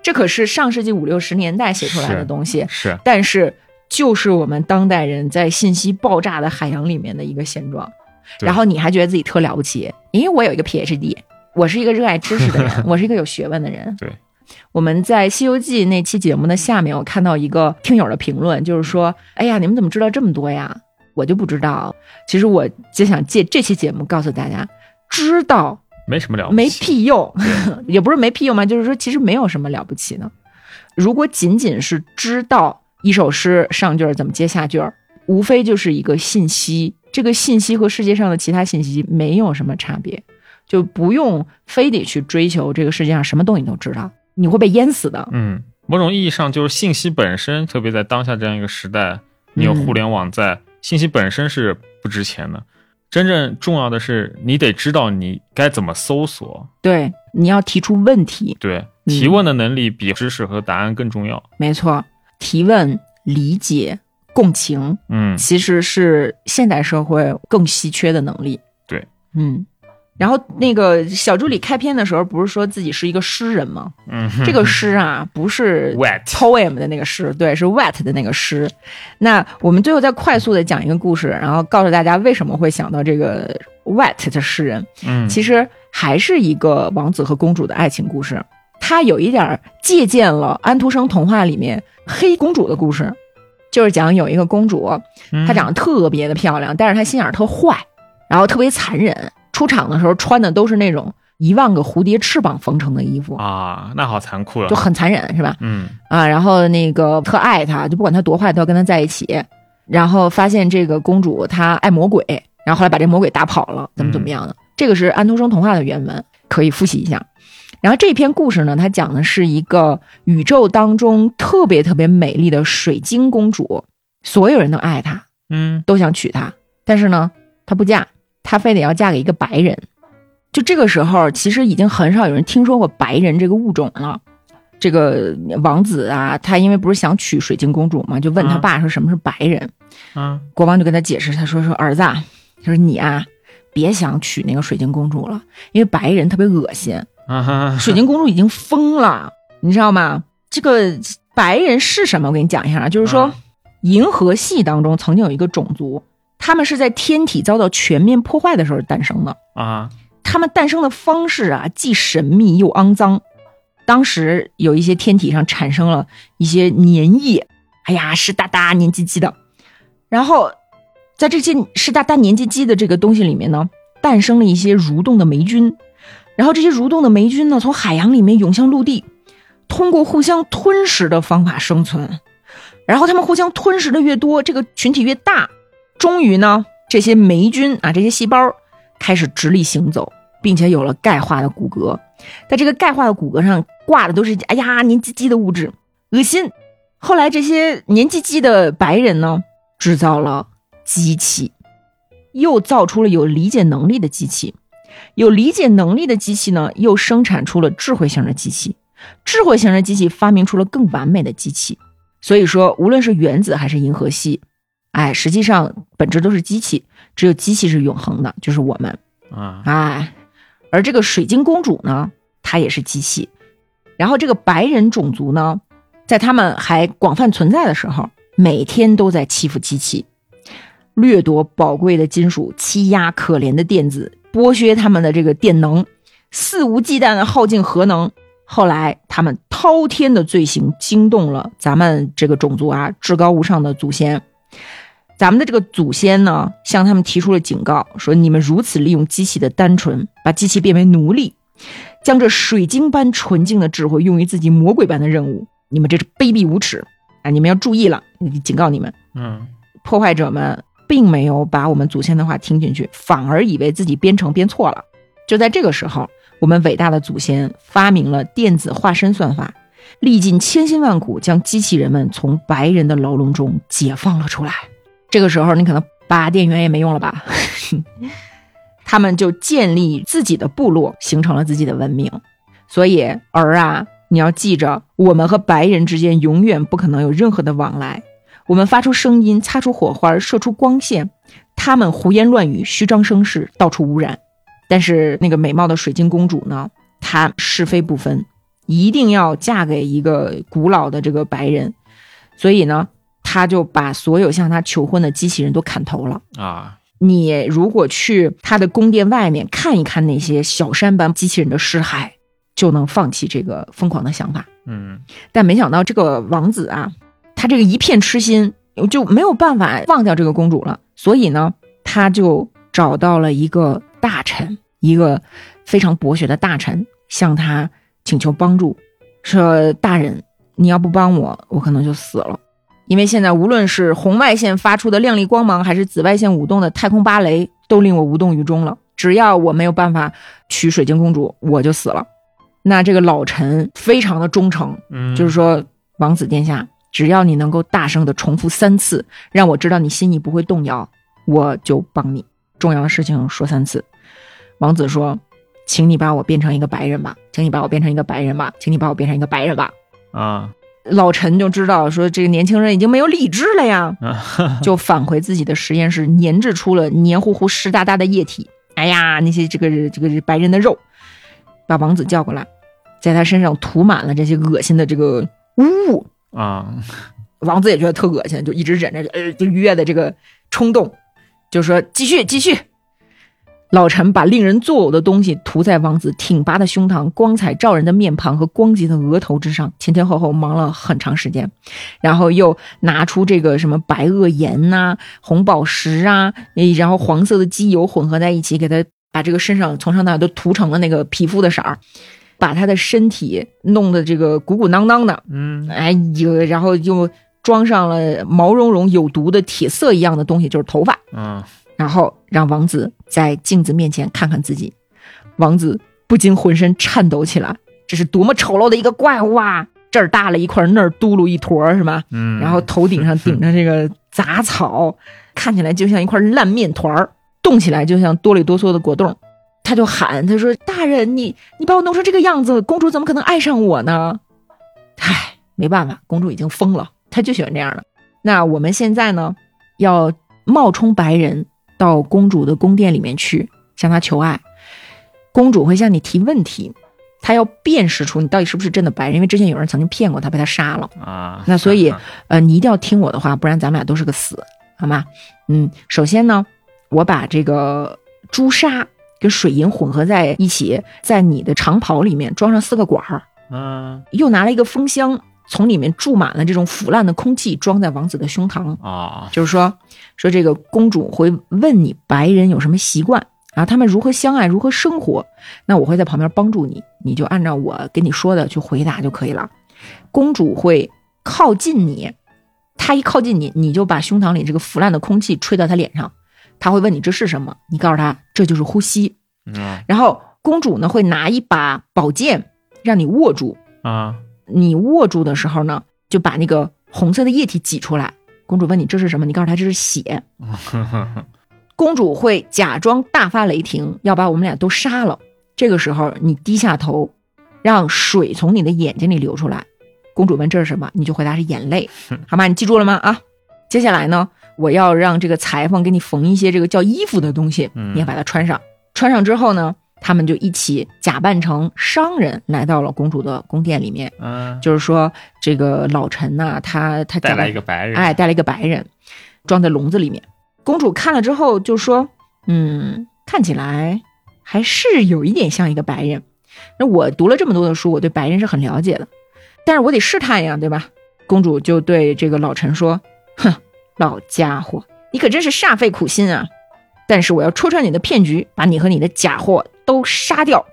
这可是上世纪五六十年代写出来的东西，是但是就是我们当代人在信息爆炸的海洋里面的一个现状。对然后你还觉得自己特了不起，因为我有一个 PhD，我是一个热爱知识的人，我是一个有学问的人。对，我们在《西游记》那期节目的下面，我看到一个听友的评论，就是说：“哎呀，你们怎么知道这么多呀？我就不知道。”其实我就想借这期节目告诉大家，知道没什么了不起，没屁用，也不是没屁用嘛，就是说其实没有什么了不起的。如果仅仅是知道一首诗上句儿怎么接下句儿，无非就是一个信息，这个信息和世界上的其他信息没有什么差别，就不用非得去追求这个世界上什么东西你都知道，你会被淹死的。嗯，某种意义上就是信息本身，特别在当下这样一个时代，你有互联网在，信息本身是不值钱的。真正重要的是，你得知道你该怎么搜索。对，你要提出问题，对，嗯提问的能力比知识和答案更重要。没错，提问、理解、共情，嗯，其实是现代社会更稀缺的能力。对，嗯。然后那个小助理开篇的时候，不是说自己是一个诗人吗？嗯，这个诗啊，不是 wet poem 的那个诗，对，是 wet 的那个诗。那我们最后再快速的讲一个故事，然后告诉大家为什么会想到这个 wet 的诗人。嗯，其实还是一个王子和公主的爱情故事，它有一点儿借鉴了安徒生童话里面黑公主的故事，就是讲有一个公主，嗯她长得特别的漂亮，但是她心眼儿特坏，然后特别残忍。出场的时候穿的都是那种一万个蝴蝶翅膀缝成的衣服，啊，那好残酷啊就。很残忍，是吧？嗯啊，然后那个特爱她，就不管她多坏，都要跟她在一起。然后发现这个公主她爱魔鬼，然后后来把这魔鬼打跑了，怎么怎么样的？这个是安徒生童话的原文，可以复习一下。然后这篇故事呢，它讲的是一个宇宙当中特别特别美丽的水晶公主。所有人都爱她，嗯都想娶她，但是呢，她不嫁，她非得要嫁给一个白人。就这个时候，其实已经很少有人听说过白人这个物种了。这个王子啊，他因为不是想娶水晶公主嘛，就问他啊爸说什么是白人。嗯国王就跟他解释，他说说儿子啊，他说你啊，别想娶那个水晶公主了，因为白人特别恶心，啊，水晶公主已经疯了，你知道吗？这个白人是什么？我给你讲一下啊，就是说啊，银河系当中曾经有一个种族，他们是在天体遭到全面破坏的时候诞生的。啊他们诞生的方式啊，既神秘又肮脏。当时有一些天体上产生了一些粘液，哎呀，湿哒哒、黏唧唧的。然后，在这些湿哒哒、黏唧唧的这个东西里面呢，诞生了一些蠕动的霉菌。然后这些蠕动的霉菌呢，从海洋里面涌向陆地，通过互相吞食的方法生存。然后它们互相吞食的越多，这个群体越大。终于呢，这些霉菌啊，这些细胞开始直立行走，并且有了钙化的骨骼。在这个钙化的骨骼上挂的都是哎呀黏唧唧的物质，恶心。后来这些黏唧唧的白人呢，制造了机器，又造出了有理解能力的机器。有理解能力的机器呢，又生产出了智慧型的机器。智慧型的机器发明出了更完美的机器。所以说，无论是原子还是银河系，哎，实际上本质都是机器，只有机器是永恒的，就是我们。啊哎，而这个水晶公主呢，她也是机器。然后这个白人种族呢，在他们还广泛存在的时候，每天都在欺负机器，掠夺宝贵的金属，欺压可怜的电子，剥削他们的这个电能，肆无忌惮的耗尽核能。后来，他们滔天的罪行惊动了咱们这个种族啊至高无上的祖先。咱们的这个祖先呢，向他们提出了警告，说你们如此利用机器的单纯，把机器变为奴隶，将这水晶般纯净的智慧用于自己魔鬼般的任务，你们这是卑鄙无耻啊！你们要注意了，警告你们，嗯破坏者们并没有把我们祖先的话听进去，反而以为自己编程编错了。就在这个时候，我们伟大的祖先发明了电子化身算法，历尽千辛万苦，将机器人们从白人的牢笼中解放了出来。这个时候，你可能拔电源也没用了吧？他们就建立自己的部落，形成了自己的文明。所以，儿啊，你要记着，我们和白人之间永远不可能有任何的往来。我们发出声音，擦出火花，射出光线，他们胡言乱语，虚张声势，到处污染。但是那个美貌的水晶公主呢，她是非不分，一定要嫁给一个古老的这个白人，所以呢，她就把所有向她求婚的机器人都砍头了。啊你如果去她的宫殿外面看一看那些小山般机器人的尸骸，就能放弃这个疯狂的想法。嗯但没想到这个王子啊，他这个一片痴心，就没有办法忘掉这个公主了。所以呢，他就找到了一个大臣，一个非常博学的大臣，向他请求帮助，说：“大人，你要不帮我，我可能就死了。因为现在无论是红外线发出的亮丽光芒，还是紫外线舞动的太空芭蕾，都令我无动于衷了。只要我没有办法娶水晶公主，我就死了。”那这个老臣非常的忠诚，嗯，就是说，王子殿下，只要你能够大声的重复三次，让我知道你心意不会动摇，我就帮你。重要的事情说三次。王子说：“请你把我变成一个白人吧，请你把我变成一个白人吧，请你把我变成一个白人吧。啊”老陈就知道说这个年轻人已经没有理智了呀，啊就返回自己的实验室，研制出了黏糊糊、湿哒哒的液体。哎呀，那些这个这个白人的肉，把王子叫过来，在他身上涂满了这些恶心的这个污物。啊王子也觉得特恶心，就一直忍着，呃，就愉悦的这个冲动，就说继续继续。老陈把令人作呕的东西涂在王子挺拔的胸膛、光彩照人的面庞和光洁的额头之上，前前后后忙了很长时间，然后又拿出这个什么白垩盐呐、红宝石啊，然后黄色的机油混合在一起，给他把这个身上从上到下都涂成了那个皮肤的色儿，把他的身体弄得这个鼓鼓囊囊的，嗯哎呦，然后又装上了毛茸茸有毒的铁色一样的东西，就是头发，嗯然后让王子在镜子面前看看自己，王子不禁浑身颤抖起来，这是多么丑陋的一个怪物啊！这儿大了一块，那儿嘟噜一坨，是吧？嗯，然后头顶上顶着这个杂草，看起来就像一块烂面团儿，动起来就像哆里哆嗦的果冻。他就喊，他说：“大人，你你把我弄成这个样子，公主怎么可能爱上我呢？”唉，没办法，公主已经疯了，她就喜欢这样的。那我们现在呢，要冒充白人到公主的宫殿里面去向她求爱。公主会向你提问题，她要辨识出你到底是不是真的白人，因为之前有人曾经骗过她，被她杀了。啊，那所以，呃，你一定要听我的话，不然咱们俩都是个死，好吗？嗯，首先呢，我把这个朱砂跟水银混合在一起，在你的长袍里面装上四个管儿，嗯又拿了一个风箱，从里面注满了这种腐烂的空气，装在王子的胸膛。啊，就是说，说这个公主会问你白人有什么习惯啊，他们如何相爱，如何生活。那我会在旁边帮助你，你就按照我跟你说的去回答就可以了。公主会靠近你，她一靠近你，你就把胸膛里这个腐烂的空气吹到她脸上。她会问你这是什么，你告诉他这就是呼吸。嗯然后公主呢会拿一把宝剑让你握住，啊，你握住的时候呢，就把那个红色的液体挤出来。公主问你这是什么，你告诉她这是血。公主会假装大发雷霆，要把我们俩都杀了。这个时候，你低下头，让水从你的眼睛里流出来。公主问这是什么，你就回答是眼泪，好吗？你记住了吗？啊，接下来呢，我要让这个裁缝给你缝一些这个叫衣服的东西，嗯你要把它穿上。穿上之后呢，他们就一起假扮成商人来到了公主的宫殿里面。嗯，就是说，这个老臣呐、他他带来一个白人，哎，带了一个白人，装在笼子里面。公主看了之后就说：“嗯，看起来还是有一点像一个白人。那我读了这么多的书，我对白人是很了解的，但是我得试探呀，对吧？”公主就对这个老臣说：“哼，老家伙，你可真是煞费苦心啊！但是我要戳穿你的骗局，把你和你的假货都杀掉。”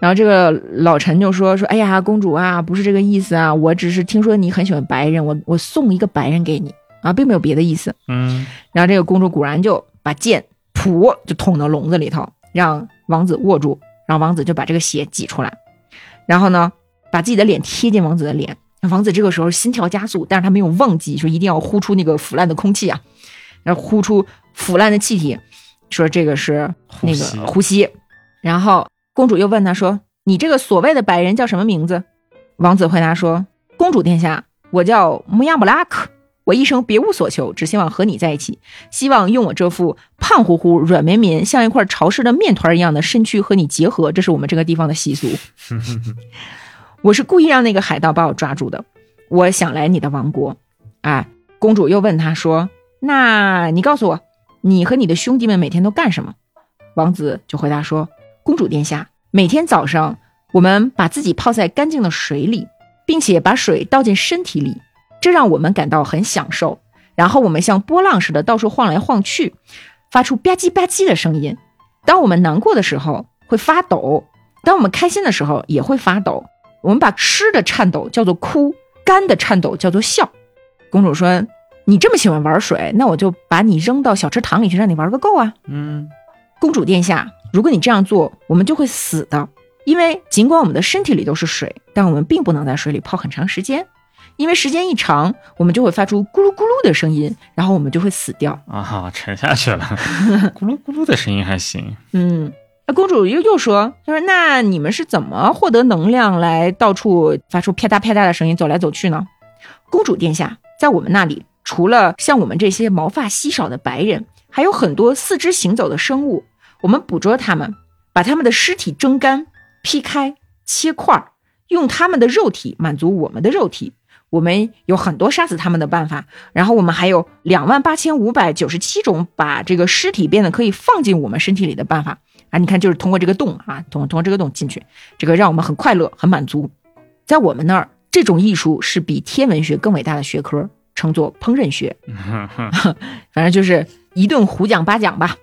然后这个老陈就说说，哎呀，公主啊，不是这个意思啊，我只是听说你很喜欢白人，我我送一个白人给你啊，并没有别的意思。嗯然后这个公主果然就把剑噗就捅到笼子里头，让王子握住，然后王子就把这个血挤出来，然后呢，把自己的脸贴近王子的脸。王子这个时候心跳加速，但是他没有忘记说一定要呼出那个腐烂的空气啊，然后呼出腐烂的气体，说这个是那个呼吸。然后公主又问他说：“你这个所谓的白人叫什么名字？”王子回答说：“公主殿下，我叫穆亚姆拉克，我一生别无所求，只希望和你在一起，希望用我这副胖乎乎、软绵绵、像一块潮湿的面团一样的身躯和你结合，这是我们这个地方的习俗。我是故意让那个海盗把我抓住的，我想来你的王国。”哎，公主又问他说：“那你告诉我，你和你的兄弟们每天都干什么？”王子就回答说：“公主殿下，每天早上我们把自己泡在干净的水里，并且把水倒进身体里，这让我们感到很享受。然后我们像波浪似的到处晃来晃去，发出吧唧吧唧的声音。当我们难过的时候会发抖，当我们开心的时候也会发抖。我们把湿的颤抖叫做哭，干的颤抖叫做笑。”公主说：“你这么喜欢玩水，那我就把你扔到小池塘里去，让你玩个够啊！”嗯公主殿下，如果你这样做，我们就会死的。因为尽管我们的身体里都是水，但我们并不能在水里泡很长时间，因为时间一长，我们就会发出咕噜咕噜的声音，然后我们就会死掉。啊，沉下去了，咕噜咕噜的声音还行，嗯，那公主又又说，她说那你们是怎么获得能量来到处发出啪嗒啪嗒的声音走来走去呢？公主殿下，在我们那里，除了像我们这些毛发稀少的白人，还有很多四肢行走的生物。我们捕捉它们，把它们的尸体蒸干、劈开、切块，用它们的肉体满足我们的肉体。我们有很多杀死它们的办法，然后我们还有两万八千五百九十七种把这个尸体变得可以放进我们身体里的办法啊！你看，就是通过这个洞啊，通通过这个洞进去，这个让我们很快乐、很满足。在我们那儿，这种艺术是比天文学更伟大的学科，称作烹饪学。反正就是一顿胡讲八讲吧。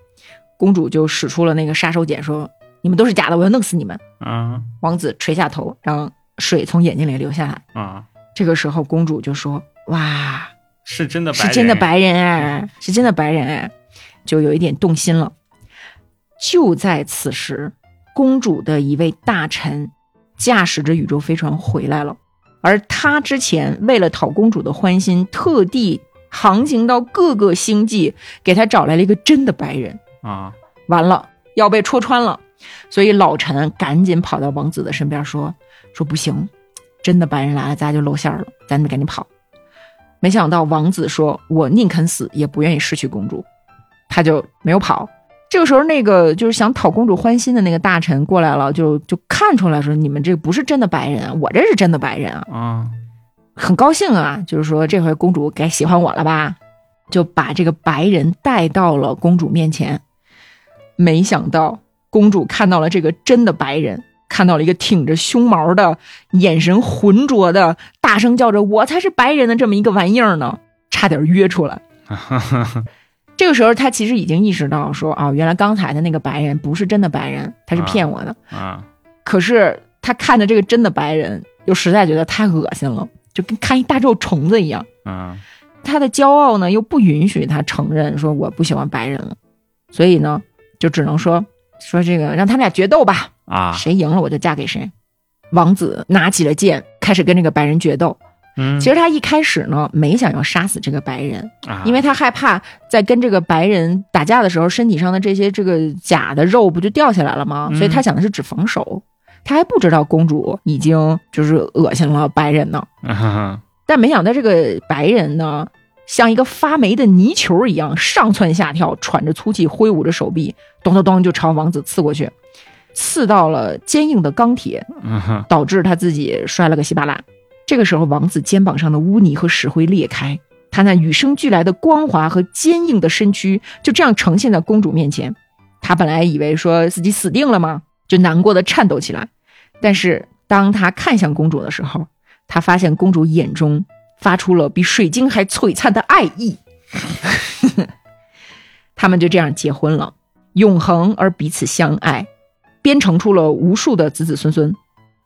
公主就使出了那个杀手锏，说：“你们都是假的，我要弄死你们。啊”王子垂下头，让水从眼睛里流下来。啊，这个时候，公主就说：“哇，是真的白是人，真的白人哎，是真的白人哎，就有一点动心了。就在此时，公主的一位大臣驾驶着宇宙飞船回来了。而他之前为了讨公主的欢心，特地航行到各个星际，给他找来了一个真的白人。啊，完了，要被戳穿了，所以老陈赶紧跑到王子的身边说：“说不行，真的白人来了，咱就露馅了，咱得赶紧跑。”没想到王子说：“我宁肯死，也不愿意失去公主。”他就没有跑。这个时候，那个就是想讨公主欢心的那个大臣过来了，就就看出来说：“你们这不是真的白人啊，我这是真的白人啊。”啊，很高兴啊，就是说这回公主该喜欢我了吧？就把这个白人带到了公主面前。没想到公主看到了这个真的白人，看到了一个挺着胸毛的、眼神浑浊的、大声叫着“我才是白人”的这么一个玩意儿呢，差点约出来。这个时候，他其实已经意识到说啊，原来刚才的那个白人不是真的白人，他是骗我的。啊，可是他看着这个真的白人，又实在觉得太恶心了，就跟看一大肉虫子一样。啊，他的骄傲呢，又不允许他承认说我不喜欢白人了，所以呢，就只能说说这个让他们俩决斗吧，啊，谁赢了我就嫁给谁。王子拿起了剑，开始跟这个白人决斗。嗯，其实他一开始呢，没想要杀死这个白人，啊因为他害怕在跟这个白人打架的时候，身体上的这些这个假的肉不就掉下来了吗？嗯所以他想的是只防守，他还不知道公主已经就是恶心了白人呢。啊但没想到这个白人呢，像一个发霉的泥球一样上蹿下跳，喘着粗气，挥舞着手臂，咚咚咚就朝王子刺过去，刺到了坚硬的钢铁，嗯导致他自己摔了个稀巴烂。这个时候，王子肩膀上的污泥和石灰裂开，他那与生俱来的光滑和坚硬的身躯就这样呈现在公主面前。他本来以为说自己死定了吗？就难过的颤抖起来。但是当他看向公主的时候，他发现公主眼中发出了比水晶还璀璨的爱意。他们就这样结婚了，永恒而彼此相爱，编程出了无数的子子孙孙。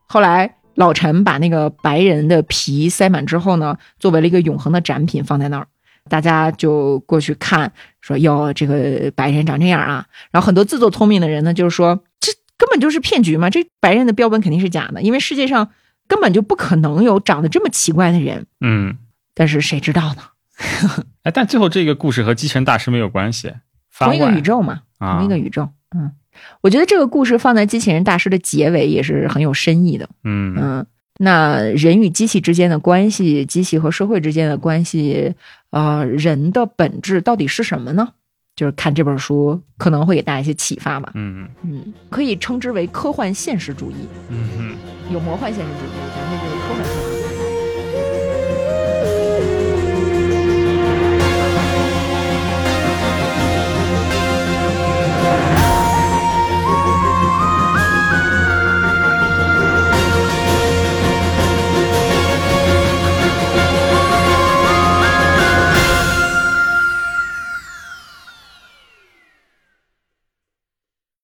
后来，老陈把那个白人的皮塞满之后呢，作为了一个永恒的展品放在那儿，大家就过去看，说哟，这个白人长这样啊。然后很多自作聪明的人呢，就是说这根本就是骗局嘛，这白人的标本肯定是假的，因为世界上根本就不可能有长得这么奇怪的人。嗯，但是谁知道呢？哎，但最后这个故事和机器人大师没有关系，同一个宇宙嘛，啊同一个宇宙。嗯，我觉得这个故事放在机器人大师的结尾也是很有深意的。嗯嗯，那人与机器之间的关系，机器和社会之间的关系，呃，人的本质到底是什么呢？就是看这本书可能会给大家一些启发吧。嗯嗯，可以称之为科幻现实主义，嗯嗯。有魔幻现实主义，咱这就是科幻。